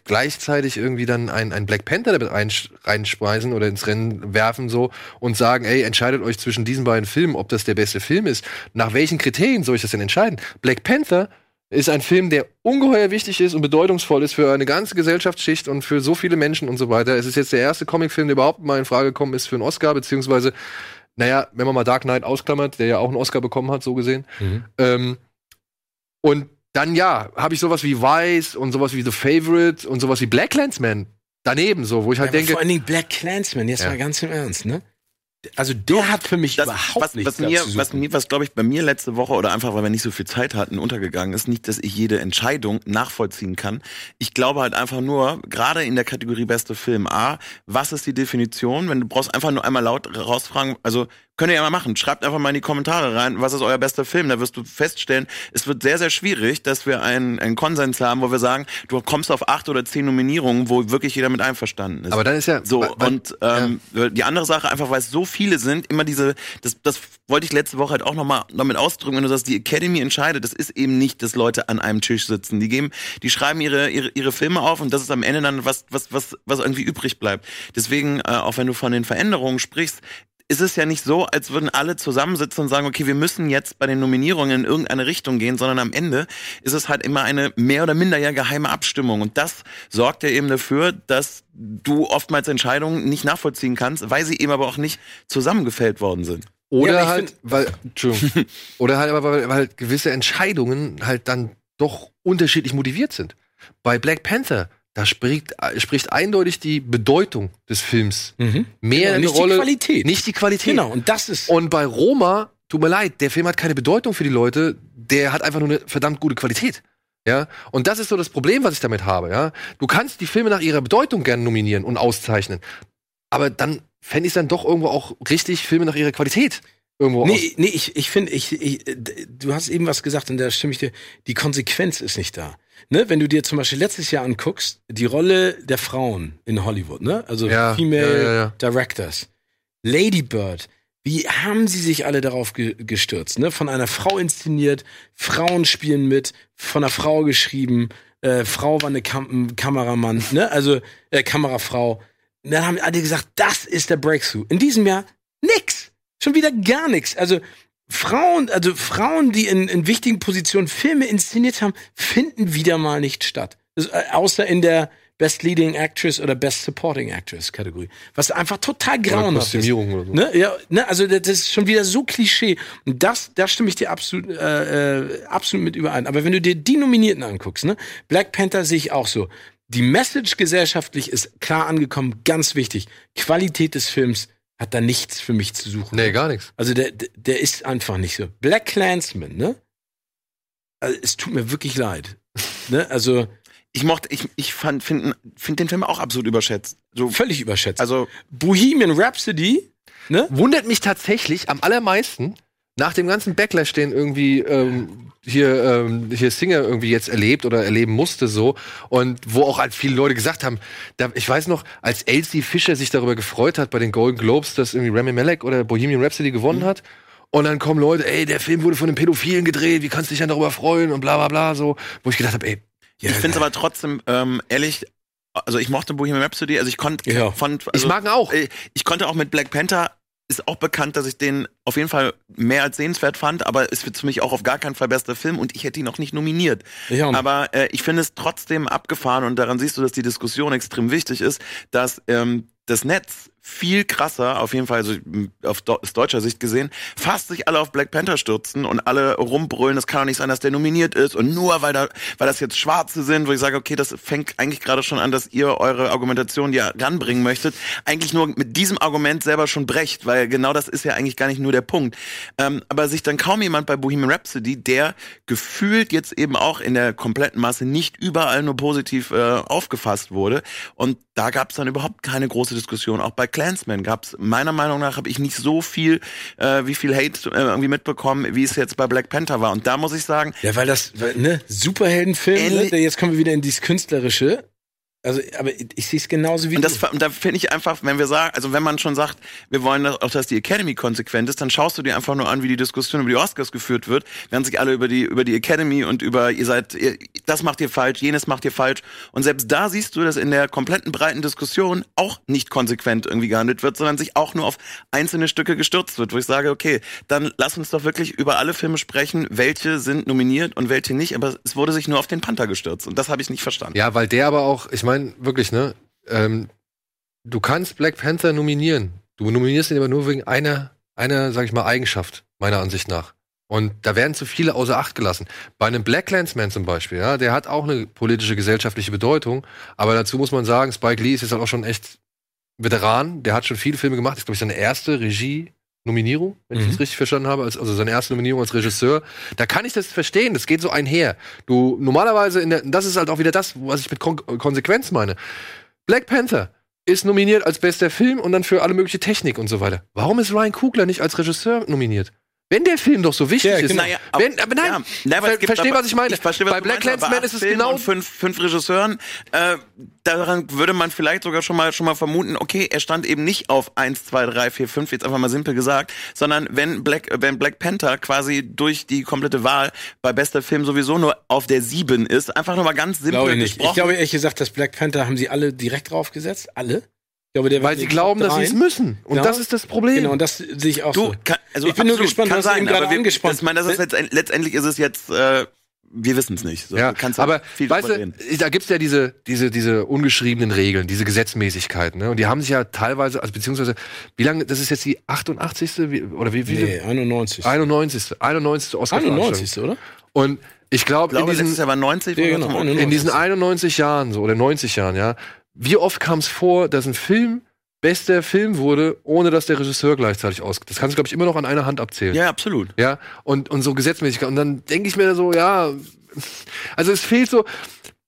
gleichzeitig irgendwie dann ein, ein Black Panther damit reinspeisen oder ins Rennen werfen so und sagen, ey, entscheidet euch zwischen diesen beiden Filmen, ob das der beste Film ist. Nach welchen Kriterien soll ich das denn entscheiden? Black Panther ist ein Film, der ungeheuer wichtig ist und bedeutungsvoll ist für eine ganze Gesellschaftsschicht und für so viele Menschen und so weiter. Es ist jetzt der erste Comicfilm, der überhaupt mal in Frage gekommen ist für einen Oscar, beziehungsweise Naja, wenn man mal Dark Knight ausklammert, der ja auch einen Oscar bekommen hat, so gesehen. Ähm, und dann ja, habe ich sowas wie Vice und sowas wie The Favorite und sowas wie Black Landsman daneben, so, wo ich halt Ja, denke, vor allen Dingen Black Clansman, jetzt Ja. mal ganz im Ernst, ne? Also der hat für mich Das, überhaupt was, nichts was mir, was mir, was glaube ich bei mir letzte Woche oder einfach, weil wir nicht so viel Zeit hatten, untergegangen ist, nicht, dass ich jede Entscheidung nachvollziehen kann. Ich glaube halt einfach nur, gerade in der Kategorie beste Film A, was ist die Definition? Wenn du brauchst einfach nur einmal laut rausfragen, also könnt ihr ja mal machen. Schreibt einfach mal in die Kommentare rein, was ist euer bester Film? Da wirst du feststellen, es wird sehr, sehr schwierig, dass wir einen, einen Konsens haben, wo wir sagen, du kommst auf acht oder zehn Nominierungen, wo wirklich jeder mit einverstanden ist. aber dann ist ja So, weil- und ähm, die andere Sache, einfach weil es so viele sind, immer diese, das, das wollte ich letzte Woche halt auch nochmal damit ausdrücken, wenn du sagst, die Academy entscheidet, das ist eben nicht, dass Leute an einem Tisch sitzen. Die geben, die schreiben ihre, ihre, ihre Filme auf und das ist am Ende dann was, was, was, was irgendwie übrig bleibt. Deswegen, äh, auch wenn du von den Veränderungen sprichst, ist es ja nicht so, als würden alle zusammensitzen und sagen, okay, wir müssen jetzt bei den Nominierungen in irgendeine Richtung gehen, sondern am Ende ist es halt immer eine mehr oder minder ja geheime Abstimmung. Und das sorgt ja eben dafür, dass du oftmals Entscheidungen nicht nachvollziehen kannst, weil sie eben aber auch nicht zusammengefällt worden sind. Oder Ja, halt, weil, oder halt aber, weil, weil gewisse Entscheidungen halt dann doch unterschiedlich motiviert sind. Bei Black Panther, da spricht, spricht eindeutig die Bedeutung des Films Mhm. mehr Genau, eine nicht die Rolle. Qualität. Nicht die Qualität. Genau, und das ist Und bei Roma, tut mir leid, der Film hat keine Bedeutung für die Leute, der hat einfach nur eine verdammt gute Qualität. Ja, und das ist so das Problem, was ich damit habe, ja. Du kannst die Filme nach ihrer Bedeutung gerne nominieren und auszeichnen. Aber dann fände ich es dann doch irgendwo auch richtig, Filme nach ihrer Qualität irgendwo aus. Nee, nee, ich, ich finde, ich, ich, du hast eben was gesagt und da stimme ich dir, die Konsequenz ist nicht da. Ne, wenn du dir zum Beispiel letztes Jahr anguckst, die Rolle der Frauen in Hollywood, ne? Also Ja, Female ja, ja. Directors. Lady Bird, wie haben sie sich alle darauf ge gestürzt, ne? Von einer Frau inszeniert, Frauen spielen mit, von einer Frau geschrieben, äh, Frau war eine Kam Kameramann, ne? Also äh, Kamerafrau. Und dann haben alle gesagt, das ist der Breakthrough. In diesem Jahr nix. Schon wieder gar nichts. Also Frauen, also Frauen, die in, in wichtigen Positionen Filme inszeniert haben, finden wieder mal nicht statt. Äh, außer in der Best Leading Actress oder Best Supporting Actress Kategorie. Was einfach total grauenhaft ist. Oder so. Ne? Ja, ne? Also das das ist schon wieder so Klischee. Und das, da stimme ich dir absolut, äh, äh, absolut mit überein. Aber wenn du dir die Nominierten anguckst, ne? Black Panther sehe ich auch so. Die Message gesellschaftlich ist klar angekommen, ganz wichtig. Qualität des Films hat da nichts für mich zu suchen. Nee, gar nichts. Also der, der- ist einfach nicht so. Black Clansman, ne? Also es tut mir wirklich leid. ne? Also Ich mochte, ich, ich fand, finde find den Film auch absolut überschätzt. So, völlig überschätzt. also, Bohemian Rhapsody, ne? Wundert mich tatsächlich am allermeisten, nach dem ganzen Backlash, den irgendwie ähm, hier, ähm, hier Singer irgendwie jetzt erlebt oder erleben musste, so, und wo auch halt viele Leute gesagt haben, da, ich weiß noch, als Elsie Fischer sich darüber gefreut hat bei den Golden Globes, dass irgendwie Rami Malek oder Bohemian Rhapsody gewonnen hat. Und dann kommen Leute, ey, der Film wurde von einem Pädophilen gedreht, wie kannst du dich denn darüber freuen und bla bla bla so, wo ich gedacht habe, ey, ich finde es aber trotzdem, ähm, ehrlich, also ich mochte Bohemian Rhapsody, also ich konnte, Ja. ich also, mag ihn auch. äh, ich konnte auch mit Black Panther, ist auch bekannt, dass ich den auf jeden Fall mehr als sehenswert fand, aber es wird für mich auch auf gar keinen Fall bester Film und ich hätte ihn noch nicht nominiert. Ja, und- aber äh, ich finde es trotzdem abgefahren und daran siehst du, dass die Diskussion extrem wichtig ist, dass ähm, das Netz viel krasser, auf jeden Fall, also auf do aus deutscher Sicht gesehen, fast sich alle auf Black Panther stürzen und alle rumbrüllen, das kann doch nicht sein, dass der nominiert ist und nur weil da, weil das jetzt Schwarze sind, wo ich sage, okay, das fängt eigentlich gerade schon an, dass ihr eure Argumentation, die ihr ranbringen möchtet, eigentlich nur mit diesem Argument selber schon brecht, weil genau das ist ja eigentlich gar nicht nur der Punkt. Ähm, aber sich dann kaum jemand bei Bohemian Rhapsody, der gefühlt jetzt eben auch in der kompletten Masse nicht überall nur positiv äh, aufgefasst wurde und da gab es dann überhaupt keine große Diskussion. Auch bei Clansman gab es meiner Meinung nach habe ich nicht so viel, äh, wie viel Hate äh, irgendwie mitbekommen, wie es jetzt bei Black Panther war. Und da muss ich sagen, Ja, weil das, weil, ne, Superheldenfilm, ne, jetzt kommen wir wieder in dieses Künstlerische. Also, aber ich, ich sehe es genauso wie Und, das, du. und da finde ich einfach, wenn wir sagen, also wenn man schon sagt, wir wollen das- auch, dass die Academy konsequent ist, dann schaust du dir einfach nur an, wie die Diskussion über die Oscars geführt wird, während sich alle über die über die Academy und über ihr seid, ihr, das macht ihr falsch, jenes macht ihr falsch. Und selbst da siehst du, dass in der kompletten breiten Diskussion auch nicht konsequent irgendwie gehandelt wird, sondern sich auch nur auf einzelne Stücke gestürzt wird, wo ich sage, okay, dann lass uns doch wirklich über alle Filme sprechen, welche sind nominiert und welche nicht. Aber es wurde sich nur auf den Panther gestürzt und das habe ich nicht verstanden. Ja, weil der aber auch, ich meine, wirklich, ne? Ähm, du kannst Black Panther nominieren. Du nominierst ihn aber nur wegen einer eine, sag ich mal, Eigenschaft, meiner Ansicht nach. Und da werden zu viele außer Acht gelassen. Bei einem Black Clansman zum Beispiel, ja, der hat auch eine politische, gesellschaftliche Bedeutung. Aber dazu muss man sagen, Spike Lee ist jetzt halt auch schon echt Veteran. Der hat schon viele Filme gemacht. Das ist, glaube ich, seine erste Regie-Nominierung, wenn ich Mhm. das richtig verstanden habe. als- Also seine erste Nominierung als Regisseur. Da kann ich das verstehen. Das geht so einher. Du, normalerweise, in der, das ist halt auch wieder das, was ich mit Kon Konsequenz meine. Black Panther ist nominiert als bester Film und dann für alle mögliche Technik und so weiter. Warum ist Ryan Coogler nicht als Regisseur nominiert? Wenn der Film doch so wichtig Ja, ist. genau. Naja, aber- wenn, aber nein, Ja, ver versteh, aber- was ich meine. Ich verstehe, was Bei Black Clansman ist es Filme genau und fünf, fünf Regisseuren. Äh, daran würde man vielleicht sogar schon mal schon mal vermuten, okay, er stand eben nicht auf eins, zwei, drei, vier, fünf, jetzt einfach mal simpel gesagt, sondern wenn Black, wenn Black Panther quasi durch die komplette Wahl bei bester Film sowieso nur auf der sieben ist, einfach nur mal ganz simpel Glaube ich nicht. Ich glaube ehrlich gesagt, das Black Panther haben sie alle direkt draufgesetzt. Alle? Glaube, weil sie glauben, dass sie es müssen. Und Ja. das ist das Problem. Genau, und das sehe ich auch Du, so. kann, also Ich bin nur absolut, gespannt, kann was du sein, eben gerade aber wir, angesprochen das, ich meine, das ist letztend, letztendlich ist es jetzt, äh, wir wissen es nicht. So, ja, du kannst aber viel weißt du, da gibt's ja diese, diese, diese ungeschriebenen Regeln, diese Gesetzmäßigkeiten, ne? Und die haben sich ja teilweise, also beziehungsweise, wie lange, das ist jetzt die 88. Wie, oder wie viele? Nee, 91. 91. 91. oscar 91. oder? Und ich glaube, Ich glaube, in diesen, letztes Jahr war 90. Ja, genau, zum- 91. in diesen 91 Jahren so oder 90 Jahren, ja, wie oft kam es vor, dass ein Film bester Film wurde, ohne dass der Regisseur gleichzeitig aus. Das kannst du, glaube ich, immer noch an einer Hand abzählen. Ja, absolut. Ja, und, und so Gesetzmäßigkeit. Und dann denke ich mir so, ja, also es fehlt so,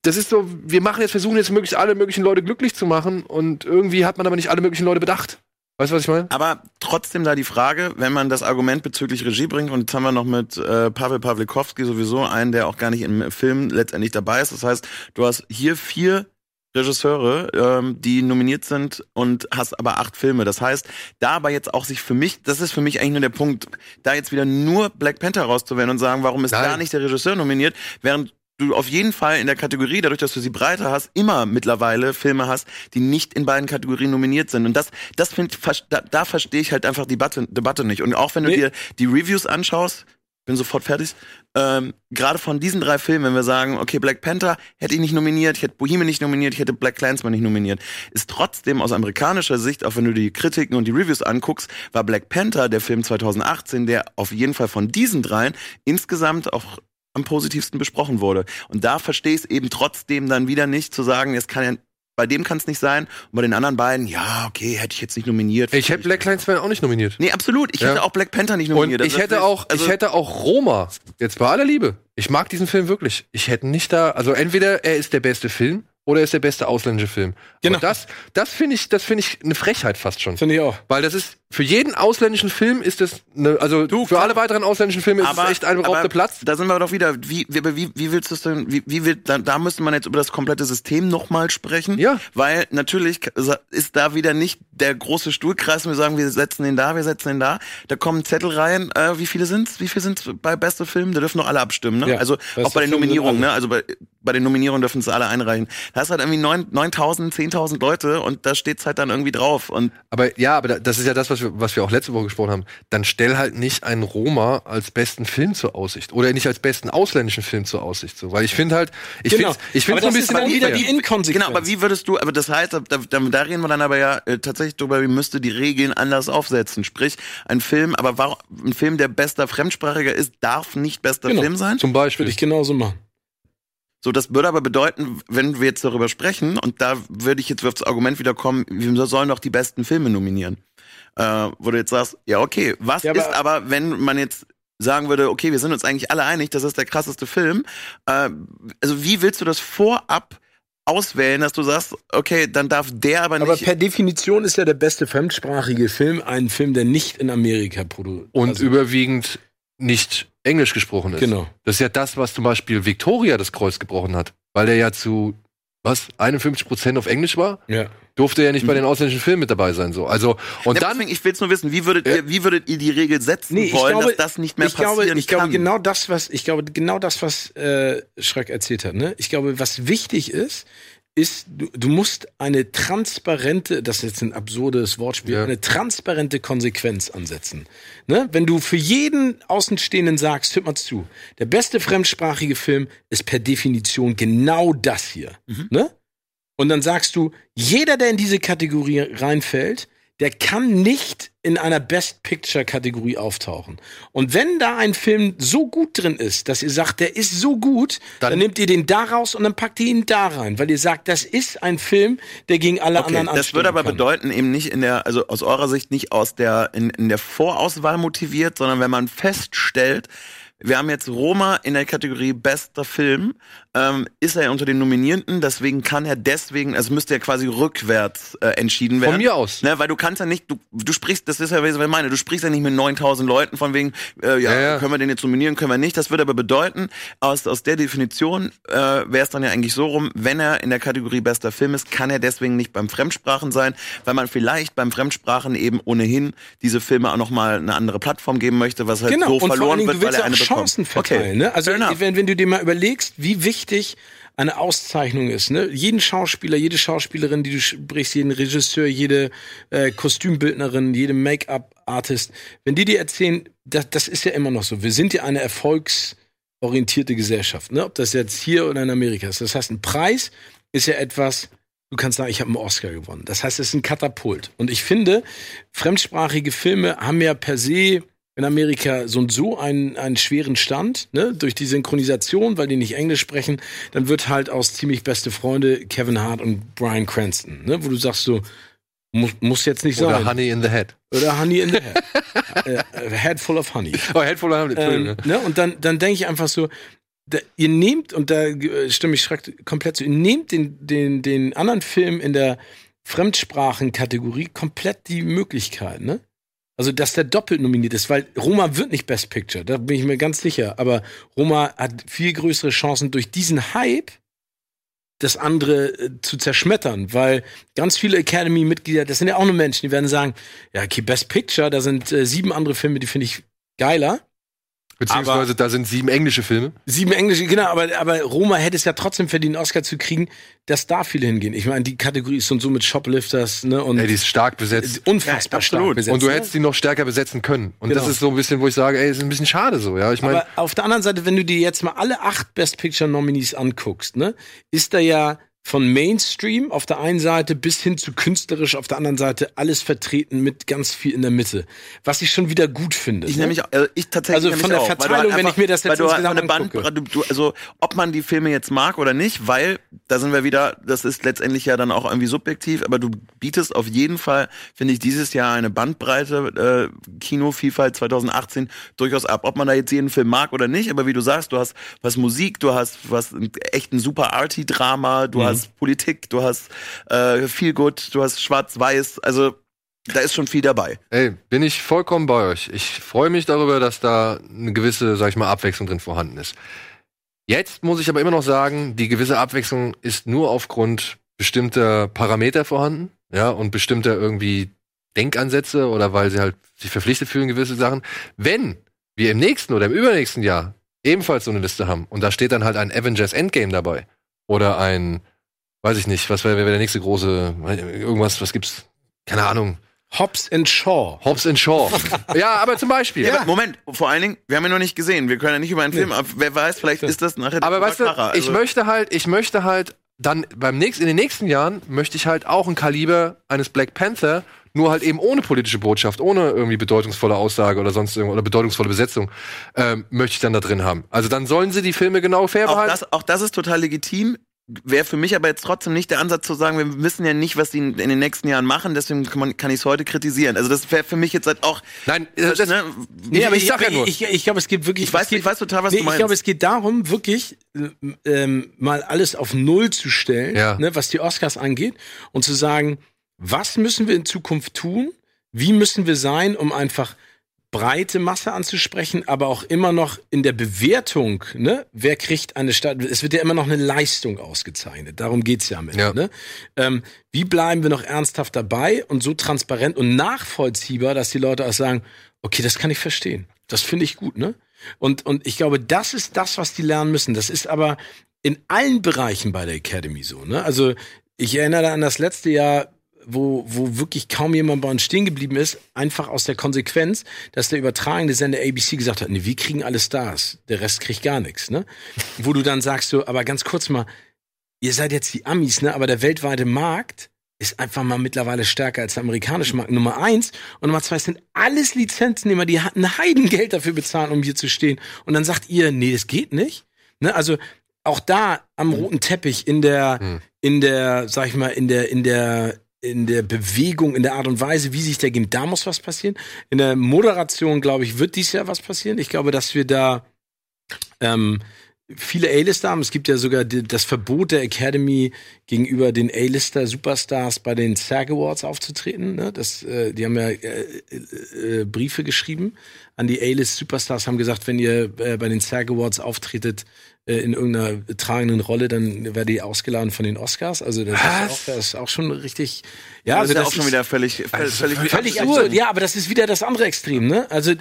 das ist so, wir machen jetzt, versuchen jetzt möglichst alle möglichen Leute glücklich zu machen und irgendwie hat man aber nicht alle möglichen Leute bedacht. Weißt du, was ich meine? Aber trotzdem da die Frage, wenn man das Argument bezüglich Regie bringt, und jetzt haben wir noch mit äh, Pavel Pawlikowski sowieso einen, der auch gar nicht im Film letztendlich dabei ist. Das heißt, du hast hier vier Regisseure, ähm, die nominiert sind und hast aber acht Filme. Das heißt, da aber jetzt auch sich für mich, das ist für mich eigentlich nur der Punkt, da jetzt wieder nur Black Panther rauszuwählen und sagen, warum ist Nein. da nicht der Regisseur nominiert, während du auf jeden Fall in der Kategorie, dadurch, dass du sie breiter hast, immer mittlerweile Filme hast, die nicht in beiden Kategorien nominiert sind. Und das, das finde da, da verstehe ich halt einfach die Debatte, Debatte nicht. Und auch wenn du Nee. dir die Reviews anschaust, bin sofort fertig. Ähm, Gerade von diesen drei Filmen, wenn wir sagen, okay, Black Panther hätte ich nicht nominiert, ich hätte Bohemian nicht nominiert, ich hätte Black Clansman nicht nominiert, ist trotzdem aus amerikanischer Sicht, auch wenn du die Kritiken und die Reviews anguckst, war Black Panther der Film 2018, der auf jeden Fall von diesen dreien insgesamt auch am positivsten besprochen wurde. Und da verstehe ich es eben trotzdem dann wieder nicht zu sagen, es kann ja, bei dem kann es nicht sein und bei den anderen beiden, ja, okay, hätte ich jetzt nicht nominiert. Ich hätte Black Clansman auch nicht nominiert. Nee, absolut. Ich Ja. hätte auch Black Panther nicht Und nominiert. ich Also hätte auch, also, ich hätte auch Roma, jetzt bei aller Liebe. Ich mag diesen Film wirklich. Ich hätte nicht da, also entweder er ist der beste Film oder er ist der beste ausländische Film. Genau. Aber das, das finde ich, das finde ich eine Frechheit fast schon. Finde ich auch. Weil das ist, für jeden ausländischen Film ist das, eine, also Du, für alle weiteren ausländischen Filme ist aber, es echt ein beraubter Platz. Da sind wir doch wieder. Wie, wie, wie, willst du es denn? Wie, wie will, da, da müsste man jetzt über das komplette System nochmal sprechen. Ja. Weil natürlich ist da wieder nicht der große Stuhlkreis und wir sagen, wir setzen den da, wir setzen den da. Da kommen Zettel rein. Äh, wie viele sind's? Wie viele sind's bei beste Film? Da dürfen noch alle abstimmen. Ne? Ja, also auch bei den Film Nominierungen. Ne? Also bei, bei den Nominierungen dürfen es alle einreichen. Da hast halt irgendwie neun- 9000, 10.000 Leute und da steht's halt dann irgendwie drauf. Und Aber ja, aber da- das ist ja das, was wir, was wir auch letzte Woche gesprochen haben. Dann stell halt nicht einen Roma als besten Film zur Aussicht oder nicht als besten ausländischen Film zur Aussicht, so, weil ich finde halt, ich Genau. finde, ich finde so ein bisschen dann wieder die Inkonsequenz. Genau, aber wie würdest du, aber das heißt, da, da, da reden wir dann aber ja äh, tatsächlich drüber, wie müsste die Regeln anders aufsetzen. Sprich, ein Film, aber warum, ein Film, der bester Fremdsprachiger ist, darf nicht bester Genau. Film sein? Zum Beispiel. Würde ich genauso machen. So, das würde aber bedeuten, wenn wir jetzt darüber sprechen, und da würde ich jetzt aufs Argument wieder kommen, wir sollen doch die besten Filme nominieren. Äh, wo du jetzt sagst, ja, okay, was Ja, aber- ist aber, wenn man jetzt sagen würde, okay, wir sind uns eigentlich alle einig, das ist der krasseste Film. Äh, also wie willst du das vorab auswählen, dass du sagst, okay, dann darf der aber nicht. Aber per Definition ist ja der beste fremdsprachige Film ein Film, der nicht in Amerika produziert. und überwiegend nicht Englisch gesprochen ist. Genau. Das ist ja das, was zum Beispiel Victoria das Kreuz gebrochen hat, weil der ja zu was 51 Prozent auf Englisch war, Ja. durfte er ja nicht bei den ausländischen Filmen mit dabei sein. So, also und Ja, dann deswegen, ich will nur wissen, wie würdet, ihr, wie würdet ihr die Regel setzen Nee, ich wollen, glaube- dass das nicht mehr ich passieren glaube, ich glaube kann? genau das, was ich glaube genau das, was äh, Schröck erzählt hat. Ne? Ich glaube, was wichtig ist, ist du, du musst eine transparente, das ist jetzt ein absurdes Wortspiel, Ja. eine transparente Konsequenz ansetzen. Ne? Wenn du für jeden Außenstehenden sagst, hört mal zu, der beste fremdsprachige Film ist per Definition genau das hier. Mhm. Ne? Und dann sagst du, jeder, der in diese Kategorie reinfällt, der kann nicht in einer Best Picture Kategorie auftauchen. Und wenn da ein Film so gut drin ist, dass ihr sagt, der ist so gut, dann, Dann- nehmt ihr den da raus und dann packt ihr ihn da rein, weil ihr sagt, das ist ein Film, der gegen alle Okay, anderen das würde aber kann. bedeuten, eben nicht in der, also aus eurer Sicht nicht aus der, in, in der Vorauswahl motiviert, sondern wenn man feststellt, wir haben jetzt Roma in der Kategorie bester Film, ähm, ist er unter den Nominierten, deswegen kann er deswegen, also müsste er quasi rückwärts äh, entschieden werden. Von mir aus. Ne, weil du kannst ja nicht, du, du sprichst, das ist ja, was ich meine, du sprichst ja nicht mit 9000 Leuten von wegen, äh, ja, Ja, ja. können wir den jetzt nominieren, können wir nicht. Das würde aber bedeuten, aus, aus der Definition äh, wäre es dann ja eigentlich so rum, wenn er in der Kategorie bester Film ist, kann er deswegen nicht beim Fremdsprachen sein, weil man vielleicht beim Fremdsprachen eben ohnehin diese Filme auch nochmal eine andere Plattform geben möchte, was halt Genau, so verloren wird, weil er ja eine. Chancen verteilen. Ne? Also Fair enough. wenn, wenn du dir mal überlegst, wie wichtig eine Auszeichnung ist. Ne? Jeden Schauspieler, jede Schauspielerin, die du sprichst, jeden Regisseur, jede äh, Kostümbildnerin, jede Make-up-Artist, wenn die dir erzählen, das, das ist ja immer noch so. Wir sind ja eine erfolgsorientierte Gesellschaft. Ne? Ob das jetzt hier oder in Amerika ist. Das heißt, ein Preis ist ja etwas, du kannst sagen, ich habe einen Oscar gewonnen. Das heißt, es ist ein Katapult. Und ich finde, fremdsprachige Filme haben ja per se in Amerika so und so einen, einen schweren Stand, ne? durch die Synchronisation, weil die nicht Englisch sprechen, dann wird halt aus ziemlich beste Freunde Kevin Hart und Brian Cranston, ne? wo du sagst so, muss, muss jetzt nicht Oder sein. Honey in the Head. Oder Honey in the Head. äh, a head full of Honey. Oh, Head full of Honey. Ähm, ne? Und dann, dann denke ich einfach so, da, ihr nehmt, und da äh, stimme ich Schreck komplett zu, ihr nehmt den, den, den anderen Film in der Fremdsprachenkategorie komplett die Möglichkeit, ne? Also, dass der doppelt nominiert ist, weil Roma wird nicht Best Picture, da bin ich mir ganz sicher. Aber Roma hat viel größere Chancen durch diesen Hype das andere äh, zu zerschmettern, weil ganz viele Academy-Mitglieder, das sind ja auch nur Menschen, die werden sagen, ja, okay, Best Picture, da sind äh, sieben andere Filme, die finde ich geiler. Beziehungsweise da sind sieben englische Filme. Sieben englische, genau, aber, aber Roma hätte es ja trotzdem verdient, einen Oscar zu kriegen, dass da viele hingehen. Ich meine, die Kategorie ist und so mit Shoplifters, ne, und Ey, die ist stark besetzt. unfassbar Ja, stark besetzt. Und du ne? hättest die noch stärker besetzen können. Und das Genau. ist so ein bisschen, wo ich sage, ey, ist ein bisschen schade so, ja. Ich meine, Aber auf der anderen Seite, wenn du dir jetzt mal alle acht Best Picture Nominees anguckst, ne, ist da ja von Mainstream auf der einen Seite bis hin zu künstlerisch auf der anderen Seite alles vertreten mit ganz viel in der Mitte. Was ich schon wieder gut finde. Ich ne? nämlich, äh, ich tatsächlich Also von der auch, du Verteilung, wenn einfach- ich mir das jetzt weil du insgesamt angucke. Band, du, also ob man die Filme jetzt mag oder nicht, weil da sind wir wieder, das ist letztendlich ja dann auch irgendwie subjektiv, aber du bietest auf jeden Fall, finde ich, dieses Jahr eine Bandbreite äh, Kinovielfalt 2018 durchaus ab. Ob man da jetzt jeden Film mag oder nicht, aber wie du sagst, du hast was Musik, du hast was echt ein super Arty Drama, Mhm. du hast Politik, du hast äh, viel gut, du hast Schwarz-Weiß, also da ist schon viel dabei. ey, bin ich vollkommen bei euch. Ich freue mich darüber, dass da eine gewisse, sag ich mal, Abwechslung drin vorhanden ist. Jetzt muss ich aber immer noch sagen, die gewisse Abwechslung ist nur aufgrund bestimmter Parameter vorhanden, ja, und bestimmter irgendwie Denkansätze oder weil sie halt sich verpflichtet fühlen, gewisse Sachen. Wenn wir im nächsten oder im übernächsten Jahr ebenfalls so eine Liste haben und da steht dann halt ein Avengers Endgame dabei oder ein, weiß ich nicht, was wäre wär der nächste große, irgendwas, was gibt's? Keine Ahnung. Hobbs and Shaw. Hobbs and Shaw. ja, aber zum Beispiel. Ja, Moment, vor allen Dingen, wir haben ihn noch nicht gesehen. Wir können ja nicht über einen Film, aber wer weiß, vielleicht ist das nachher Aber der weißt du, Kracher. ich Also, möchte halt, ich möchte halt dann beim nächsten, in den nächsten Jahren möchte ich halt auch ein Kaliber eines Black Panther, nur halt eben ohne politische Botschaft, ohne irgendwie bedeutungsvolle Aussage oder sonst irgendwas oder bedeutungsvolle Besetzung, ähm, möchte ich dann da drin haben. Also dann sollen sie die Filme genau fair auch, behalten. das, auch das ist total legitim. Wäre für mich aber jetzt trotzdem nicht der Ansatz zu sagen, wir wissen ja nicht, was die in, in den nächsten Jahren machen, deswegen kann, man- kann ich es heute kritisieren. Also das wäre für mich jetzt halt auch. Nein, das, das, ne, Nee, aber ich sag ja nur. Ich, ich glaube, es geht wirklich. Ich weiß- geht, ich weiß total, was nee, du meinst. Ich glaube, es geht darum, wirklich ähm, mal alles auf Null zu stellen, Ja. ne, was die Oscars angeht, und zu sagen, was müssen wir in Zukunft tun? Wie müssen wir sein, um einfach breite Masse anzusprechen, aber auch immer noch in der Bewertung, ne, wer kriegt eine Stadt, es wird ja immer noch eine Leistung ausgezeichnet, darum geht's ja mit. Ja. Ne? Ähm, wie bleiben wir noch ernsthaft dabei und so transparent und nachvollziehbar, dass die Leute auch sagen, okay, das kann ich verstehen, das finde ich gut, ne? Und, und ich glaube, das ist das, was die lernen müssen. Das ist aber in allen Bereichen bei der Academy so, ne? Also ich erinnere an das letzte Jahr, wo, wo wirklich kaum jemand bei uns stehen geblieben ist, einfach aus der Konsequenz, dass der übertragende Sender ABC gesagt hat, nee, wir kriegen alle Stars, der Rest kriegt gar nichts, ne? Wo du dann sagst so, aber ganz kurz mal, ihr seid jetzt die Amis, ne? Aber der weltweite Markt ist einfach mal mittlerweile stärker als der amerikanische Markt. Nummer eins. Und Nummer zwei sind alles Lizenzennehmer, die ein Heidengeld dafür bezahlen, um hier zu stehen. Und dann sagt ihr, nee, das geht nicht. Ne? Also auch da am roten Teppich in der, hm. in der, sag ich mal, in der, in der, in der Bewegung, in der Art und Weise, wie sich der gibt, da muss was passieren. In der Moderation, glaube ich, wird dies Jahr was passieren. Ich glaube, dass wir da ähm, viele A-Lister haben. Es gibt ja sogar die, das Verbot der Academy gegenüber den A-Lister Superstars bei den SAG Awards aufzutreten. Ne? Das, äh, die haben ja äh, äh, Briefe geschrieben an die A-List Superstars, haben gesagt, wenn ihr äh, bei den SAG Awards auftretet, äh, in irgendeiner tragenden Rolle, dann werdet ihr ausgeladen von den Oscars. Also das, ist auch, das ist auch, schon richtig. Ja, also das ist auch schon wieder völlig, also völlig, völlig absurd. Ja, aber das ist wieder das andere Extrem. Ne? Also äh,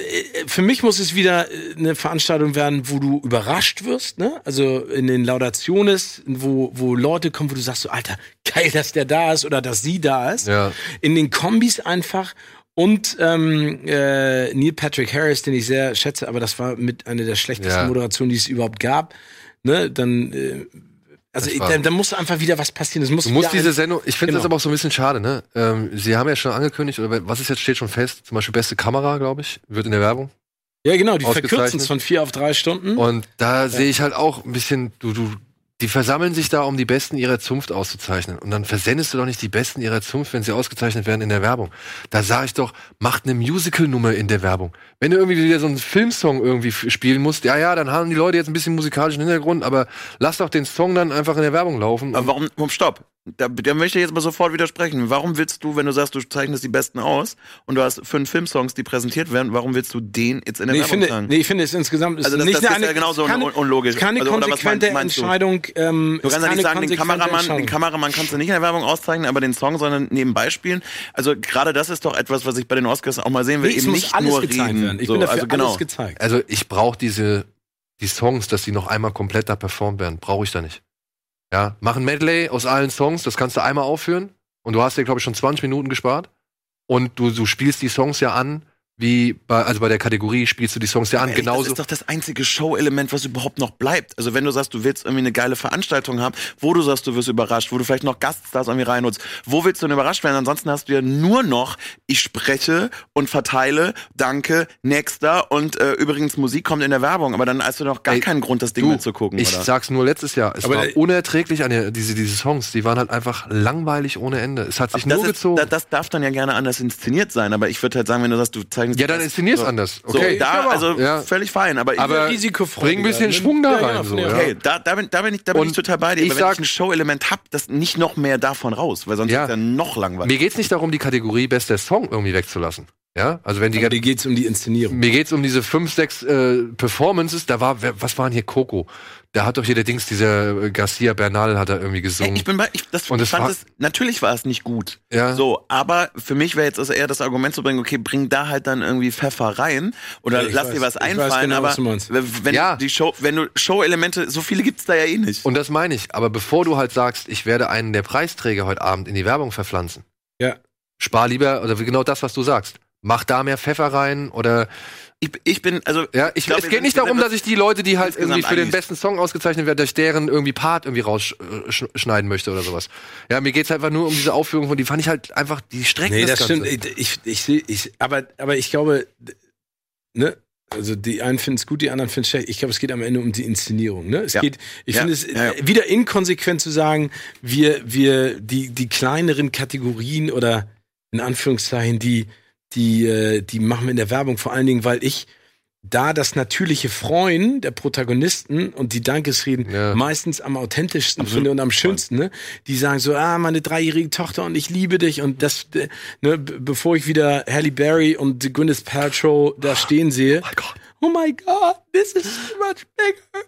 für mich muss es wieder äh, eine Veranstaltung werden, wo du überrascht wirst. Ne? Also in den Laudationes, wo wo Leute kommen, wo du sagst so, Alter, geil, dass der da ist oder dass sie da ist. Ja. In den Kombis einfach und ähm, äh, Neil Patrick Harris, den ich sehr schätze, aber das war mit einer der schlechtesten Ja. Moderationen, die es überhaupt gab. Ne, dann, äh, also da, da muss einfach wieder was passieren. Es muss Du musst diese Sendung, ich finde Genau. das aber auch so ein bisschen schade, ne? Ähm, Sie haben ja schon angekündigt, oder was ist jetzt, steht schon fest, zum Beispiel beste Kamera, glaube ich, wird in der Werbung. Ja, genau, die verkürzen es von vier auf drei Stunden. Und da sehe ich halt auch ein bisschen, du, du, die versammeln sich da, um die Besten ihrer Zunft auszuzeichnen. Und dann versendest du doch nicht die Besten ihrer Zunft, wenn sie ausgezeichnet werden in der Werbung. Da sage ich doch, macht eine Musical-Nummer in der Werbung. Wenn du irgendwie wieder so einen Filmsong irgendwie spielen musst, ja, ja, dann haben die Leute jetzt ein bisschen musikalischen Hintergrund, aber lass doch den Song dann einfach in der Werbung laufen. Aber warum, warum, stopp. Da, da möchte ich jetzt mal sofort widersprechen. Warum willst du, wenn du sagst, du zeichnest die Besten aus und du hast fünf Filmsongs, die präsentiert werden, warum willst du den jetzt in der Nee, ich Werbung finde, sagen? nee, ich finde es insgesamt ist Also das- nicht das ist eine, ja genauso keine, un- unlogisch. Keine Also, konsequente mein-? Entscheidung. Ähm, Du ist kannst ja nicht sagen, den Kameramann, den. Kameramann kannst du nicht in der Werbung auszeichnen, aber den Song, sondern nebenbei spielen. Also gerade das ist doch etwas, was ich bei den Oscars auch mal sehen will. Nee, Eben muss nicht alles nur gezeigt reden. werden. Ich so, bin dafür also genau. alles gezeigt. Also ich brauche diese die Songs, dass die noch einmal komplett da performt werden, brauche ich da nicht. Ja, mach ein Medley aus allen Songs, das kannst du einmal aufführen und du hast dir glaube ich schon 20 Minuten gespart. Und du du spielst die Songs ja an, wie bei also bei der Kategorie spielst du die Songs ja an, Ehrlich, genauso. Das ist doch das einzige Show-Element, was überhaupt noch bleibt. Also wenn du sagst, du willst irgendwie eine geile Veranstaltung haben, wo du sagst, du wirst überrascht, wo du vielleicht noch Gaststars irgendwie reinholst, wo willst du denn überrascht werden? Ansonsten hast du ja nur noch, ich spreche und verteile, danke, nächster und äh, übrigens Musik kommt in der Werbung, aber dann hast du noch gar Ey, keinen Grund, das Ding du, mehr zu gucken, ich oder? sag's nur letztes Jahr, es Aber war unerträglich an der, diese diese Songs, die waren halt einfach langweilig ohne Ende. Es hat sich das, nur ist, gezogen. da- das darf dann ja gerne anders inszeniert sein, aber ich würde halt sagen, wenn du sagst, du zeigst ja, dann inszenier's so, anders. So, Okay, da, also Ja. völlig fein, aber, ich, Aber risikofreudiger, bring ein bisschen? Schwung da Ja, rein, so. Okay, da, da, bin, da bin ich, da bin Und ich total bei dir. ich Aber wenn sag- ich ein Show-Element hab, das nicht noch mehr davon raus, weil sonst Ja. ist ja noch langweilig. Mir geht's nicht darum, die Kategorie bester Song irgendwie wegzulassen. Ja, also wenn die Aber dir geht's um die Inszenierung. Mir geht's um diese fünf, sechs äh, Performances. Da war, was waren hier Coco? Da hat doch hier der Dings, dieser äh, Garcia Bernal hat da irgendwie Ey, gesungen. ich bin bei, ich, das, Und ich fand war- es, natürlich war es nicht gut. ja. So, aber für mich wäre jetzt also eher das Argument zu bringen, okay, bring da halt dann irgendwie Pfeffer rein oder Ja, lass weiß. dir was Ich weiß einfallen, genau, aber was wenn Ja. die Show, wenn du Show-Elemente, so viele gibt's da ja eh nicht. Und das meine ich. Aber bevor du halt sagst, ich werde einen der Preisträger heute Abend in die Werbung verpflanzen. Ja. Spar lieber, oder genau das, was du sagst. Mach da mehr Pfeffer rein oder ich, ich bin, also ja, ich, glaub, es geht nicht darum, dass ich die Leute, die halt irgendwie für den besten Song ausgezeichnet werden, dass ich deren irgendwie Part irgendwie rausschneiden möchte oder sowas. Ja, mir geht's einfach nur um diese Aufführung von, die fand ich halt einfach, die strecken Nee, das, das Ganze. stimmt. Ich, ich, ich sehe, ich, aber, aber ich glaube, ne, also die einen finden es gut, die anderen finden es schlecht. Ich glaube, es geht am Ende um die Inszenierung. Ne? Es Ja. geht, ich Ja, finde es ja, ja. äh, wieder inkonsequent zu sagen, wir, wir, die, die kleineren Kategorien oder in Anführungszeichen, die, die, äh, die machen wir in der Werbung, vor allen Dingen, weil ich da das natürliche Freuen der Protagonisten und die Dankesreden Ja. meistens am authentischsten Absolut. finde und am schönsten, ne? Die sagen so, ah, meine dreijährige Tochter und ich liebe dich und das, äh, ne, bevor ich wieder Halle Berry und Gwyneth Paltrow da stehen sehe, mein Gott. oh my God, this is so much bigger.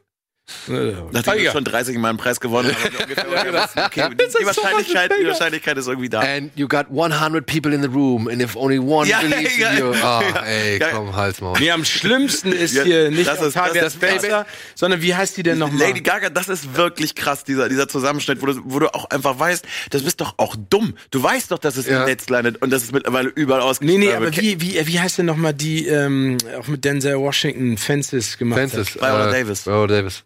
Nachdem ja. ich schon 30 Mal einen Preis gewonnen habe, ungefähr, okay, die, Das Wahrscheinlichkeit, die. Wahrscheinlichkeit ist irgendwie da. And you got 100 people in the room, and if only one Ja, believes ja, in you. Ah, ja. ey, Ja. komm, Halt's mal. Nee, am schlimmsten ist hier nicht das ist- das ist- Spencer, sondern wie heißt die denn nochmal? Lady Gaga, das ist wirklich krass, dieser, dieser Zusammenschnitt, wo du, wo du auch einfach weißt, das bist doch auch dumm. Du weißt doch, dass es Ja. im Netz landet und dass es mittlerweile überall Nee, ausgestrahlt nee, wird. aber wie, wie, wie heißt denn nochmal die, ähm, auch mit Denzel Washington Fences gemacht Fences. Viola äh, Davis. Viola Davis.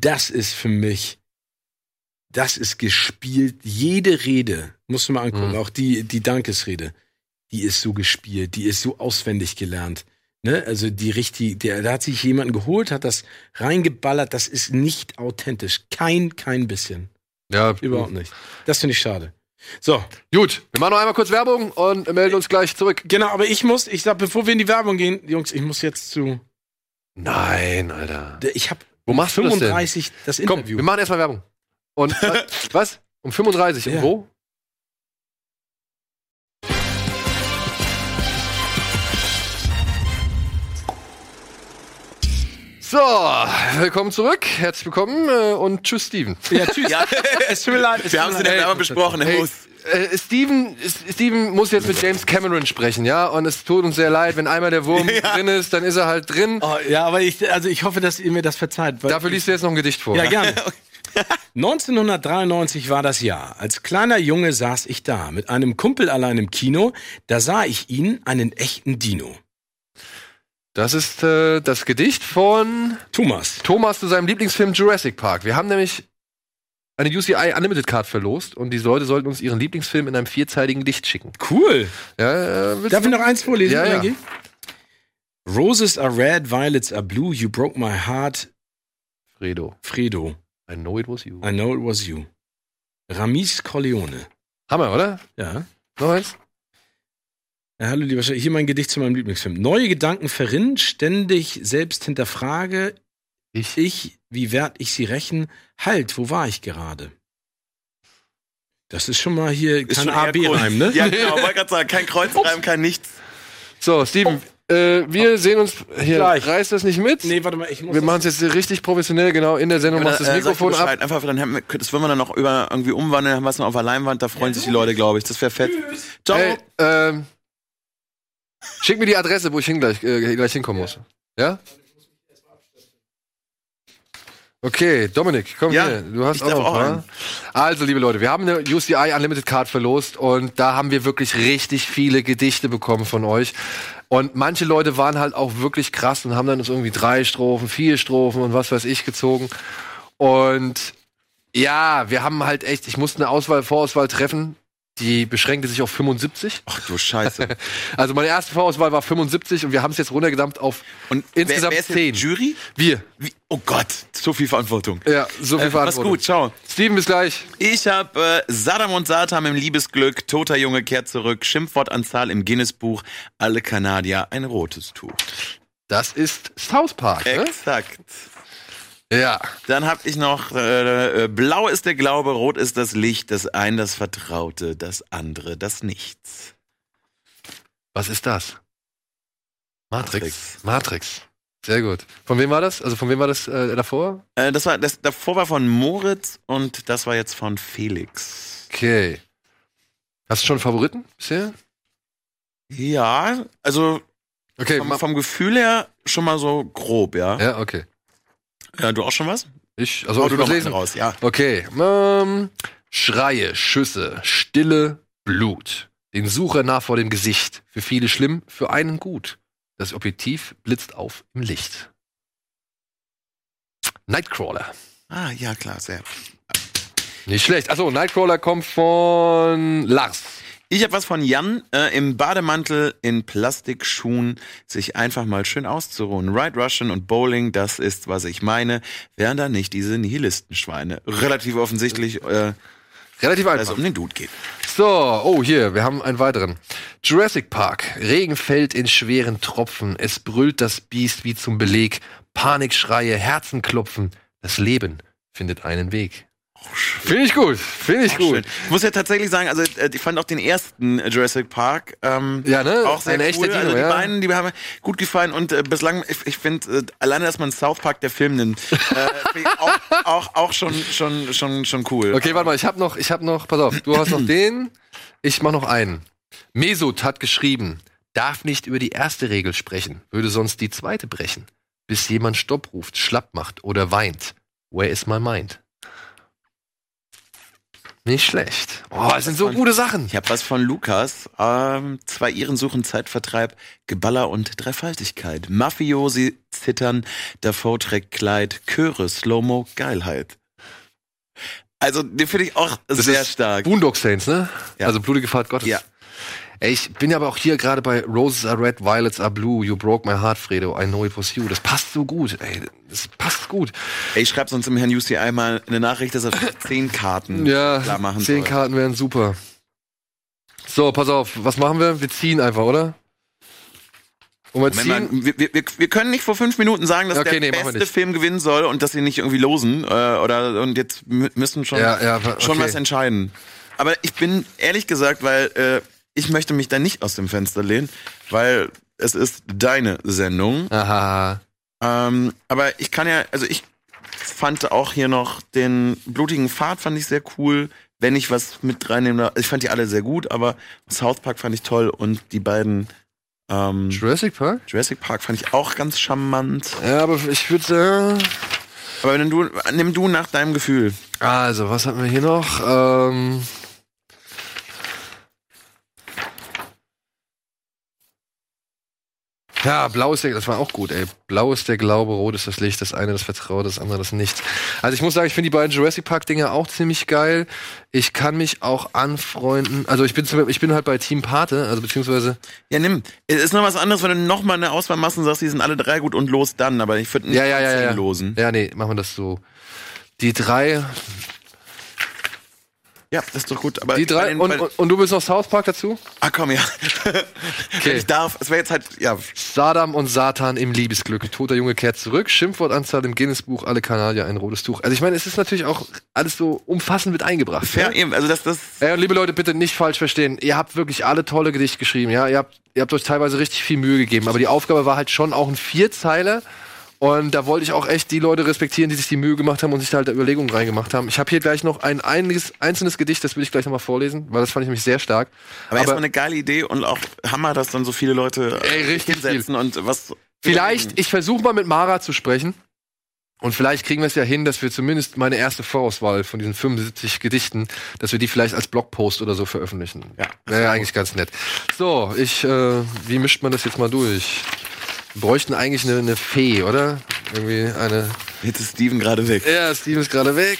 Das ist für mich das ist gespielt. Jede Rede, musst du mal angucken, Mhm. auch die, die Dankesrede, die ist so gespielt, die ist so auswendig gelernt. Ne? Also die richtig, der, da hat sich jemanden geholt, hat das reingeballert, das ist nicht authentisch. Kein, kein bisschen. Ja, Überhaupt nicht. Das finde ich schade. So, Gut, wir machen noch einmal kurz Werbung und melden uns gleich zurück. genau, aber ich muss, ich sag, bevor wir in die Werbung gehen, Jungs, ich muss jetzt zu, Nein, Alter. ich habe Wo machst du das denn? 35 das Komm, Interview. wir machen erstmal Werbung. Und was? Um 35. Und Ja. wo? So, willkommen zurück. Herzlich willkommen äh, und tschüss, Steven. ja, tschüss. Ja, Es tut mir leid. es wir haben es in der. Werbung besprochen. Herr Hey. Äh, Steven, Steven muss jetzt mit James Cameron sprechen, ja? Und es tut uns sehr leid, wenn einmal der Wurm Ja. drin ist, dann ist er halt drin. Oh, ja, aber ich, also ich hoffe, dass ihr mir das verzeiht. Dafür liest du jetzt noch ein Gedicht vor. Ja, gerne. 1993 war das Jahr. Als kleiner Junge saß ich da mit einem Kumpel allein im Kino. Da sah ich ihn, einen echten Dino. Das ist äh, das Gedicht von Thomas. Thomas zu seinem Lieblingsfilm Jurassic Park. Wir haben nämlich eine UCI Unlimited Card verlost und die Leute sollten uns ihren Lieblingsfilm in einem vierzeiligen Gedicht schicken. Cool. Ja, äh, Darf du- ich noch eins vorlesen? Ja, ja. Roses are red, violets are blue. You broke my heart, Fredo, Fredo. I know it was you. I know it was you. Ramis Corleone. Hammer, oder? Ja. Noch eins? Ja, hallo lieber Chef, hier mein Gedicht zu meinem Lieblingsfilm. Neue Gedanken verrinnen, ständig selbst hinterfrage, Ich. ich, wie werd ich sie rächen? Halt, wo war ich gerade? Das ist schon mal hier Ist kein AB-Reim, ne? Ja, genau. Wollte gerade sagen, kein Kreuzreim, kein nichts. So, Steven, äh, wir sehen uns hier. Gleich. Reißt das nicht mit? Nee, warte mal, ich muss. Wir machen es jetzt richtig professionell, genau. In der Sendung machst du das Äh, Mikrofon ab. Einfach, dann haben wir, das wollen wir dann noch über, irgendwie umwandeln, haben wir es noch auf der Leinwand, da freuen sich die Leute, glaube ich. Das wäre fett. Ciao. Hey, ähm, schick mir die Adresse, wo ich hin gleich, äh, gleich hinkommen muss. Ja? Okay, Dominik, komm Ja, hier. Du hast auch noch ein paar. einen. Also, liebe Leute, wir haben eine UCI Unlimited Card verlost und da haben wir wirklich richtig viele Gedichte bekommen von euch. Und manche Leute waren halt auch wirklich krass und haben dann uns irgendwie drei Strophen, vier Strophen und was weiß ich gezogen. Und ja, wir haben halt echt, ich musste eine Auswahl, Vorauswahl treffen. Die beschränkte sich auf 75. Ach du Scheiße. Also meine erste Vorauswahl war 75 und wir haben es jetzt runtergedampft auf Und Insgesamt wer, wer ist jetzt 10. Jury? wir. Wie? Oh Gott, so viel Verantwortung. Ja, so viel Äh, mach's Verantwortung. gut, ciao. Steven, bis gleich. Ich habe äh, Saddam und Satan im Liebesglück, Toter Junge kehrt zurück, Schimpfwortanzahl im Guinness-Buch, alle Kanadier ein rotes Tuch. Das ist South Park, ne? Exakt. Ja. Dann habe ich noch, äh, äh, blau ist der Glaube, rot ist das Licht, das ein das Vertraute, das andere das Nichts. Was ist das? Matrix. Matrix. Matrix. Sehr gut. Von wem war das? Also von wem war das äh, davor? Äh, das war, das davor war von Moritz und das war jetzt von Felix. Okay. Hast du schon Favoriten bisher? Ja, also Okay. vom, vom Gefühl her schon mal so grob, ja. ja, okay. Äh, du auch schon was? Ich, also ich du mal lesen. raus, ja. Okay. Ähm, Schreie, Schüsse, Stille, Blut. Den Sucher nah vor dem Gesicht. Für viele schlimm, für einen gut. Das Objektiv blitzt auf im Licht. Nightcrawler. Ah, ja, klar, sehr. Nicht schlecht. Achso, Nightcrawler kommt von Lars. Ich habe was von Jan äh, im Bademantel in Plastikschuhen, sich einfach mal schön auszuruhen. Ride Russian und Bowling, das ist, was ich meine. Wären da nicht diese Nihilistenschweine? Relativ offensichtlich, äh, Relativ einfach. um den Dude geht. So, oh, hier, wir haben einen weiteren. Jurassic Park. Regen fällt in schweren Tropfen. Es brüllt das Biest wie zum Beleg. Panikschreie, Herzen klopfen. Das Leben findet einen Weg. Finde ich gut, finde ich gut. Schön. Ich muss ja tatsächlich sagen, also äh, ich fand auch den ersten äh, Jurassic Park ähm, Ja, ne? auch sehr Ein cool. echter Dino, also die ja. beiden, die haben mir gut gefallen und äh, bislang, ich, ich finde, äh, alleine, dass man South Park der Film nimmt, äh, auch, auch, auch schon, schon, schon, schon cool. Okay, warte mal, ich habe noch, ich habe noch, pass auf, du hast noch den, ich mach noch einen. Mesut hat geschrieben, darf nicht über die erste Regel sprechen, würde sonst die zweite brechen. Bis jemand Stopp ruft, schlapp macht oder weint. Where is my mind? Nicht schlecht. Oh, es sind so von- gute Sachen. Ich habe was von Lukas. Ähm, zwei Iren suchen Zeitvertreib, Geballer und Dreifaltigkeit. Mafiosi zittern, Dafoe trägt Kleid, Chöre, Slow-Mo, Geilheit. Also, den finde ich auch Das sehr stark. Boondock Saints, ne? Ja. Also blutige Fahrt Gottes. Ja. Ey, ich bin ja aber auch hier gerade bei Roses are red, Violets are blue, you broke my heart, Fredo, I know it was you. Das passt so gut, ey. Das passt gut. Ey, ich schreibe sonst dem Herrn UCI mal eine Nachricht, dass er zehn Karten Ja, klar machen zehn soll. Karten wären super. So, pass auf, was machen wir? Wir ziehen einfach, oder? Und wir ziehen. wir, wir, wir können nicht vor fünf Minuten sagen, dass Okay, der nee, beste. Film gewinnen soll und dass sie nicht irgendwie losen äh, oder und jetzt mü- müssen schon Ja, ja, okay. schon was entscheiden. Aber ich bin ehrlich gesagt, weil äh, ich möchte mich da nicht aus dem Fenster lehnen, weil es ist deine Sendung. Aha. Ähm, aber ich kann ja, also ich fand auch hier noch den blutigen Pfad fand ich sehr cool. Wenn ich was mit reinnehme, ich fand die alle sehr gut, aber South Park fand ich toll und die beiden ähm, Jurassic Park? Jurassic Park fand ich auch ganz charmant. Ja, aber ich würde sagen. Aber wenn du, nimm du nach deinem Gefühl. Also, was hatten wir hier noch? Ähm. Ja, blau ist der, das war auch gut, ey. Blau ist der Glaube, rot ist das Licht, das eine das Vertrauen, das andere das Nichts. Also ich muss sagen, ich finde die beiden Jurassic Park Dinger auch ziemlich geil. Ich kann mich auch anfreunden. Also ich bin zum, ich bin halt bei Team Pate, also beziehungsweise Ja, nimm. Es ist noch was anderes, wenn du noch mal eine Auswahl machst und sagst, die sind alle drei gut und los dann. Aber ich würde nicht ja, ja, ja, ja. losen. Ja, nee, machen wir das so. Die drei, Ja, das ist doch gut. Aber die drei den- und, und, und du bist noch South Park dazu? ah, komm, ja. Wenn ich darf. Es wäre jetzt halt, ja. Sadam und Satan im Liebesglück. Toter Junge kehrt zurück. Schimpfwortanzahl im Guinness-Buch. Alle Kanadier ein rotes Tuch. Also ich meine, es ist natürlich auch alles so umfassend mit eingebracht. Fair, Ja? eben. Also das, das, Ey, und liebe Leute, bitte nicht falsch verstehen. Ihr habt wirklich alle tolle Gedichte geschrieben. Ja, ihr habt, ihr habt euch teilweise richtig viel Mühe gegeben. Aber die Aufgabe war halt schon auch ein Vierzeiler. Und da wollte ich auch echt die Leute respektieren, die sich die Mühe gemacht haben und sich da halt Überlegungen reingemacht haben. Ich habe hier gleich noch ein einiges, einzelnes Gedicht, das will ich gleich nochmal vorlesen, weil das fand ich nämlich sehr stark. aber, erstmal eine geile Idee und auch Hammer, dass dann so viele Leute äh, Ey, richtig hinsetzen und was. Vielleicht, ich versuche mal mit Mara zu sprechen. Und vielleicht kriegen wir es ja hin, dass wir zumindest meine erste Vorauswahl von diesen 75 Gedichten, dass wir die vielleicht als Blogpost oder so veröffentlichen. Ja. Wäre ja eigentlich ganz nett. So, ich, äh, wie mischt man das jetzt mal durch? Wir bräuchten eigentlich eine, eine Fee, oder? Irgendwie eine. Jetzt ist Steven gerade weg. Ja, Steven ist gerade weg.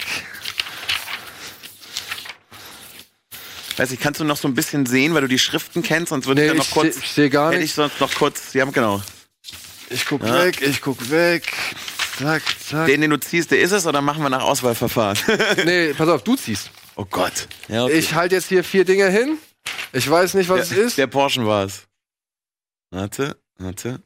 Weiß ich, kannst du noch so ein bisschen sehen, weil du die Schriften kennst, sonst würde Nee, ich dann ich noch kurz. seh- ich seh gar hätte nichts. ich sonst noch kurz. Ja, genau. Ich guck Ja. weg, ich guck weg. Zack, zack. Den, den du ziehst, der ist es, oder machen wir nach Auswahlverfahren? nee, pass auf, du ziehst. oh Gott. Ja, Ich halte jetzt hier vier Dinger hin. Ich weiß nicht, was der, es ist. Der Porsche war es. Warte, warte.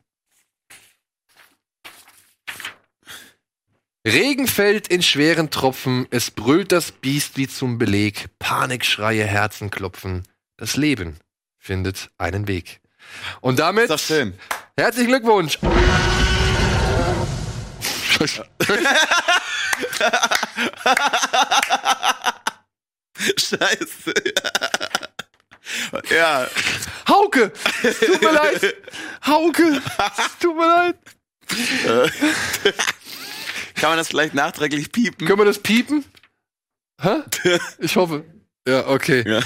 Regen fällt in schweren Tropfen, es brüllt das Biest wie zum Beleg, Panikschreie, Herzen klopfen. Das Leben findet einen Weg. Und damit doch schön. herzlichen Glückwunsch. Scheiße. ja. Hauke, es tut mir leid. Hauke, es tut mir leid. Kann man das vielleicht nachträglich piepen? Können wir das piepen? Hä? Ich hoffe. Ja, okay. Ja.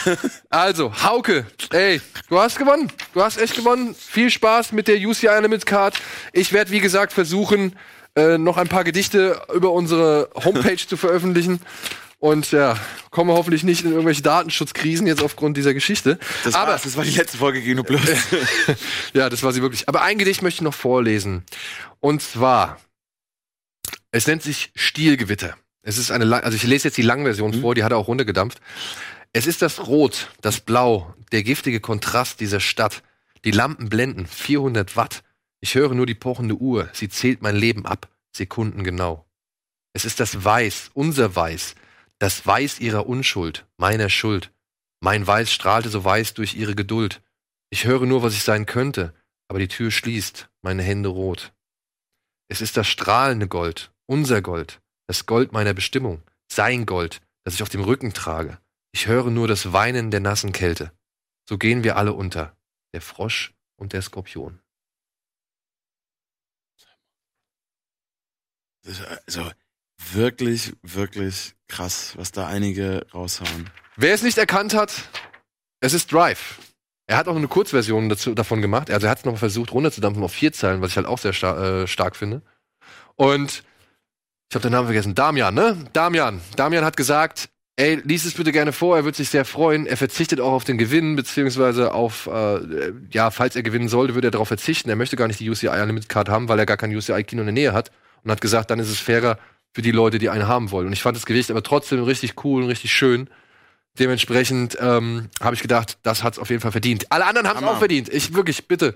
Also, Hauke, ey, du hast gewonnen. Du hast echt gewonnen. Viel Spaß mit der UCI Unlimited Card. Ich werde, wie gesagt, versuchen, äh, noch ein paar Gedichte über unsere Homepage zu veröffentlichen. Und ja, komme hoffentlich nicht in irgendwelche Datenschutzkrisen jetzt aufgrund dieser Geschichte. Das, Aber das war die letzte Folge Gino Plus. ja, das war sie wirklich. Aber ein Gedicht möchte ich noch vorlesen. Und zwar, es nennt sich Stielgewitter. Es ist eine, lang- also ich lese jetzt die Langversion vor, die hat er auch runtergedampft. Es ist das Rot, das Blau, der giftige Kontrast dieser Stadt. Die Lampen blenden, 400 Watt. Ich höre nur die pochende Uhr, sie zählt mein Leben ab, Sekunden genau. Es ist das Weiß, unser Weiß, das Weiß ihrer Unschuld, meiner Schuld. Mein Weiß strahlte so weiß durch ihre Geduld. Ich höre nur, was ich sein könnte, aber die Tür schließt, meine Hände rot. Es ist das strahlende Gold, unser Gold, das Gold meiner Bestimmung, sein Gold, das ich auf dem Rücken trage. Ich höre nur das Weinen der nassen Kälte. So gehen wir alle unter, der Frosch und der Skorpion. Also wirklich, wirklich krass, was da einige raushauen. Wer es nicht erkannt hat, es ist Drive. Er hat auch eine Kurzversion dazu, davon gemacht. Also er hat es noch versucht runterzudampfen auf vier Zeilen, was ich halt auch sehr sta äh, stark finde. Und ich habe den Namen vergessen. Damian, ne? Damian. Damian hat gesagt, ey, lies es bitte gerne vor, er wird sich sehr freuen. Er verzichtet auch auf den Gewinn, beziehungsweise auf, äh, ja, falls er gewinnen sollte, würde er darauf verzichten. Er möchte gar nicht die UCI Unlimited Card haben, weil er gar kein UCI-Kino in der Nähe hat. Und hat gesagt, dann ist es fairer für die Leute, die einen haben wollen. Und ich fand das Gewicht aber trotzdem richtig cool und richtig schön. Dementsprechend ähm, habe ich gedacht, das hat's auf jeden Fall verdient. Alle anderen haben es auch verdient. Ich wirklich, bitte.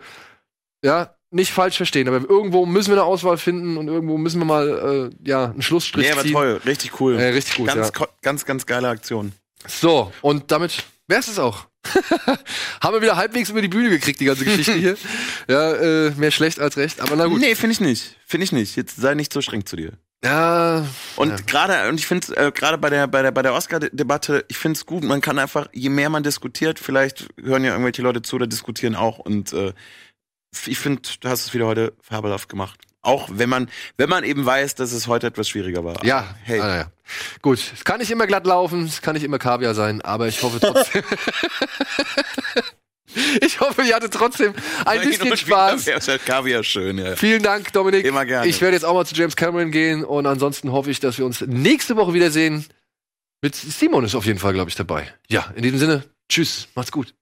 Ja, nicht falsch verstehen, aber irgendwo müssen wir eine Auswahl finden und irgendwo müssen wir mal äh, ja einen Schlussstrich Nee, aber ziehen. toll, richtig cool. Äh, richtig gut, ganz, ja. ganz, ganz geile Aktion. So, und damit wär's es auch. Haben wir wieder halbwegs über die Bühne gekriegt, die ganze Geschichte hier. Ja, äh, mehr schlecht als recht, aber na gut. Nee, finde ich nicht. Finde ich nicht. Jetzt sei nicht so streng zu dir. Ja, Und Ja. gerade, und ich finde äh, gerade bei der, bei der, bei der Oscar-Debatte, ich finde es gut, man kann einfach, je mehr man diskutiert, vielleicht hören ja irgendwelche Leute zu oder diskutieren auch. Und äh, ich finde, du hast es wieder heute fabelhaft gemacht. Auch wenn man, wenn man eben weiß, dass es heute etwas schwieriger war. ja, Hey. ah, ja. Gut, es kann nicht immer glatt laufen, es kann nicht immer Kaviar sein, aber ich hoffe trotzdem. ich hoffe, ihr hattet trotzdem ein Hin bisschen Spaß. wäre Kaviar schön, ja. Vielen Dank, Dominik. Immer gerne. Ich werde jetzt auch mal zu James Cameron gehen und ansonsten hoffe ich, dass wir uns nächste Woche wiedersehen. Mit Simon ist auf jeden Fall, glaube ich, dabei. Ja, in diesem Sinne, tschüss, macht's gut.